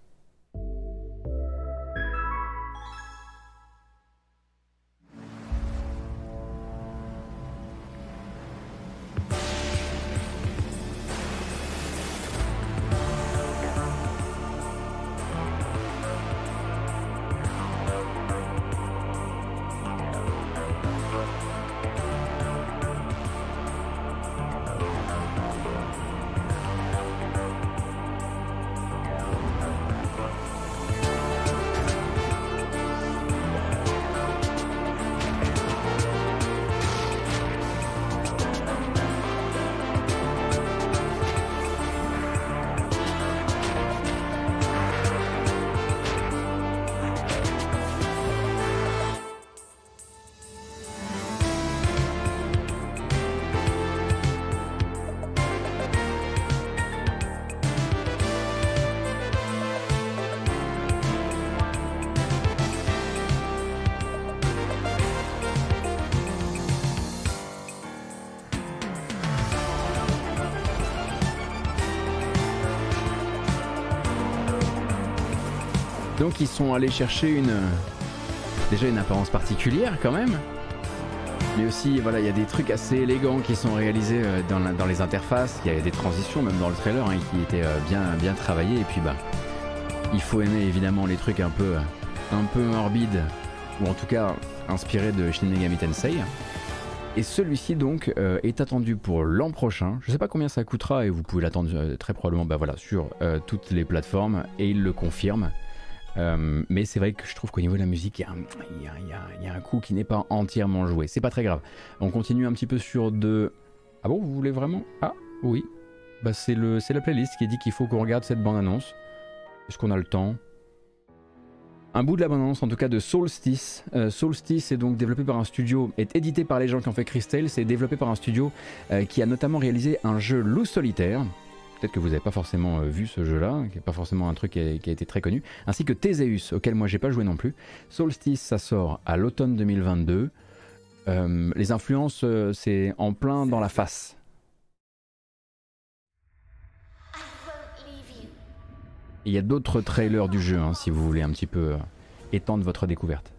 Sont allés chercher une déjà une apparence particulière quand même. Mais aussi, voilà, il y a des trucs assez élégants qui sont réalisés euh, dans, la- dans les interfaces. Il y a des transitions, même dans le trailer, hein, qui étaient euh, bien, bien travaillées. Et puis, bah, il faut aimer évidemment les trucs un peu, un peu morbides, ou en tout cas inspirés de Shin Megami Tensei. Et celui-ci donc euh, est attendu pour l'an prochain. Je sais pas combien ça coûtera et vous pouvez l'attendre euh, très probablement bah voilà, sur euh, toutes les plateformes et il le confirme. Euh, mais c'est vrai que je trouve qu'au niveau de la musique, il y, a un- coup qui n'est pas entièrement joué. C'est pas très grave. On continue un petit peu sur de. Ah bon, vous voulez vraiment? Ah oui. Bah c'est la playlist qui dit qu'il faut qu'on regarde cette bande annonce. Est-ce qu'on a le temps? Un bout de la bande-annonce en tout cas de Solstice. Euh, Solstice est donc développé par un studio, est édité par les gens qui ont fait Crystal, c'est développé par un studio euh, qui a notamment réalisé un jeu loup solitaire. Peut-être que vous n'avez pas forcément euh, vu ce jeu-là, qui n'est pas forcément un truc qui a, qui a été très connu, ainsi que Theseus, auquel moi j'ai pas joué non plus. Solstice, ça sort à l'automne 2022. Euh, les influences, euh, c'est en plein dans la face. Il y a d'autres trailers du jeu, hein, si vous voulez un petit peu euh, étendre votre découverte.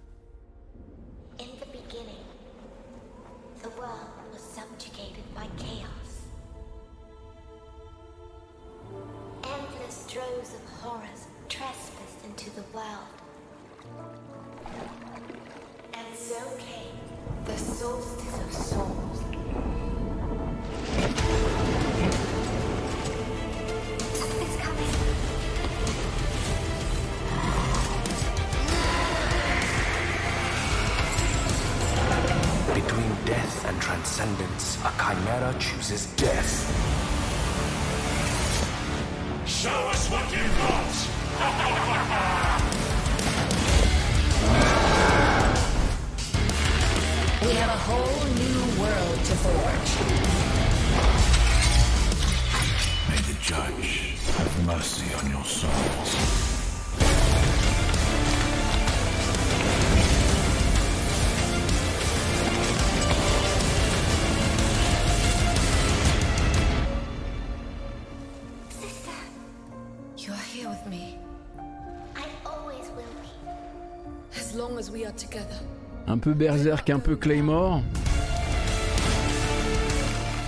Peu berserk, un peu Claymore.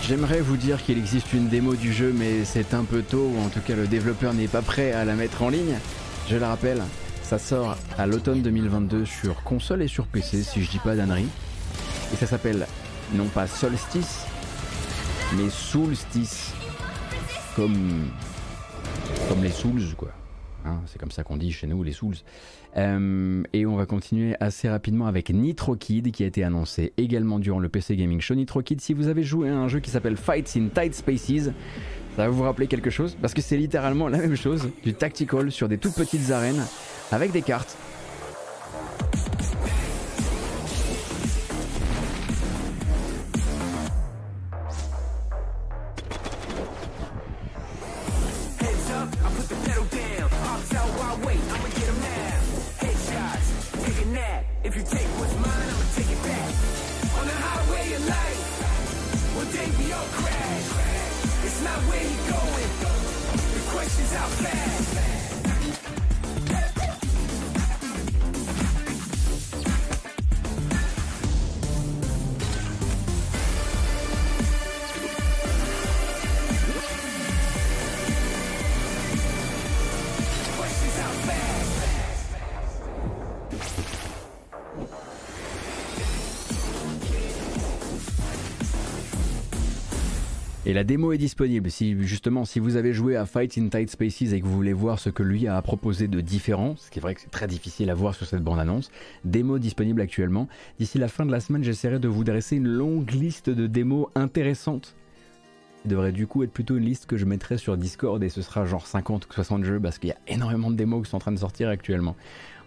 J'aimerais vous dire qu'il existe une démo du jeu, mais c'est un peu tôt, en tout cas le développeur n'est pas prêt à la mettre en ligne. Je le rappelle, ça sort à l'automne 2022 sur console et sur PC, si je dis pas d'annerie. Et ça s'appelle non pas Solstice, mais Soulstice. Comme, comme les Souls, quoi. Hein, c'est comme ça qu'on dit chez nous, les Souls. Euh, et on va continuer assez rapidement avec Nitro Kid qui a été annoncé également durant le PC Gaming Show. Nitro Kid, si vous avez joué à un jeu qui s'appelle Fights in Tight Spaces, ça va vous rappeler quelque chose parce que c'est littéralement la même chose, du tactical sur des toutes petites arènes avec des cartes. If you take what's mine, I'ma take it back. On the highway of life, one day we all crash. It's not where you going, the question's how fast. Et la démo est disponible. Si justement, si vous avez joué à Fight in Tight Spaces et que vous voulez voir ce que lui a à proposer de différent, ce qui est vrai que c'est très difficile à voir sur cette bande-annonce, démo disponible actuellement. D'ici la fin de la semaine, j'essaierai de vous dresser une longue liste de démos intéressantes. Il devrait du coup être plutôt une liste que je mettrai sur Discord et ce sera genre 50 ou 60 jeux parce qu'il y a énormément de démos qui sont en train de sortir actuellement.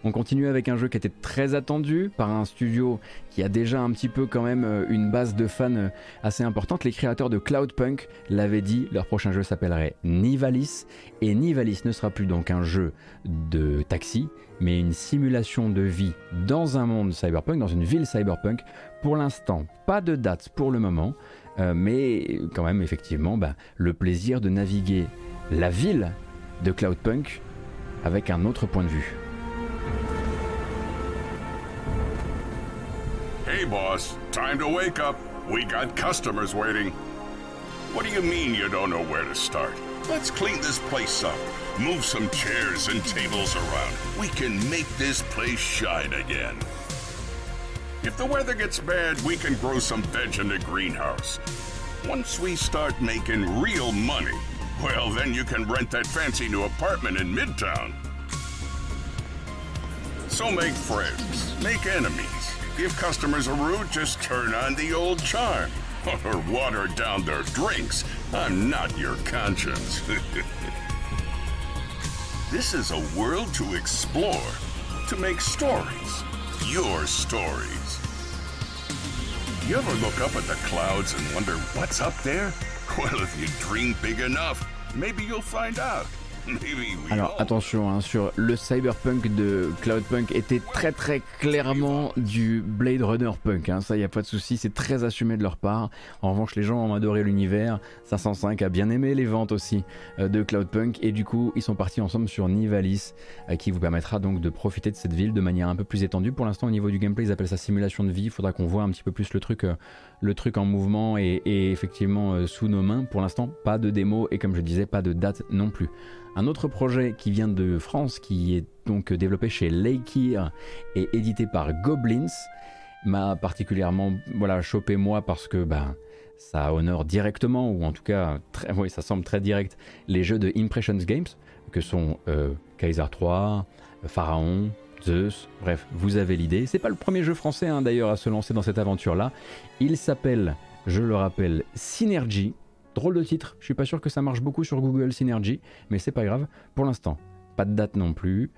On continue avec un jeu qui était très attendu par un studio qui a déjà un petit peu quand même euh, une base de fans euh, assez importante. Les créateurs de Cloudpunk l'avaient dit, leur prochain jeu s'appellerait Nivalis. Et Nivalis ne sera plus donc un jeu de taxi, mais une simulation de vie dans un monde cyberpunk, dans une ville cyberpunk. Pour l'instant, pas de date pour le moment, euh, mais quand même effectivement bah, le plaisir de naviguer la ville de Cloudpunk avec un autre point de vue. Hey, boss, time to wake up. We got customers waiting. What do you mean you don't know where to start? Let's clean this place up. Move some chairs and tables around. We can make this place shine again. If the weather gets bad, we can grow some veg in the greenhouse. Once we start making real money, well, then you can rent that fancy new apartment in Midtown. So make friends, make enemies. If customers are rude, just turn on the old charm. Or water down their drinks. I'm not your conscience. this is a world to explore, to make stories. Your stories. You ever look up at the clouds and wonder what's up there? Well, if you dream big enough, maybe you'll find out. Alors attention, hein, sur le cyberpunk de Cloudpunk était très très clairement du Blade Runner punk. Hein, ça y a pas de souci, c'est très assumé de leur part. En revanche, les gens ont adoré l'univers. 505 a bien aimé les ventes aussi euh, de Cloudpunk et du coup, ils sont partis ensemble sur Nivalis, euh, qui vous permettra donc de profiter de cette ville de manière un peu plus étendue. Pour l'instant, au niveau du gameplay, ils appellent ça simulation de vie. Il faudra qu'on voit un petit peu plus le truc, euh, le truc en mouvement et, et effectivement euh, sous nos mains. Pour l'instant, pas de démo et comme je disais, pas de date non plus. Un autre projet qui vient de France, qui est donc développé chez Lakeir et édité par Goblins, m'a particulièrement voilà, chopé moi parce que bah, ça honore directement, ou en tout cas, très, oui, ça semble très direct, les jeux de Impressions Games, que sont euh, Kaiser 3, Pharaon, Zeus, bref, vous avez l'idée. C'est pas le premier jeu français hein, d'ailleurs à se lancer dans cette aventure-là. Il s'appelle, je le rappelle, Synergy. Drôle de titre, je suis pas sûr que ça marche beaucoup sur Google Synergy, mais c'est pas grave. Pour l'instant, pas de date non plus,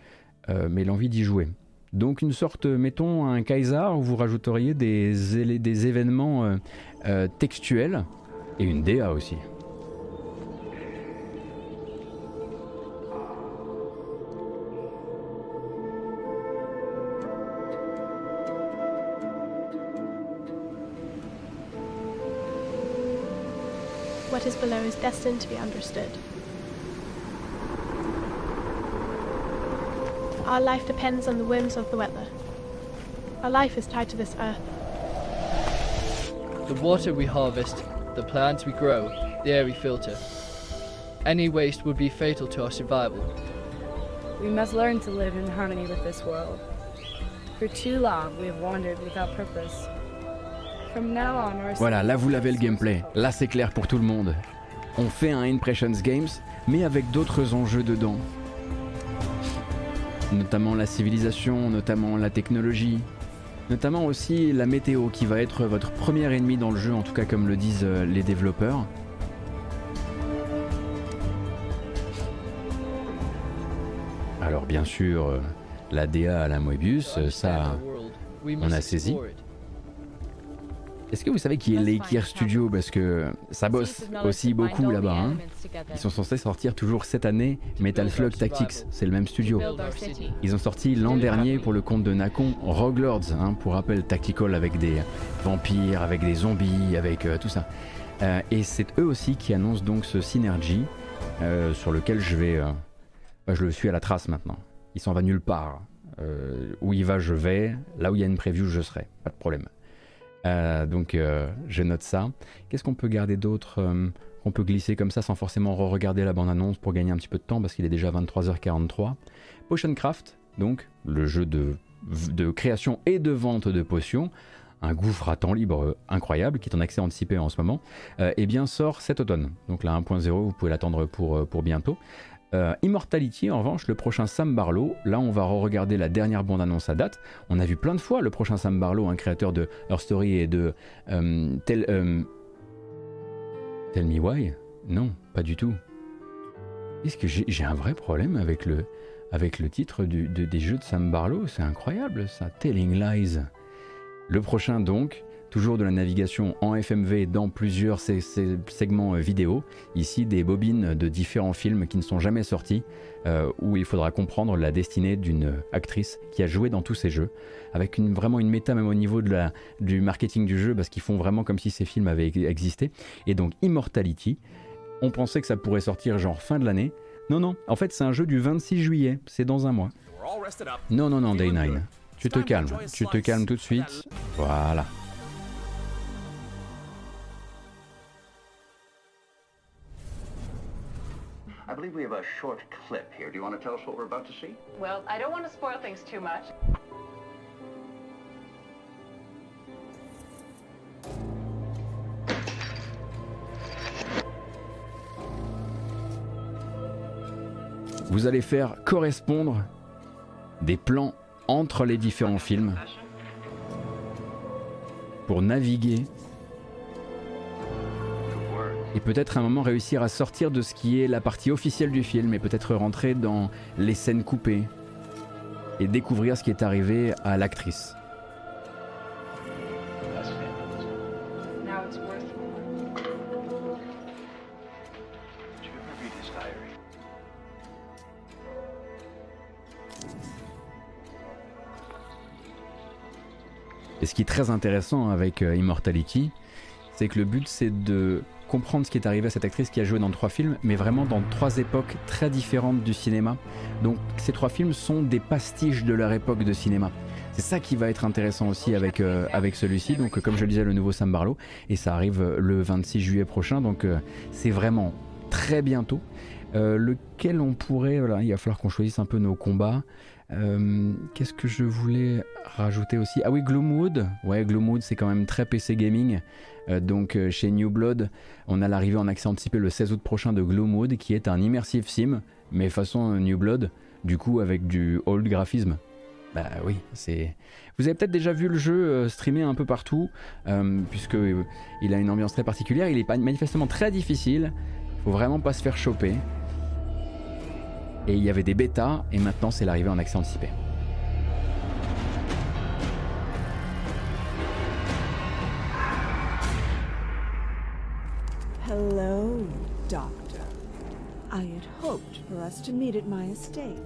euh, mais l'envie d'y jouer. Donc une sorte, mettons, un Kaiser où vous rajouteriez des, des événements euh, euh, textuels et une DA aussi. Is destined to be understood. Our life depends on the whims of the weather. Our life is tied to this earth. The water we harvest, the plants we grow, the air we filter. Any waste would be fatal to our survival. We must learn to live in harmony with this world. For too long, we have wandered without purpose. From now on, our Voilà, là vous l'avez le gameplay. Là c'est clair pour tout le monde. On fait un Impressions Games, mais avec d'autres enjeux dedans. Notamment la civilisation, notamment la technologie, notamment aussi la météo qui va être votre premier ennemi dans le jeu, en tout cas comme le disent euh, les développeurs. Alors bien sûr, euh, la DA à la Moebius, euh, ça, on a saisi. Est-ce que vous savez qui est Lakeir Studio Parce que ça bosse aussi beaucoup là-bas. hein. Ils sont censés sortir toujours cette année Metal Slug Tactics, c'est le même studio. Ils ont sorti l'an dernier pour le compte de Nakon Rogue Lords, hein, pour rappel tactical avec des vampires, avec des zombies, avec euh, tout ça. Euh, et c'est eux aussi qui annoncent donc ce Synergy euh, sur lequel je vais... bah, je le suis à la trace maintenant. Il s'en va nulle part. Où il va, je vais. Là où il y a une preview, je serai. Pas de problème. Euh, donc euh, je note ça. Qu'est-ce qu'on peut garder d'autre euh, qu'on peut glisser comme ça sans forcément re-regarder la bande-annonce pour gagner un petit peu de temps parce qu'il est déjà 23h43. Potion Craft, donc le jeu de, de création et de vente de potions, un gouffre à temps libre euh, incroyable qui est en accès anticipé en ce moment, et bien sort cet automne. Donc là 1.0, vous pouvez l'attendre pour, pour bientôt. Euh, Immortality, en revanche, le prochain Sam Barlow, là on va re-regarder la dernière bande-annonce à date. On a vu plein de fois le prochain Sam Barlow, un créateur de Her Story et de euh, Tell, euh, Tell Me Why? Non, pas du tout. Est-ce que j'ai un vrai problème avec le, titre des jeux de Sam Barlow? C'est incroyable ça, Telling Lies. Le prochain donc, toujours de la navigation en FMV dans plusieurs sé- sé- segments euh, vidéo. Ici des bobines de différents films qui ne sont jamais sortis, euh, où il faudra comprendre la destinée d'une actrice qui a joué dans tous ces jeux, avec une, vraiment une méta même au niveau de la, du marketing du jeu, parce qu'ils font vraiment comme si ces films avaient ex- existé. Et donc Immortality, on pensait que ça pourrait sortir genre fin de l'année. Non, non, en fait c'est un jeu du 26 juillet, c'est dans un mois. Non, non, non, Day 9. Tu te calmes, tu te calmes tout de suite. Voilà. I believe we have a short clip here. Do you want to tell us what we're about to see? Well, I don't want to spoil things too much. Vous allez faire correspondre des plans entre les différents films pour naviguer et peut-être à un moment réussir à sortir de ce qui est la partie officielle du film et peut-être rentrer dans les scènes coupées et découvrir ce qui est arrivé à l'actrice. Et ce qui est très intéressant avec euh, Immortality, c'est que le but c'est de comprendre ce qui est arrivé à cette actrice qui a joué dans trois films, mais vraiment dans trois époques très différentes du cinéma. Donc ces trois films sont des pastiches de leur époque de cinéma. C'est ça qui va être intéressant aussi avec, euh, avec celui-ci. Donc comme je le disais, le nouveau Sam Barlow, et ça arrive euh, le 26 juillet prochain, donc euh, c'est vraiment très bientôt. Lequel on pourrait, il va falloir qu'on choisisse un peu nos combats. Qu'est-ce que je voulais rajouter aussi? Ah oui, Gloomwood. Ouais, Gloomwood, c'est quand même très PC gaming. Euh, donc euh, chez New Blood, on a l'arrivée en accès anticipé le 16 août prochain de Gloomwood, qui est un immersive sim, mais façon euh, New Blood, du coup avec du old graphisme. Bah oui, c'est. Vous avez peut-être déjà vu le jeu streamé un peu partout, puisque il a une ambiance très particulière. Il est manifestement très difficile. Faut vraiment pas se faire choper. Et il y avait des bêtas, et maintenant c'est l'arrivée en accès anticipé. Hello, Doctor. I had hoped for us to meet at my estate.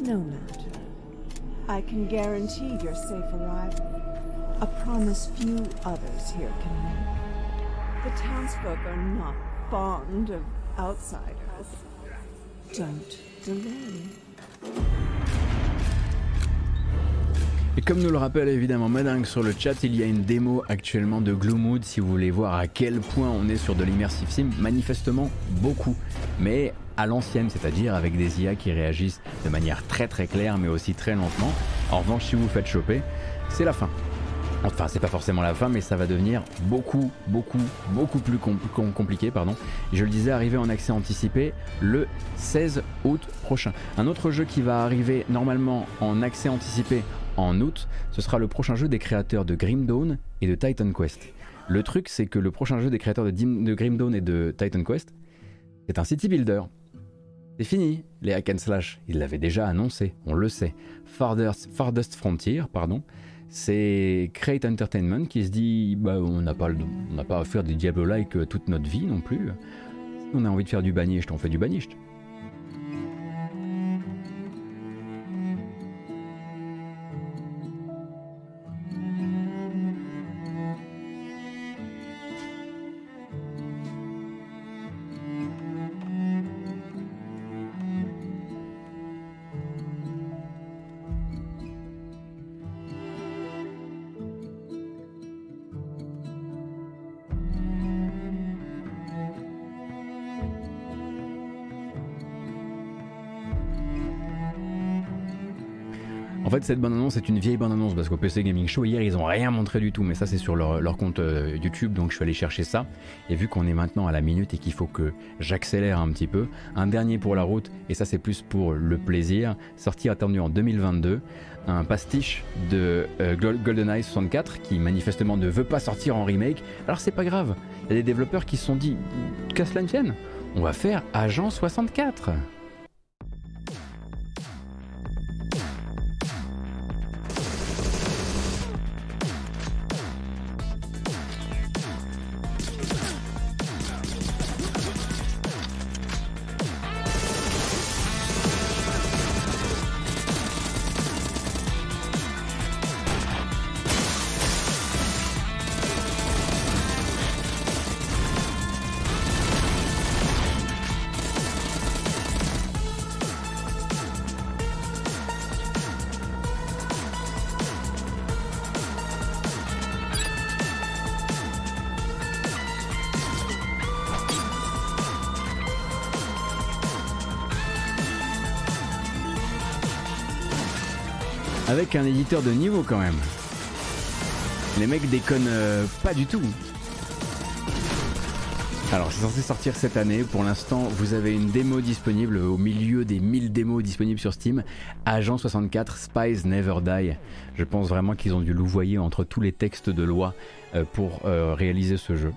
No matter. I can guarantee your safe arrival. A promise few others here can make. The townsfolk are not fond of outsiders. Don't delay. Et comme nous le rappelle évidemment Madingue sur le chat, il y a une démo actuellement de Gloomwood si vous voulez voir à quel point on est sur de l'immersive sim, manifestement beaucoup, mais à l'ancienne, c'est-à-dire avec des IA qui réagissent de manière très très claire mais aussi très lentement. En revanche, si vous vous faites choper, c'est la fin. Enfin, c'est pas forcément la fin, mais ça va devenir beaucoup, beaucoup, beaucoup plus compl- com- compliqué. Pardon. Je le disais, arriver en accès anticipé le 16 août prochain. Un autre jeu qui va arriver normalement en accès anticipé en août, ce sera le prochain jeu des créateurs de Grim Dawn et de Titan Quest. Le truc, c'est que le prochain jeu des créateurs de, Grim Dawn et de Titan Quest, c'est un city builder. C'est fini, les hack and slash, ils l'avaient déjà annoncé, on le sait. Farthest, Frontier, pardon, c'est Crate Entertainment qui se dit bah, on n'a pas, à faire des Diablo-like toute notre vie non plus. On a envie de faire du banished, on fait du banished. En fait, cette bande-annonce est une vieille bande-annonce parce qu'au PC Gaming Show, hier, ils ont rien montré du tout. Mais ça, c'est sur leur, compte euh, YouTube, donc je suis allé chercher ça. Et vu qu'on est maintenant à la minute et qu'il faut que j'accélère un petit peu, un dernier pour la route, et ça, c'est plus pour le plaisir, sorti attendu en 2022, un pastiche de euh, Gol- GoldenEye 64 qui manifestement ne veut pas sortir en remake. Alors, c'est pas grave. Il y a des développeurs qui se sont dit, ne tienne, on va faire Agent 64. Avec un éditeur de niveau quand même. Les mecs déconnent euh, pas du tout. Alors c'est censé sortir cette année, pour l'instant vous avez une démo disponible au milieu des 1000 démos disponibles sur Steam, Agent 64 Spies Never Die. Je pense vraiment qu'ils ont dû louvoyer entre tous les textes de loi euh, pour euh, réaliser ce jeu.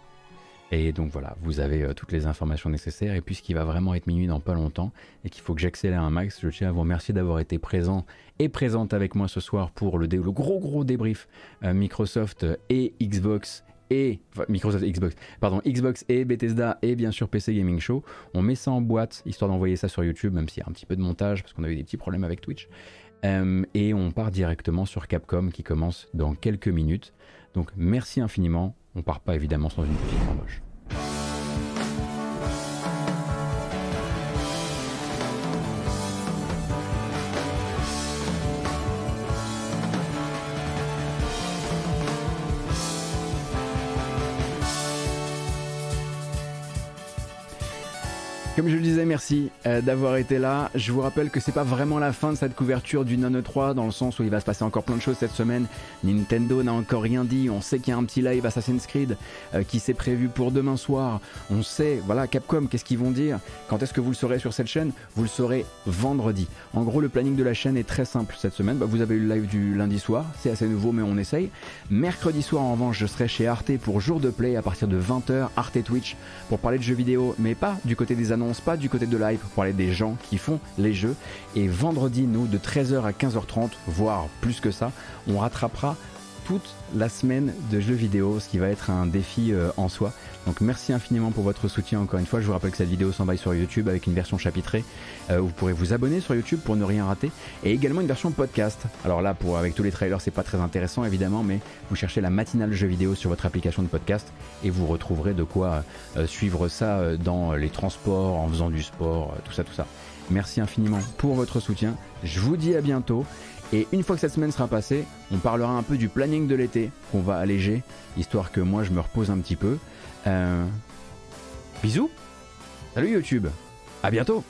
Et donc voilà, vous avez euh, toutes les informations nécessaires. Et puisqu'il va vraiment être minuit dans pas longtemps et qu'il faut que j'accélère un max, je tiens à vous remercier d'avoir été présent et présente avec moi ce soir pour le, gros gros débrief Microsoft et Xbox et Microsoft Xbox, pardon, Xbox et Bethesda et bien sûr PC Gaming Show. On met ça en boîte histoire d'envoyer ça sur YouTube, même s'il y a un petit peu de montage parce qu'on a des petits problèmes avec Twitch. Euh, et on part directement sur Capcom qui commence dans quelques minutes. Donc merci infiniment. On part pas évidemment sans une petite embauche. Comme je le disais, merci euh, d'avoir été là. Je vous rappelle que c'est pas vraiment la fin de cette couverture du Non 3 dans le sens où il va se passer encore plein de choses cette semaine. Nintendo n'a encore rien dit. On sait qu'il y a un petit live Assassin's Creed euh, qui s'est prévu pour demain soir. On sait, voilà, Capcom, qu'est-ce qu'ils vont dire? Quand est-ce que vous le saurez sur cette chaîne? Vous le saurez vendredi. En gros, le planning de la chaîne est très simple cette semaine. Bah, vous avez eu le live du lundi soir, c'est assez nouveau, mais on essaye. Mercredi soir, en revanche, je serai chez Arte pour jour de play à partir de 20h, Arte Twitch, pour parler de jeux vidéo, mais pas du côté des annonces pas du côté de live pour parler des gens qui font les jeux. Et vendredi, nous, de 13h à 15h30, voire plus que ça, on rattrapera toute la semaine de jeux vidéo, ce qui va être un défi euh, en soi. Donc merci infiniment pour votre soutien encore une fois. Je vous rappelle que cette vidéo s'envoie sur YouTube avec une version chapitrée. Euh, vous pourrez vous abonner sur YouTube pour ne rien rater. Et également une version podcast. Alors là, pour, avec tous les trailers, c'est pas très intéressant évidemment, mais vous cherchez la matinale jeux vidéo sur votre application de podcast et vous retrouverez de quoi euh, suivre ça dans les transports, en faisant du sport, tout ça, tout ça. Merci infiniment pour votre soutien. Je vous dis à bientôt. Et une fois que cette semaine sera passée, on parlera un peu du planning de l'été qu'on va alléger, histoire que moi je me repose un petit peu. Euh... Bisous. Salut YouTube. À bientôt